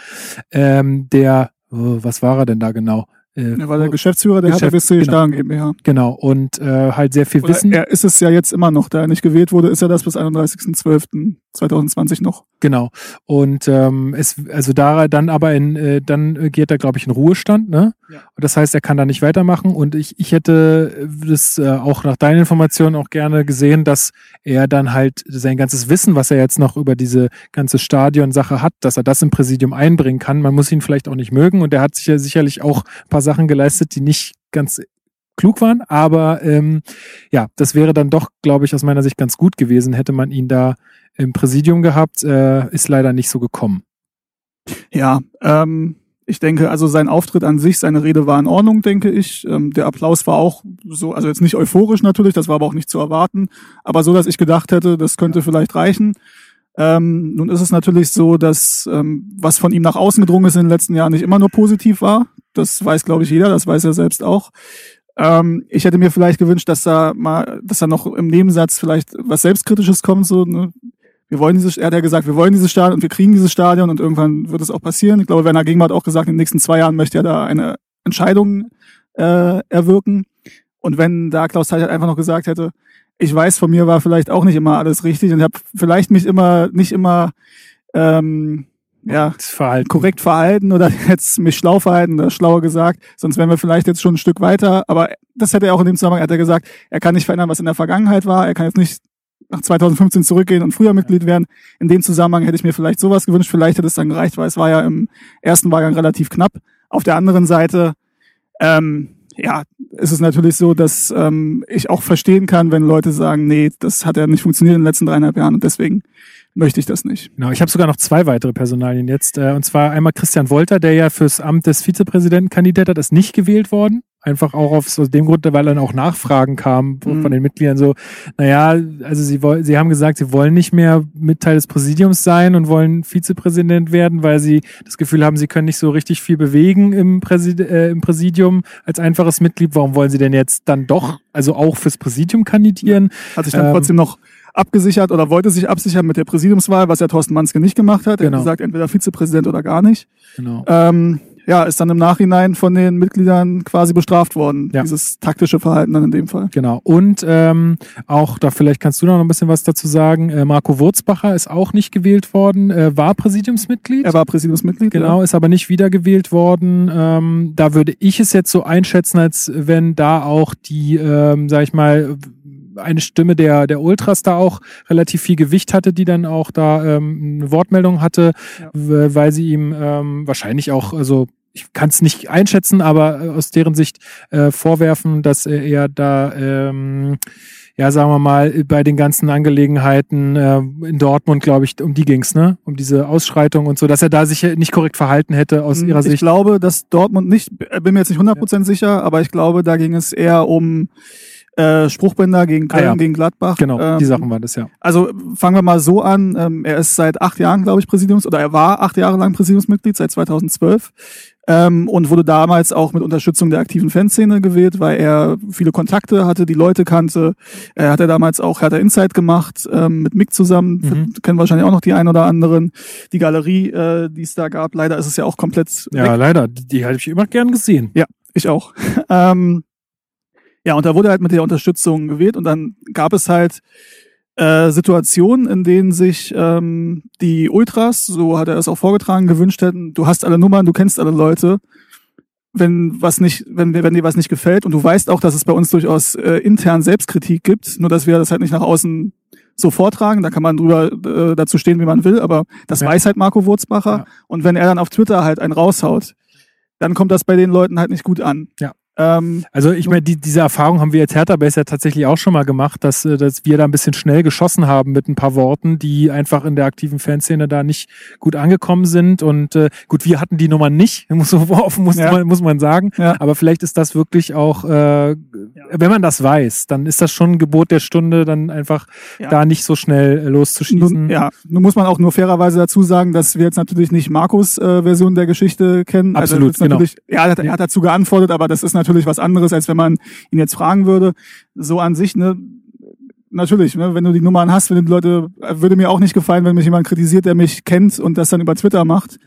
ähm, der, oh, was war er denn da genau? Äh, er war der Geschäftsführer der Geschäft, Hertha BSC genau. Starren GmbH. Genau, und äh, halt sehr viel Oder Wissen. Er ist es ja jetzt immer noch, da er nicht gewählt wurde, ist er das bis 31.12.2020 noch. Genau. Und ähm, es, also da dann aber in, äh, dann geht er, glaube ich, in Ruhestand, ne? Ja. Das heißt, er kann da nicht weitermachen. Und ich, ich hätte das äh, auch nach deinen Informationen auch gerne gesehen, dass er dann halt sein ganzes Wissen, was er jetzt noch über diese ganze Stadion-Sache hat, dass er das im Präsidium einbringen kann. Man muss ihn vielleicht auch nicht mögen und er hat sich ja sicherlich auch ein paar Sachen geleistet, die nicht ganz klug waren, aber ähm, ja, das wäre dann doch, glaube ich, aus meiner Sicht ganz gut gewesen, hätte man ihn da im Präsidium gehabt, äh, ist leider nicht so gekommen. Ja, ähm, Ich denke, also sein Auftritt an sich, seine Rede war in Ordnung, denke ich. Ähm, der Applaus war auch so, also jetzt nicht euphorisch natürlich, das war aber auch nicht zu erwarten, aber so, dass ich gedacht hätte, das könnte vielleicht reichen. Ähm, nun ist es natürlich so, dass ähm, was von ihm nach außen gedrungen ist in den letzten Jahren nicht immer nur positiv war. Das weiß, glaube ich, jeder, das weiß er selbst auch. Ähm, ich hätte mir vielleicht gewünscht, dass da mal, dass da noch im Nebensatz vielleicht was Selbstkritisches kommt, so, ne? wir wollen dieses, er hat ja gesagt, wir wollen dieses Stadion und wir kriegen dieses Stadion und irgendwann wird es auch passieren. Ich glaube, Werner Gegenwart hat auch gesagt, in den nächsten zwei Jahren möchte er da eine Entscheidung äh, erwirken. Und wenn da Klaus Teichert einfach noch gesagt hätte, ich weiß, von mir war vielleicht auch nicht immer alles richtig und habe vielleicht mich immer nicht immer ähm, ja, verhalten. korrekt verhalten oder jetzt mich schlau verhalten oder schlauer gesagt, sonst wären wir vielleicht jetzt schon ein Stück weiter. Aber das hätte er auch in dem Zusammenhang, hat er gesagt, er kann nicht verändern, was in der Vergangenheit war, er kann jetzt nicht nach 2015 zurückgehen und früher Mitglied werden. In dem Zusammenhang hätte ich mir vielleicht sowas gewünscht. Vielleicht hätte es dann gereicht, weil es war ja im ersten Wahlgang relativ knapp. Auf der anderen Seite, ähm, ja, ist es natürlich so, dass ähm, ich auch verstehen kann, wenn Leute sagen, nee, das hat ja nicht funktioniert in den letzten dreieinhalb Jahren und deswegen möchte ich das nicht. Genau, ich habe sogar noch zwei weitere Personalien jetzt. Äh, und zwar einmal Christian Wolter, der ja fürs Amt des Vizepräsidenten kandidiert hat, ist nicht gewählt worden. Einfach auch aus so dem Grund, weil dann auch Nachfragen kamen mhm. von den Mitgliedern so, naja, also sie sie haben gesagt, sie wollen nicht mehr Mitteil des Präsidiums sein und wollen Vizepräsident werden, weil sie das Gefühl haben, sie können nicht so richtig viel bewegen im, Präsid äh, im Präsidium als einfaches Mitglied. Warum wollen sie denn jetzt dann doch, also auch fürs Präsidium kandidieren? Hat sich dann ähm, trotzdem noch abgesichert oder wollte sich absichern mit der Präsidiumswahl, was ja Thorsten Manske nicht gemacht hat. Er genau. hat gesagt, entweder Vizepräsident oder gar nicht. Genau. Ähm, ja, ist dann im Nachhinein von den Mitgliedern quasi bestraft worden. Ja. Dieses taktische Verhalten dann in dem Fall. Genau. Und ähm, auch, da vielleicht kannst du noch ein bisschen was dazu sagen, äh, Marco Wurzbacher ist auch nicht gewählt worden, äh, war Präsidiumsmitglied. Er war Präsidiumsmitglied. Genau, ja. ist aber nicht wiedergewählt worden. Ähm, da würde ich es jetzt so einschätzen, als wenn da auch die, ähm, sag ich mal, eine Stimme der, der Ultras da auch relativ viel Gewicht hatte, die dann auch da ähm, eine Wortmeldung hatte, ja. weil sie ihm ähm, wahrscheinlich auch, also ich kann es nicht einschätzen, aber äh, aus deren Sicht äh, vorwerfen, dass er da, ähm, ja, sagen wir mal, bei den ganzen Angelegenheiten äh, in Dortmund, glaube ich, um die ging's, ne? Um diese Ausschreitung und so, dass er da sich nicht korrekt verhalten hätte aus hm, ihrer Sicht. Ich glaube, dass Dortmund nicht, bin mir jetzt nicht 100% ja. sicher, aber ich glaube, da ging es eher um äh, Spruchbänder gegen Köln, ah, ja. gegen Gladbach. Genau, ähm, die Sachen waren das, ja. Also fangen wir mal so an. Ähm, er ist seit acht Jahren, glaube ich, Präsidiums, oder er war acht Jahre lang Präsidiumsmitglied, seit 2012 ähm, und wurde damals auch mit Unterstützung der aktiven Fanszene gewählt, weil er viele Kontakte hatte, die Leute kannte. Er hat er damals auch Hertha Insight gemacht ähm, mit Mick zusammen, mhm. kennen wahrscheinlich auch noch die ein oder anderen. Die Galerie, äh, die es da gab, leider ist es ja auch komplett Ja, weg. leider, die, die hätte ich immer gern gesehen. Ja, ich auch. ähm, ja, und da wurde halt mit der Unterstützung gewählt und dann gab es halt äh, Situationen, in denen sich ähm, die Ultras, so hat er es auch vorgetragen, gewünscht hätten, du hast alle Nummern, du kennst alle Leute. Wenn was nicht, wenn, wenn dir was nicht gefällt und du weißt auch, dass es bei uns durchaus äh, intern Selbstkritik gibt, nur dass wir das halt nicht nach außen so vortragen, da kann man drüber äh, dazu stehen, wie man will, aber das ja. weiß halt Marco Wurzbacher. Ja. Und wenn er dann auf Twitter halt einen raushaut, dann kommt das bei den Leuten halt nicht gut an. Ja. Ähm, also ich meine, die, diese Erfahrung haben wir jetzt Hertha Base ja tatsächlich auch schon mal gemacht, dass, äh, dass wir da ein bisschen schnell geschossen haben mit ein paar Worten, die einfach in der aktiven Fanszene da nicht gut angekommen sind. Und äh, gut, wir hatten die Nummer nicht, muss, muss, ja. man, muss man sagen. Ja. Aber vielleicht ist das wirklich auch, äh, ja. wenn man das weiß, dann ist das schon ein Gebot der Stunde, dann einfach da nicht so schnell loszuschießen. Nun, ja, nun muss man auch nur fairerweise dazu sagen, dass wir jetzt natürlich nicht Markus äh, Version der Geschichte kennen. Also Absolut, also genau. Ja, er hat, er hat dazu geantwortet, aber das ist natürlich natürlich was anderes, als wenn man ihn jetzt fragen würde. So an sich, ne, natürlich, ne, wenn du die Nummern hast, wenn die Leute, würde mir auch nicht gefallen, wenn mich jemand kritisiert, der mich kennt und das dann über Twitter macht.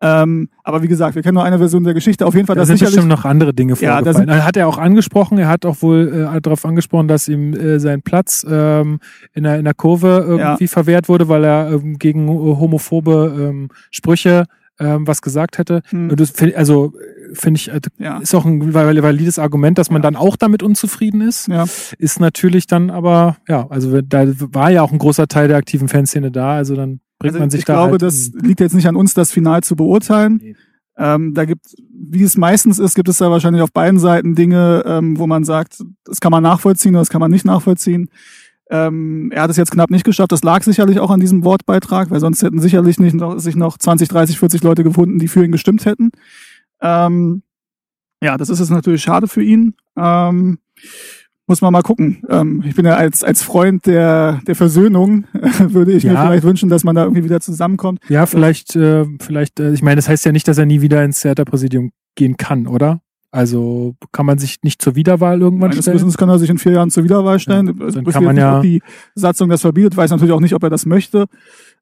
Ähm, aber wie gesagt, wir kennen nur eine Version der Geschichte. Auf jeden Fall, da sind bestimmt noch andere Dinge vorgefallen. Ja, hat er auch angesprochen. Er hat auch wohl äh, darauf angesprochen, dass ihm äh, sein Platz ähm, in, der, in der Kurve irgendwie ja. verwehrt wurde, weil er ähm, gegen homophobe ähm, Sprüche ähm, was gesagt hätte. Hm. Das, also finde ich, äh, ja. ist auch ein valides Argument, dass man ja. dann auch damit unzufrieden ist. Ja. Ist natürlich dann aber, ja, also da war ja auch ein großer Teil der aktiven Fanszene da, also dann bringt also man sich da. Ich glaube, halt das liegt jetzt nicht an uns, das final zu beurteilen. Nee. Ähm, da gibt, wie es meistens ist, gibt es da wahrscheinlich auf beiden Seiten Dinge, ähm, wo man sagt, das kann man nachvollziehen oder das kann man nicht nachvollziehen. Ähm, er hat es jetzt knapp nicht geschafft. Das lag sicherlich auch an diesem Wortbeitrag, weil sonst hätten sicherlich nicht noch, sich noch 20, 30, 40 Leute gefunden, die für ihn gestimmt hätten. Ähm, ja, das ist jetzt natürlich schade für ihn. Ähm, muss man mal gucken. Ähm, ich bin ja als, als Freund der, der Versöhnung, äh, würde ich ja. mir vielleicht wünschen, dass man da irgendwie wieder zusammenkommt. Ja, vielleicht, äh, vielleicht, äh, ich meine, das heißt ja nicht, dass er nie wieder ins Theaterpräsidium gehen kann, oder? Also kann man sich nicht zur Wiederwahl irgendwann Meines stellen? Wissens kann er sich in vier Jahren zur Wiederwahl stellen. Ja, dann kann man ja die Satzung das verbietet, weiß natürlich auch nicht, ob er das möchte.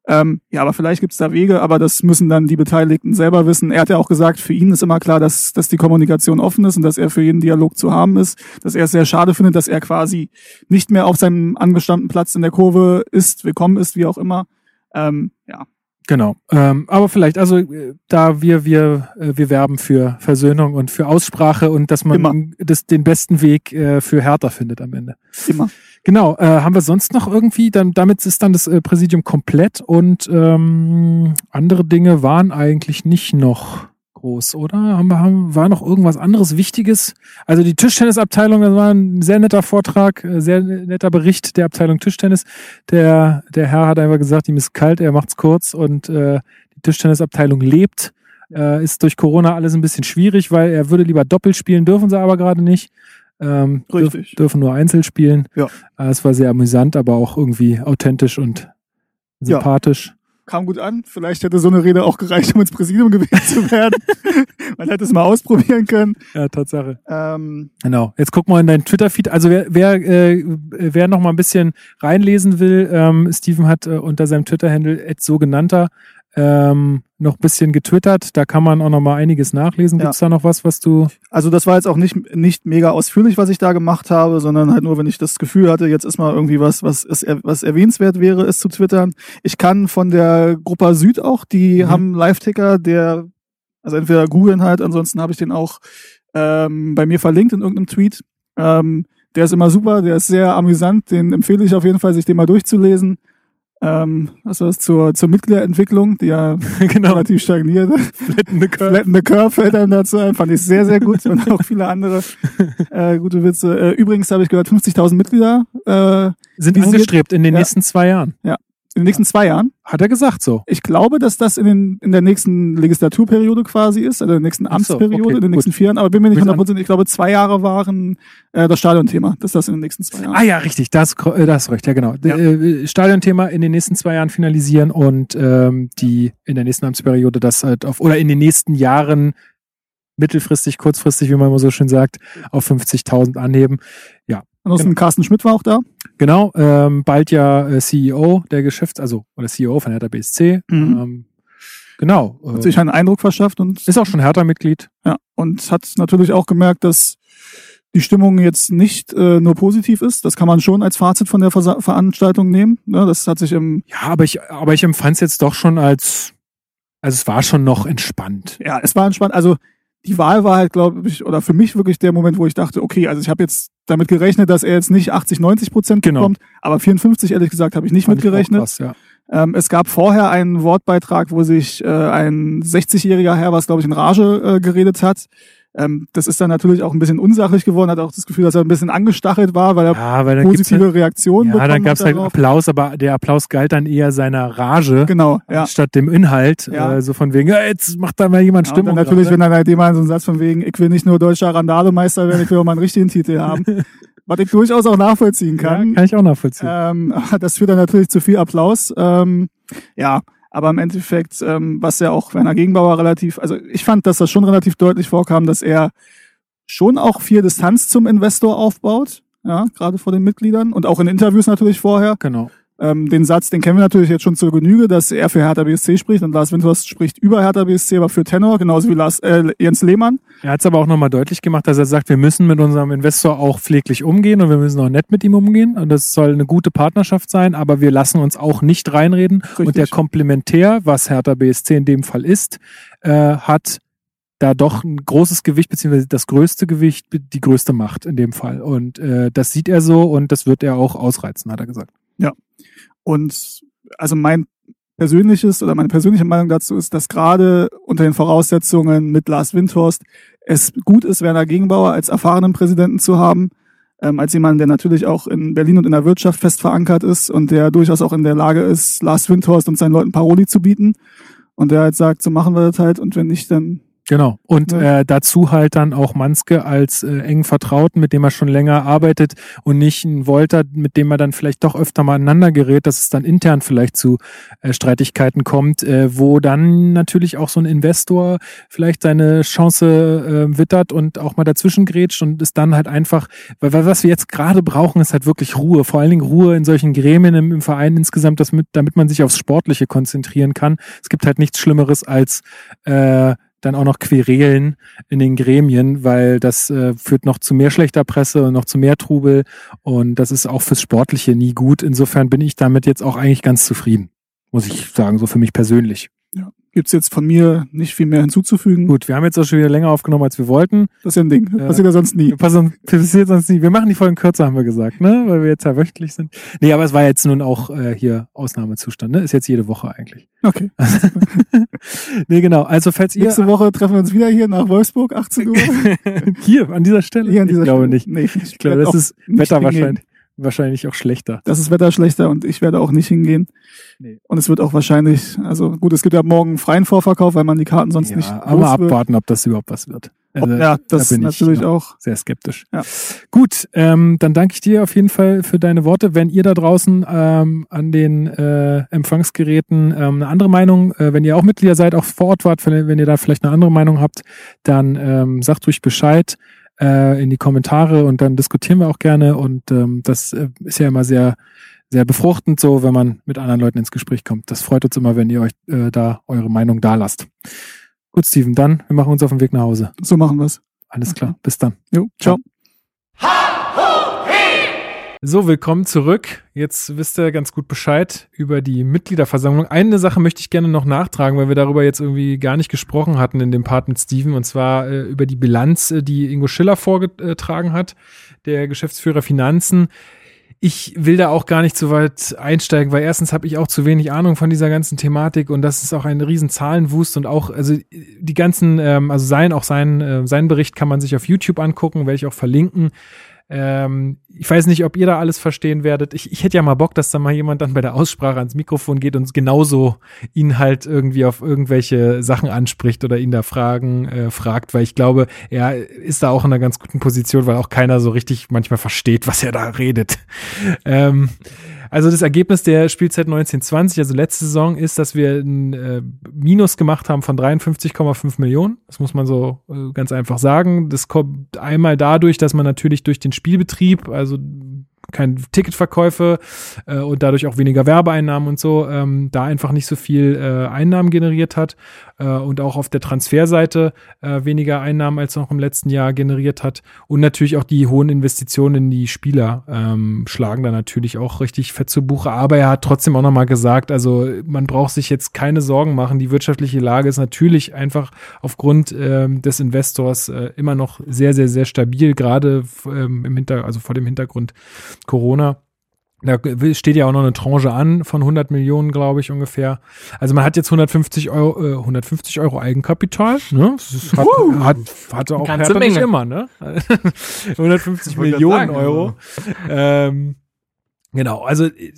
Ähm, ja, aber vielleicht gibt es da Wege, aber das müssen dann die Beteiligten selber wissen. Er hat ja auch gesagt, für ihn ist immer klar, dass, dass die Kommunikation offen ist und dass er für jeden Dialog zu haben ist. Dass er es sehr schade findet, dass er quasi nicht mehr auf seinem angestammten Platz in der Kurve ist, willkommen ist, wie auch immer. Ähm, ja, Genau. Ähm, aber vielleicht, also äh, da wir wir äh, wir werben für Versöhnung und für Aussprache und dass man das, den besten Weg äh, für Hertha findet am Ende. Immer. Genau. Äh, haben wir sonst noch irgendwie? Dann damit ist dann das äh, Präsidium komplett und ähm, andere Dinge waren eigentlich nicht noch groß, oder? Haben wir, haben, war noch irgendwas anderes Wichtiges? Also die Tischtennisabteilung, das war ein sehr netter Vortrag, äh, sehr netter Bericht der Abteilung Tischtennis. Der, der Herr hat einfach gesagt, ihm ist kalt, er macht's kurz und äh, die Tischtennisabteilung lebt. Äh, ist durch Corona alles ein bisschen schwierig, weil er würde lieber doppelt spielen, dürfen sie aber gerade nicht. Ähm, Richtig. Dürf, dürfen nur einzeln spielen. Ja. Äh, es war sehr amüsant, aber auch irgendwie authentisch und sympathisch. Ja kam gut an. Vielleicht hätte so eine Rede auch gereicht, um ins Präsidium gewählt zu werden. Man hätte es mal ausprobieren können. Ja, Tatsache. Ähm, genau. Jetzt guck mal in deinen Twitter-Feed. Also wer, wer, äh, wer noch mal ein bisschen reinlesen will, ähm, Steven hat äh, unter seinem Twitter-Handle sogenannter ähm, noch ein bisschen getwittert. Da kann man auch noch mal einiges nachlesen. Gibt's ja. da noch was, was du? Also das war jetzt auch nicht nicht mega ausführlich, was ich da gemacht habe, sondern halt nur, wenn ich das Gefühl hatte, jetzt ist mal irgendwie was, was was erwähnenswert wäre, ist zu twittern. Ich kann von der Gruppe Süd auch, die mhm. haben Live-Ticker, der also entweder googeln halt, ansonsten habe ich den auch ähm, bei mir verlinkt in irgendeinem Tweet. Ähm, der ist immer super, der ist sehr amüsant, den empfehle ich auf jeden Fall, sich den mal durchzulesen ähm, was war das, zur, zur Mitgliederentwicklung, die ja genau. relativ stagniert. Flattende Curve. Flattende Curve fällt einem dazu ein, fand ich sehr, sehr gut und auch viele andere äh, gute Witze. Äh, übrigens habe ich gehört, 50.000 Mitglieder äh, sind angestrebt in den ja. nächsten zwei Jahren. Ja, in den nächsten zwei Jahren. Hat er gesagt so. Ich glaube, dass das in, den, in der nächsten Legislaturperiode quasi ist, also in der nächsten Amtsperiode, so, okay, in den nächsten vier Jahren. Aber bin mir nicht hundertprozentig, ich glaube, zwei Jahre waren äh, das Stadionthema. Das ist das in den nächsten zwei Jahren. Ah ja, richtig, das, äh, das recht, ja genau. Ja. Äh, Stadionthema in den nächsten zwei Jahren finalisieren und ähm, die in der nächsten Amtsperiode das halt auf, oder in den nächsten Jahren mittelfristig, kurzfristig, wie man immer so schön sagt, auf 50.000 anheben. Ja, Ansonsten genau. Carsten Schmidt war auch da. Genau, ähm, bald ja äh, CEO der Geschäfts-, also oder CEO von Hertha BSC. Mhm. Ähm, genau. Hat äh, sich einen Eindruck verschafft und ist auch schon Hertha-Mitglied. Ja, und hat natürlich auch gemerkt, dass die Stimmung jetzt nicht äh, nur positiv ist. Das kann man schon als Fazit von der Ver Veranstaltung nehmen. Ja, das hat sich im ja, aber ich aber ich empfand es jetzt doch schon als also es war schon noch entspannt. Ja, es war entspannt. Also die Wahl war halt, glaube ich, oder für mich wirklich der Moment, wo ich dachte, okay, also ich habe jetzt damit gerechnet, dass er jetzt nicht 80, 90 Prozent genau. bekommt, aber 54, ehrlich gesagt, habe ich nicht Fand mitgerechnet. Krass, ja. ähm, es gab vorher einen Wortbeitrag, wo sich äh, ein 60-jähriger Herr, was glaube ich in Rage äh, geredet hat, ähm, das ist dann natürlich auch ein bisschen unsachlich geworden, hat auch das Gefühl, dass er ein bisschen angestachelt war, weil er ja, weil positive halt, Reaktionen ja, bekommen Ja, dann gab es halt Applaus, aber der Applaus galt dann eher seiner Rage genau, ja. statt dem Inhalt. Ja. Äh, so von wegen, ja, jetzt macht da mal jemand ja, Stimmung. Und natürlich, wenn dann halt jemand so einen Satz von wegen, ich will nicht nur deutscher Randalemeister werden, ich will auch mal einen richtigen Titel haben. was ich durchaus auch nachvollziehen kann. Ja, kann ich auch nachvollziehen. Ähm, das führt dann natürlich zu viel Applaus. Ähm, ja, aber im Endeffekt, ähm, was ja auch Werner Gegenbauer relativ, also ich fand, dass das schon relativ deutlich vorkam, dass er schon auch viel Distanz zum Investor aufbaut, ja, gerade vor den Mitgliedern und auch in Interviews natürlich vorher. Genau. Ähm, den Satz, den kennen wir natürlich jetzt schon zur Genüge, dass er für Hertha BSC spricht und Lars Windhorst spricht über Hertha BSC, aber für Tenor, genauso wie Lars, äh, Jens Lehmann. Er hat es aber auch nochmal deutlich gemacht, dass er sagt, wir müssen mit unserem Investor auch pfleglich umgehen und wir müssen auch nett mit ihm umgehen und das soll eine gute Partnerschaft sein, aber wir lassen uns auch nicht reinreden Richtig. und der Komplementär, was Hertha BSC in dem Fall ist, äh, hat da doch ein großes Gewicht, beziehungsweise das größte Gewicht, die größte Macht in dem Fall. Und äh, das sieht er so und das wird er auch ausreizen, hat er gesagt. Ja. Und also mein persönliches oder meine persönliche Meinung dazu ist, dass gerade unter den Voraussetzungen mit Lars Windhorst es gut ist, Werner Gegenbauer als erfahrenen Präsidenten zu haben, ähm, als jemand, der natürlich auch in Berlin und in der Wirtschaft fest verankert ist und der durchaus auch in der Lage ist, Lars Windhorst und seinen Leuten Paroli zu bieten. Und der halt sagt, so machen wir das halt und wenn nicht, dann Genau. Und ja. äh, dazu halt dann auch Manske als äh, engen Vertrauten, mit dem er schon länger arbeitet und nicht ein Volter, mit dem er dann vielleicht doch öfter mal aneinander gerät, dass es dann intern vielleicht zu äh, Streitigkeiten kommt, äh, wo dann natürlich auch so ein Investor vielleicht seine Chance äh, wittert und auch mal dazwischen grätscht und ist dann halt einfach, weil, weil was wir jetzt gerade brauchen, ist halt wirklich Ruhe, vor allen Dingen Ruhe in solchen Gremien im, im Verein insgesamt, das mit, damit man sich aufs Sportliche konzentrieren kann. Es gibt halt nichts Schlimmeres als äh, dann auch noch Querelen in den Gremien, weil das äh, führt noch zu mehr schlechter Presse und noch zu mehr Trubel und das ist auch fürs Sportliche nie gut. Insofern bin ich damit jetzt auch eigentlich ganz zufrieden, muss ich sagen, so für mich persönlich. Ja gibt's jetzt von mir nicht viel mehr hinzuzufügen. Gut, wir haben jetzt auch schon wieder länger aufgenommen, als wir wollten. Das ist ja ein Ding. Äh, passiert ja sonst nie. Passiert sonst nie. Wir machen die Folgen kürzer, haben wir gesagt, ne? Weil wir jetzt ja wöchentlich sind. Nee, aber es war jetzt nun auch äh, hier Ausnahmezustand, ne? Ist jetzt jede Woche eigentlich. Okay. nee, genau. Also falls ihr. Nächste Woche treffen wir uns wieder hier nach Wolfsburg, 18 Uhr. hier, an dieser Stelle? Hier an dieser ich glaube Stelle. nicht. Nee, ich glaube, das ist Wetter wahrscheinlich wahrscheinlich auch schlechter. Das ist Wetter schlechter und ich werde auch nicht hingehen. Nee. Und es wird auch wahrscheinlich, also gut, es gibt ja morgen freien Vorverkauf, weil man die Karten sonst ja, nicht. Aber abwarten, ob das überhaupt was wird. Also, ja, das da bin natürlich auch. Sehr skeptisch. Ja. Gut, ähm, dann danke ich dir auf jeden Fall für deine Worte. Wenn ihr da draußen ähm, an den äh, Empfangsgeräten ähm, eine andere Meinung, äh, wenn ihr auch Mitglieder seid, auch vor Ort wart, wenn ihr da vielleicht eine andere Meinung habt, dann ähm, sagt ruhig Bescheid äh, in die Kommentare und dann diskutieren wir auch gerne. Und ähm, das äh, ist ja immer sehr, sehr befruchtend so, wenn man mit anderen Leuten ins Gespräch kommt. Das freut uns immer, wenn ihr euch äh, da eure Meinung da lasst. Gut, Steven, dann, wir machen uns auf den Weg nach Hause. So machen wir's. Alles klar, bis dann. Jo, ciao. ciao. So, willkommen zurück. Jetzt wisst ihr ganz gut Bescheid über die Mitgliederversammlung. Eine Sache möchte ich gerne noch nachtragen, weil wir darüber jetzt irgendwie gar nicht gesprochen hatten in dem Part mit Steven, und zwar äh, über die Bilanz, äh, die Ingo Schiller vorgetragen hat, der Geschäftsführer Finanzen. Ich will da auch gar nicht so weit einsteigen, weil erstens habe ich auch zu wenig Ahnung von dieser ganzen Thematik und das ist auch ein riesen Zahlenwust und auch, also die ganzen, ähm, also sein, auch sein, äh, sein Bericht kann man sich auf YouTube angucken, werde ich auch verlinken. Ähm, ich weiß nicht, ob ihr da alles verstehen werdet. Ich, ich hätte ja mal Bock, dass da mal jemand dann bei der Aussprache ans Mikrofon geht und genauso ihn halt irgendwie auf irgendwelche Sachen anspricht oder ihn da Fragen äh, fragt, weil ich glaube, er ist da auch in einer ganz guten Position, weil auch keiner so richtig manchmal versteht, was er da redet. Ähm, also das Ergebnis der Spielzeit 1920, also letzte Saison, ist, dass wir ein äh, Minus gemacht haben von 53,5 Millionen. Das muss man so äh, ganz einfach sagen. Das kommt einmal dadurch, dass man natürlich durch den Spielbetrieb, also keine Ticketverkäufe äh, und dadurch auch weniger Werbeeinnahmen und so, ähm, da einfach nicht so viel äh, Einnahmen generiert hat und auch auf der Transferseite äh, weniger Einnahmen als noch im letzten Jahr generiert hat. Und natürlich auch die hohen Investitionen in die Spieler ähm, schlagen da natürlich auch richtig fett zu Buche. Aber er hat trotzdem auch nochmal gesagt, also man braucht sich jetzt keine Sorgen machen. Die wirtschaftliche Lage ist natürlich einfach aufgrund ähm, des Investors äh, immer noch sehr, sehr, sehr stabil, gerade ähm, im Hinter, also vor dem Hintergrund Corona. Da steht ja auch noch eine Tranche an von 100 Millionen, glaube ich, ungefähr. Also man hat jetzt 150 Euro, äh, 150 Euro Eigenkapital. Ne? Das hat, uh, hat, hatte auch Hertha nicht immer, ne? 150 Millionen sagen, Euro. Ähm, genau, also äh,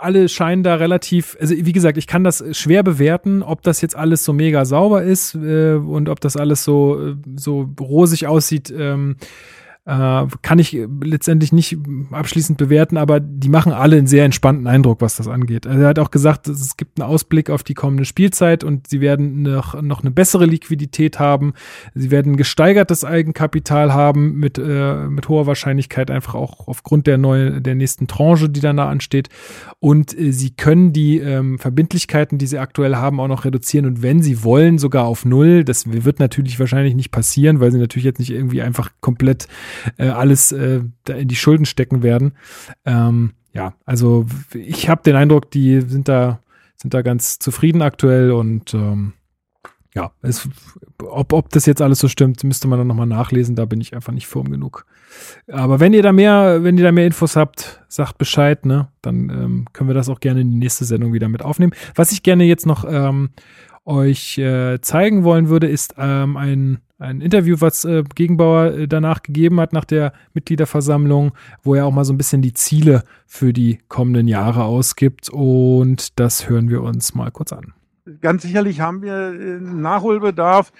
alle scheinen da relativ, also wie gesagt, ich kann das schwer bewerten, ob das jetzt alles so mega sauber ist äh, und ob das alles so, äh, so rosig aussieht. Ähm, äh, kann ich letztendlich nicht abschließend bewerten, aber die machen alle einen sehr entspannten Eindruck, was das angeht. Also er hat auch gesagt, es gibt einen Ausblick auf die kommende Spielzeit und sie werden noch, noch eine bessere Liquidität haben. Sie werden gesteigertes Eigenkapital haben mit, äh, mit hoher Wahrscheinlichkeit einfach auch aufgrund der neuen, der nächsten Tranche, die dann da ansteht. Und äh, sie können die ähm, Verbindlichkeiten, die sie aktuell haben, auch noch reduzieren und wenn sie wollen, sogar auf null. Das wird natürlich wahrscheinlich nicht passieren, weil sie natürlich jetzt nicht irgendwie einfach komplett äh, alles äh, in die Schulden stecken werden. Ähm, ja, also ich habe den Eindruck, die sind da sind da ganz zufrieden aktuell und ähm, ja, es, ob, ob das jetzt alles so stimmt, müsste man dann nochmal nachlesen, da bin ich einfach nicht firm genug. Aber wenn ihr da mehr, wenn ihr da mehr Infos habt, sagt Bescheid, ne? Dann ähm, können wir das auch gerne in die nächste Sendung wieder mit aufnehmen. Was ich gerne jetzt noch ähm, euch äh, zeigen wollen würde, ist ähm, ein ein Interview, was äh, Gegenbauer äh, danach gegeben hat, nach der Mitgliederversammlung, wo er auch mal so ein bisschen die Ziele für die kommenden Jahre ausgibt. Und das hören wir uns mal kurz an. Ganz sicherlich haben wir äh, Nachholbedarf.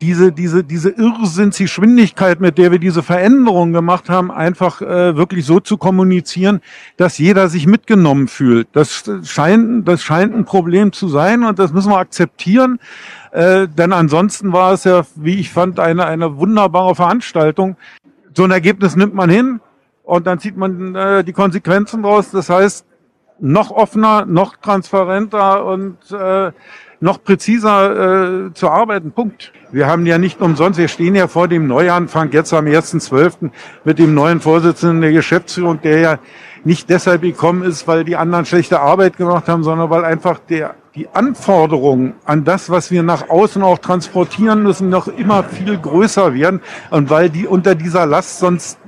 Diese, diese, diese Irrsinnsgeschwindigkeit, mit der wir diese Veränderungen gemacht haben, einfach äh, wirklich so zu kommunizieren, dass jeder sich mitgenommen fühlt. Das scheint, das scheint ein Problem zu sein und das müssen wir akzeptieren. Äh, denn ansonsten war es ja, wie ich fand, eine, eine wunderbare Veranstaltung. So ein Ergebnis nimmt man hin und dann zieht man äh, die Konsequenzen raus. Das heißt, noch offener, noch transparenter und äh, noch präziser äh, zu arbeiten. Punkt. Wir haben ja nicht umsonst, wir stehen ja vor dem Neuanfang jetzt am 1.12. mit dem neuen Vorsitzenden der Geschäftsführung, der ja nicht deshalb gekommen ist, weil die anderen schlechte Arbeit gemacht haben, sondern weil einfach der, die Anforderungen an das, was wir nach außen auch transportieren müssen, noch immer viel größer werden und weil die unter dieser Last sonst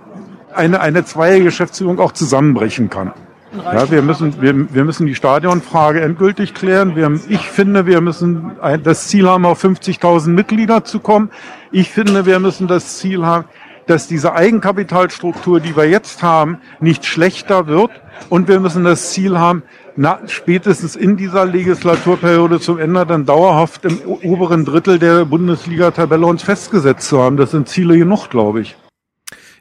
eine, eine Zweiergeschäftsführung auch zusammenbrechen kann. Ja, wir müssen, wir, wir müssen die Stadionfrage endgültig klären. Wir, ich finde, wir müssen ein, das Ziel haben, auf 50.000 Mitglieder zu kommen. Ich finde, wir müssen das Ziel haben, dass diese Eigenkapitalstruktur, die wir jetzt haben, nicht schlechter wird. Und wir müssen das Ziel haben, na, spätestens in dieser Legislaturperiode zum Ende dann dauerhaft im oberen Drittel der Bundesliga-Tabelle uns festgesetzt zu haben. Das sind Ziele genug, glaube ich.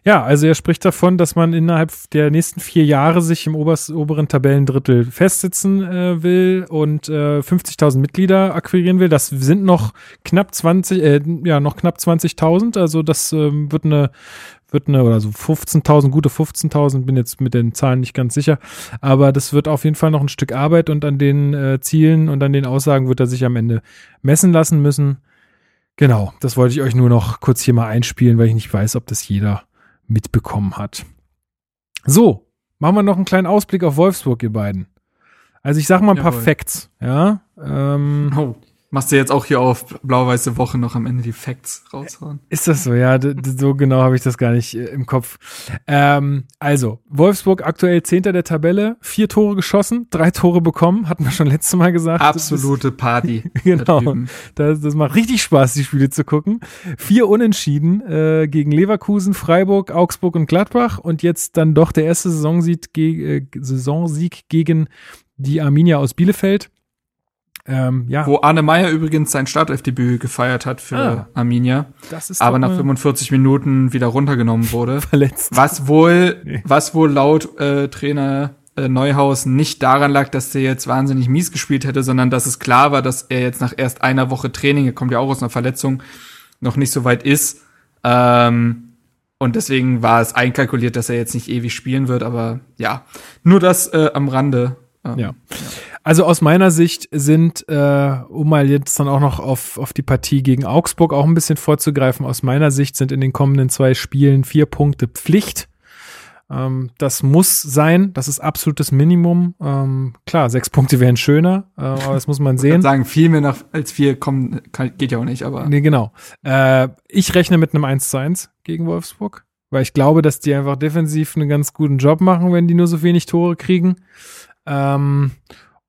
Ja, also er spricht davon, dass man innerhalb der nächsten vier Jahre sich im obers, oberen Tabellendrittel festsitzen äh, will und äh, 50.000 Mitglieder akquirieren will. Das sind noch knapp 20, äh, ja, noch knapp 20.000. Also das ähm, wird eine wird eine, oder so 15.000, gute 15.000, bin jetzt mit den Zahlen nicht ganz sicher, aber das wird auf jeden Fall noch ein Stück Arbeit und an den äh, Zielen und an den Aussagen wird er sich am Ende messen lassen müssen. Genau, das wollte ich euch nur noch kurz hier mal einspielen, weil ich nicht weiß, ob das jeder mitbekommen hat. So, machen wir noch einen kleinen Ausblick auf Wolfsburg, ihr beiden. Also ich sag mal ein paar Facts, ja. Ähm, oh. Machst du jetzt auch hier auf blau-weiße Woche noch am Ende die Facts raushauen? Ist das so? Ja, so genau habe ich das gar nicht äh, im Kopf. Ähm, also, Wolfsburg aktuell Zehnter der Tabelle, vier Tore geschossen, drei Tore bekommen, hatten wir schon letztes Mal gesagt. Absolute Party. genau. Das, das macht richtig Spaß, die Spiele zu gucken. Vier Unentschieden äh, gegen Leverkusen, Freiburg, Augsburg und Gladbach und jetzt dann doch der erste Saisonsieg, ge äh, Saisonsieg gegen die Arminia aus Bielefeld. Ähm, ja. Wo Arne Meyer übrigens sein Startelfdebüt gefeiert hat für ah, Arminia. Das ist aber nach 45 Minuten wieder runtergenommen wurde. Verletzt. Was wohl, nee. was wohl laut äh, Trainer äh, Neuhaus nicht daran lag, dass der jetzt wahnsinnig mies gespielt hätte, sondern dass es klar war, dass er jetzt nach erst einer Woche Training, er kommt ja auch aus einer Verletzung, noch nicht so weit ist. Ähm, und deswegen war es einkalkuliert, dass er jetzt nicht ewig spielen wird, aber ja, nur das äh, am Rande. Ähm, ja. ja. Also aus meiner Sicht sind, äh, um mal jetzt dann auch noch auf, auf die Partie gegen Augsburg auch ein bisschen vorzugreifen, aus meiner Sicht sind in den kommenden zwei Spielen vier Punkte Pflicht. Ähm, das muss sein, das ist absolutes Minimum. Ähm, klar, sechs Punkte wären schöner, äh, aber das muss man sehen. Ich sagen, viel mehr nach, als vier kommen, kann, geht ja auch nicht, aber. Nee, genau. Äh, ich rechne mit einem 1 zu 1 gegen Wolfsburg, weil ich glaube, dass die einfach defensiv einen ganz guten Job machen, wenn die nur so wenig Tore kriegen. Ähm,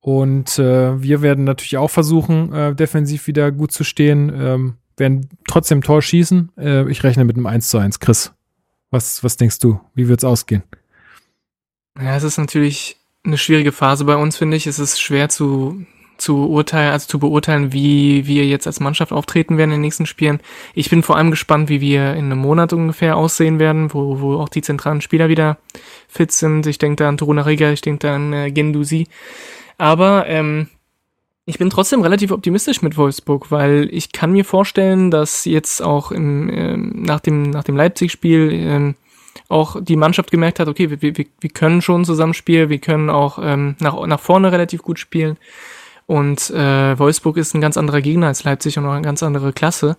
und äh, wir werden natürlich auch versuchen, äh, defensiv wieder gut zu stehen, ähm, werden trotzdem Tor schießen. Äh, ich rechne mit einem 1 zu 1. Chris, was, was denkst du? Wie wird's ausgehen? Ja, es ist natürlich eine schwierige Phase bei uns, finde ich. Es ist schwer zu, zu urteilen, also zu beurteilen, wie wir jetzt als Mannschaft auftreten werden in den nächsten Spielen. Ich bin vor allem gespannt, wie wir in einem Monat ungefähr aussehen werden, wo, wo auch die zentralen Spieler wieder fit sind. Ich denke da an Toruna Riga, ich denke da an äh, Gendusi. Aber ähm, ich bin trotzdem relativ optimistisch mit Wolfsburg, weil ich kann mir vorstellen, dass jetzt auch im, ähm, nach dem, nach dem Leipzig-Spiel ähm, auch die Mannschaft gemerkt hat, okay, wir, wir, wir können schon zusammenspielen, wir können auch ähm, nach, nach vorne relativ gut spielen. Und äh, Wolfsburg ist ein ganz anderer Gegner als Leipzig und auch eine ganz andere Klasse.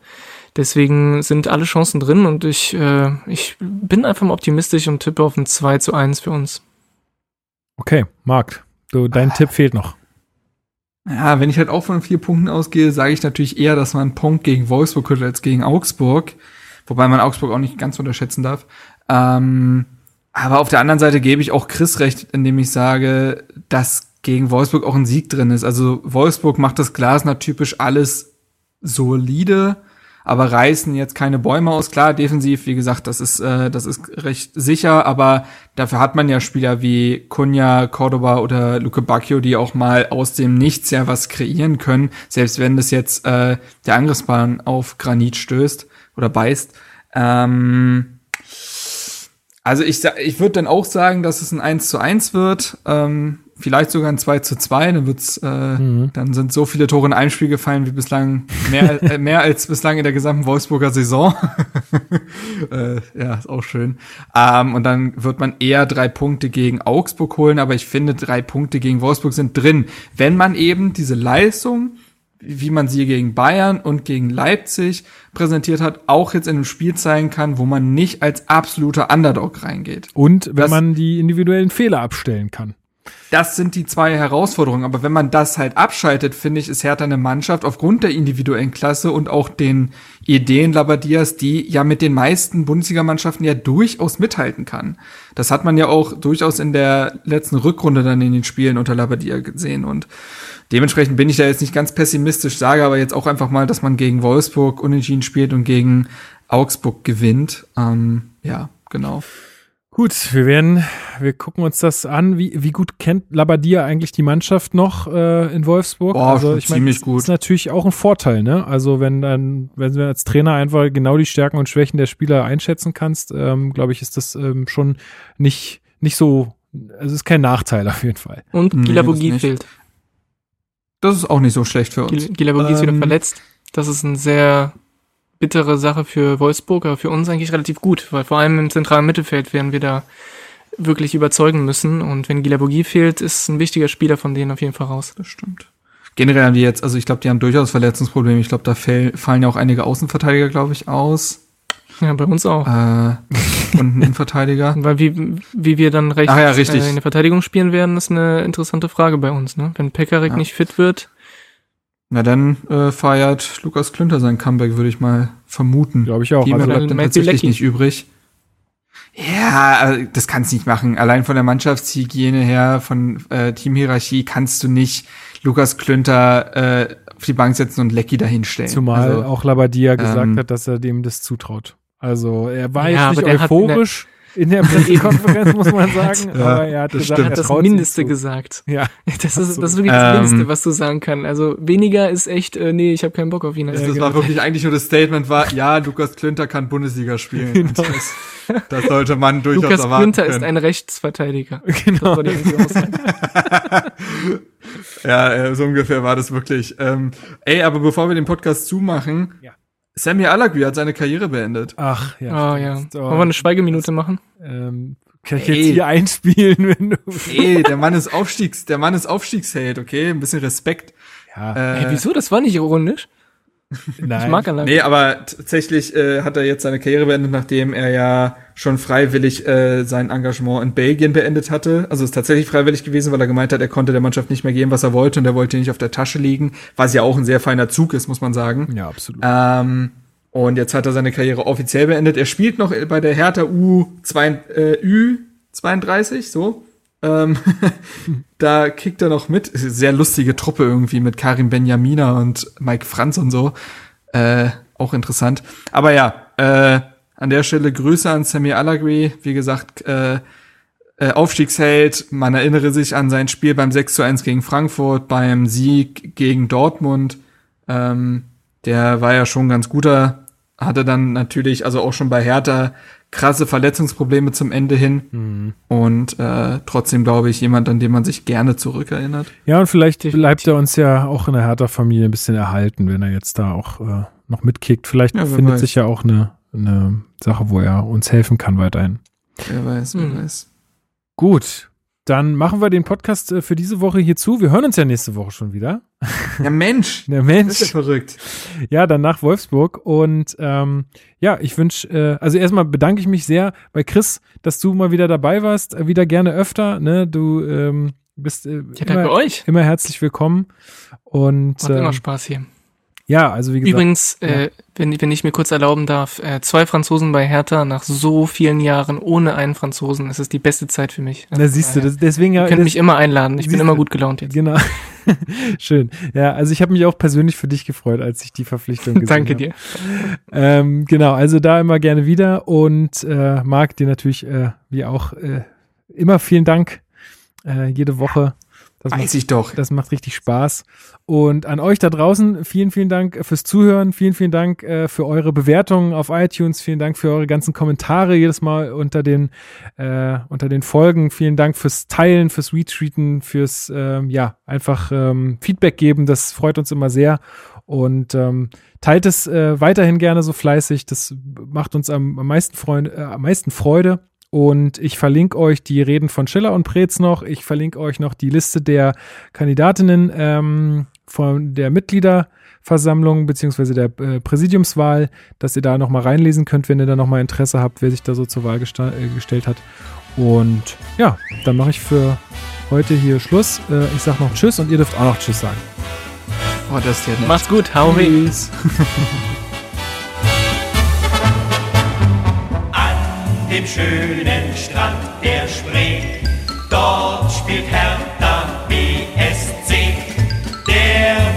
Deswegen sind alle Chancen drin und ich, äh, ich bin einfach mal optimistisch und tippe auf ein 2 zu 1 für uns. Okay, Marc, Du, dein ah. Tipp fehlt noch. Ja, wenn ich halt auch von vier Punkten ausgehe, sage ich natürlich eher, dass man einen Punkt gegen Wolfsburg hat als gegen Augsburg. Wobei man Augsburg auch nicht ganz unterschätzen darf. Ähm, aber auf der anderen Seite gebe ich auch Chris recht, indem ich sage, dass gegen Wolfsburg auch ein Sieg drin ist. Also Wolfsburg macht das Glasner typisch alles solide, aber reißen jetzt keine Bäume aus. Klar, defensiv, wie gesagt, das ist, äh, das ist recht sicher, aber dafür hat man ja Spieler wie Kunja, Cordoba oder Luke Bacchio, die auch mal aus dem Nichts ja was kreieren können, selbst wenn das jetzt äh, der Angriffsbahn auf Granit stößt oder beißt. Ähm, also ich, ich würde dann auch sagen, dass es ein 1 zu 1 wird. Ähm, vielleicht sogar ein 2 zu 2, dann wird's, äh, mhm. dann sind so viele Tore in einem Spiel gefallen wie bislang, mehr, äh, mehr als bislang in der gesamten Wolfsburger Saison. äh, ja, ist auch schön. Ähm, und dann wird man eher drei Punkte gegen Augsburg holen, aber ich finde, drei Punkte gegen Wolfsburg sind drin. Wenn man eben diese Leistung wie man sie gegen Bayern und gegen Leipzig präsentiert hat, auch jetzt in einem Spiel zeigen kann, wo man nicht als absoluter Underdog reingeht. Und wenn das, man die individuellen Fehler abstellen kann. Das sind die zwei Herausforderungen. Aber wenn man das halt abschaltet, finde ich, ist Hertha eine Mannschaft aufgrund der individuellen Klasse und auch den Ideen Labadias, die ja mit den meisten Bundesligamannschaften ja durchaus mithalten kann. Das hat man ja auch durchaus in der letzten Rückrunde dann in den Spielen unter Labadia gesehen und Dementsprechend bin ich da jetzt nicht ganz pessimistisch, sage aber jetzt auch einfach mal, dass man gegen Wolfsburg unentschieden spielt und gegen Augsburg gewinnt. Ähm, ja, genau. Gut, wir werden, wir gucken uns das an. Wie, wie gut kennt Labadia eigentlich die Mannschaft noch äh, in Wolfsburg? Oh, also ich meine, das ist natürlich auch ein Vorteil, ne? Also wenn dann, wenn du als Trainer einfach genau die Stärken und Schwächen der Spieler einschätzen kannst, ähm, glaube ich, ist das ähm, schon nicht nicht so, also es ist kein Nachteil auf jeden Fall. Und Gilabogi nee, fehlt. Das ist auch nicht so schlecht für uns. Gilabogi ähm, ist wieder ähm, verletzt. Das ist eine sehr bittere Sache für Wolfsburg, aber für uns eigentlich relativ gut, weil vor allem im zentralen Mittelfeld werden wir da wirklich überzeugen müssen. Und wenn Gilabogi fehlt, ist ein wichtiger Spieler von denen auf jeden Fall raus. Das stimmt. Generell haben die jetzt, also ich glaube, die haben durchaus Verletzungsprobleme. Ich glaube, da fallen ja auch einige Außenverteidiger, glaube ich, aus. Ja, bei uns auch. Äh, und ein Innenverteidiger. Weil wie, wie wir dann rechts ja, richtig. Äh, in der Verteidigung spielen werden, ist eine interessante Frage bei uns. Ne? Wenn Pekarik ja. nicht fit wird. Na dann äh, feiert Lukas Klünter sein Comeback, würde ich mal vermuten. Glaube ich auch. Die also bleibt dann tatsächlich nicht übrig. Ja, äh, das kannst du nicht machen. Allein von der Mannschaftshygiene her, von äh, Teamhierarchie kannst du nicht Lukas Klünter äh, auf die Bank setzen und Lecky dahinstellen. Zumal also, auch Labadia gesagt ähm, hat, dass er dem das zutraut. Also er war ja, jetzt nicht euphorisch in der Pressekonferenz, muss man sagen. Ja, aber er hat das, gesagt, er das Mindeste gesagt. Ja. Das ist, das ist wirklich das ähm, Mindeste, was du sagen kannst. Also weniger ist echt, äh, nee, ich habe keinen Bock auf ihn. Das, das war wirklich eigentlich nur das Statement war, ja, Lukas Klünter kann Bundesliga spielen. Genau. Das, das, sollte man durchaus Lukas erwarten Klünter können. ist ein Rechtsverteidiger. Genau. ja, äh, so ungefähr war das wirklich. Ähm, ey, aber bevor wir den Podcast zumachen, ja. Sammy Alagui hat seine Karriere beendet. Ach, ja. Oh, ja. Wollen wir eine Schweigeminute machen? Ähm, kann ich jetzt hier einspielen, wenn du. Ey, der Mann ist Aufstiegs, der Mann ist Aufstiegsheld, okay? Ein bisschen Respekt. Ja. Äh, hey, wieso? Das war nicht ironisch. Nein. Ich mag Alagui. Nee, aber tatsächlich äh, hat er jetzt seine Karriere beendet, nachdem er ja schon freiwillig äh, sein Engagement in Belgien beendet hatte. Also ist tatsächlich freiwillig gewesen, weil er gemeint hat, er konnte der Mannschaft nicht mehr geben, was er wollte und er wollte nicht auf der Tasche liegen, was ja auch ein sehr feiner Zug ist, muss man sagen. Ja, absolut. Ähm, und jetzt hat er seine Karriere offiziell beendet. Er spielt noch bei der Hertha U2, äh, U32, so. Ähm, da kickt er noch mit. Sehr lustige Truppe irgendwie mit Karim Benjamina und Mike Franz und so. Äh, auch interessant. Aber ja, äh, an der Stelle Grüße an Sammy Alagui. Wie gesagt, äh, äh, Aufstiegsheld. Man erinnere sich an sein Spiel beim 6 zu 1 gegen Frankfurt, beim Sieg gegen Dortmund. Ähm, der war ja schon ganz guter. Hatte dann natürlich, also auch schon bei Hertha, krasse Verletzungsprobleme zum Ende hin. Mhm. Und äh, trotzdem, glaube ich, jemand, an den man sich gerne zurückerinnert. Ja, und vielleicht bleibt er uns ja auch in der Hertha-Familie ein bisschen erhalten, wenn er jetzt da auch äh, noch mitkickt. Vielleicht ja, findet weiß. sich ja auch eine eine Sache, wo er uns helfen kann weiterhin. Wer weiß, wer mhm. weiß. Gut, dann machen wir den Podcast äh, für diese Woche hier zu. Wir hören uns ja nächste Woche schon wieder. Ja, Mensch. Der Mensch. Das ist ja verrückt. Ja, dann nach Wolfsburg. Und ähm, ja, ich wünsche, äh, also erstmal bedanke ich mich sehr bei Chris, dass du mal wieder dabei warst. Äh, wieder gerne öfter. Ne? Du ähm, bist äh, ja, immer, euch. immer herzlich willkommen. Und, Macht ähm, immer Spaß hier. Ja, also wie gesagt. Übrigens, ja. äh, wenn, wenn ich mir kurz erlauben darf, äh, zwei Franzosen bei Hertha nach so vielen Jahren ohne einen Franzosen, es ist die beste Zeit für mich. Da siehst du, das, deswegen ja. Ihr könnt mich immer einladen, ich bin immer gut gelaunt jetzt. Genau. Schön. Ja, also ich habe mich auch persönlich für dich gefreut, als ich die Verpflichtung gesehen Danke hab. dir. Ähm, genau, also da immer gerne wieder und äh, Marc, dir natürlich äh, wie auch äh, immer vielen Dank äh, jede Woche. Das Weiß macht, ich doch. Das macht richtig Spaß. Und an euch da draußen, vielen, vielen Dank fürs Zuhören. Vielen, vielen Dank äh, für eure Bewertungen auf iTunes. Vielen Dank für eure ganzen Kommentare jedes Mal unter den, äh, unter den Folgen. Vielen Dank fürs Teilen, fürs Retweeten, fürs, ähm, ja, einfach ähm, Feedback geben. Das freut uns immer sehr. Und ähm, teilt es äh, weiterhin gerne so fleißig. Das macht uns am, am meisten, Freund, äh, am meisten Freude. Und ich verlinke euch die Reden von Schiller und Preetz noch. Ich verlinke euch noch die Liste der Kandidatinnen ähm, von der Mitgliederversammlung beziehungsweise der äh, Präsidiumswahl, dass ihr da nochmal reinlesen könnt, wenn ihr da nochmal Interesse habt, wer sich da so zur Wahl gesta äh, gestellt hat. Und ja, dann mache ich für heute hier Schluss. Äh, ich sage noch Tschüss und ihr dürft auch noch Tschüss sagen. Oh, das ist ja nett. Macht's gut, hau Tschüss. dem schönen Strand der Spree. Dort spielt Hertha BSC. Der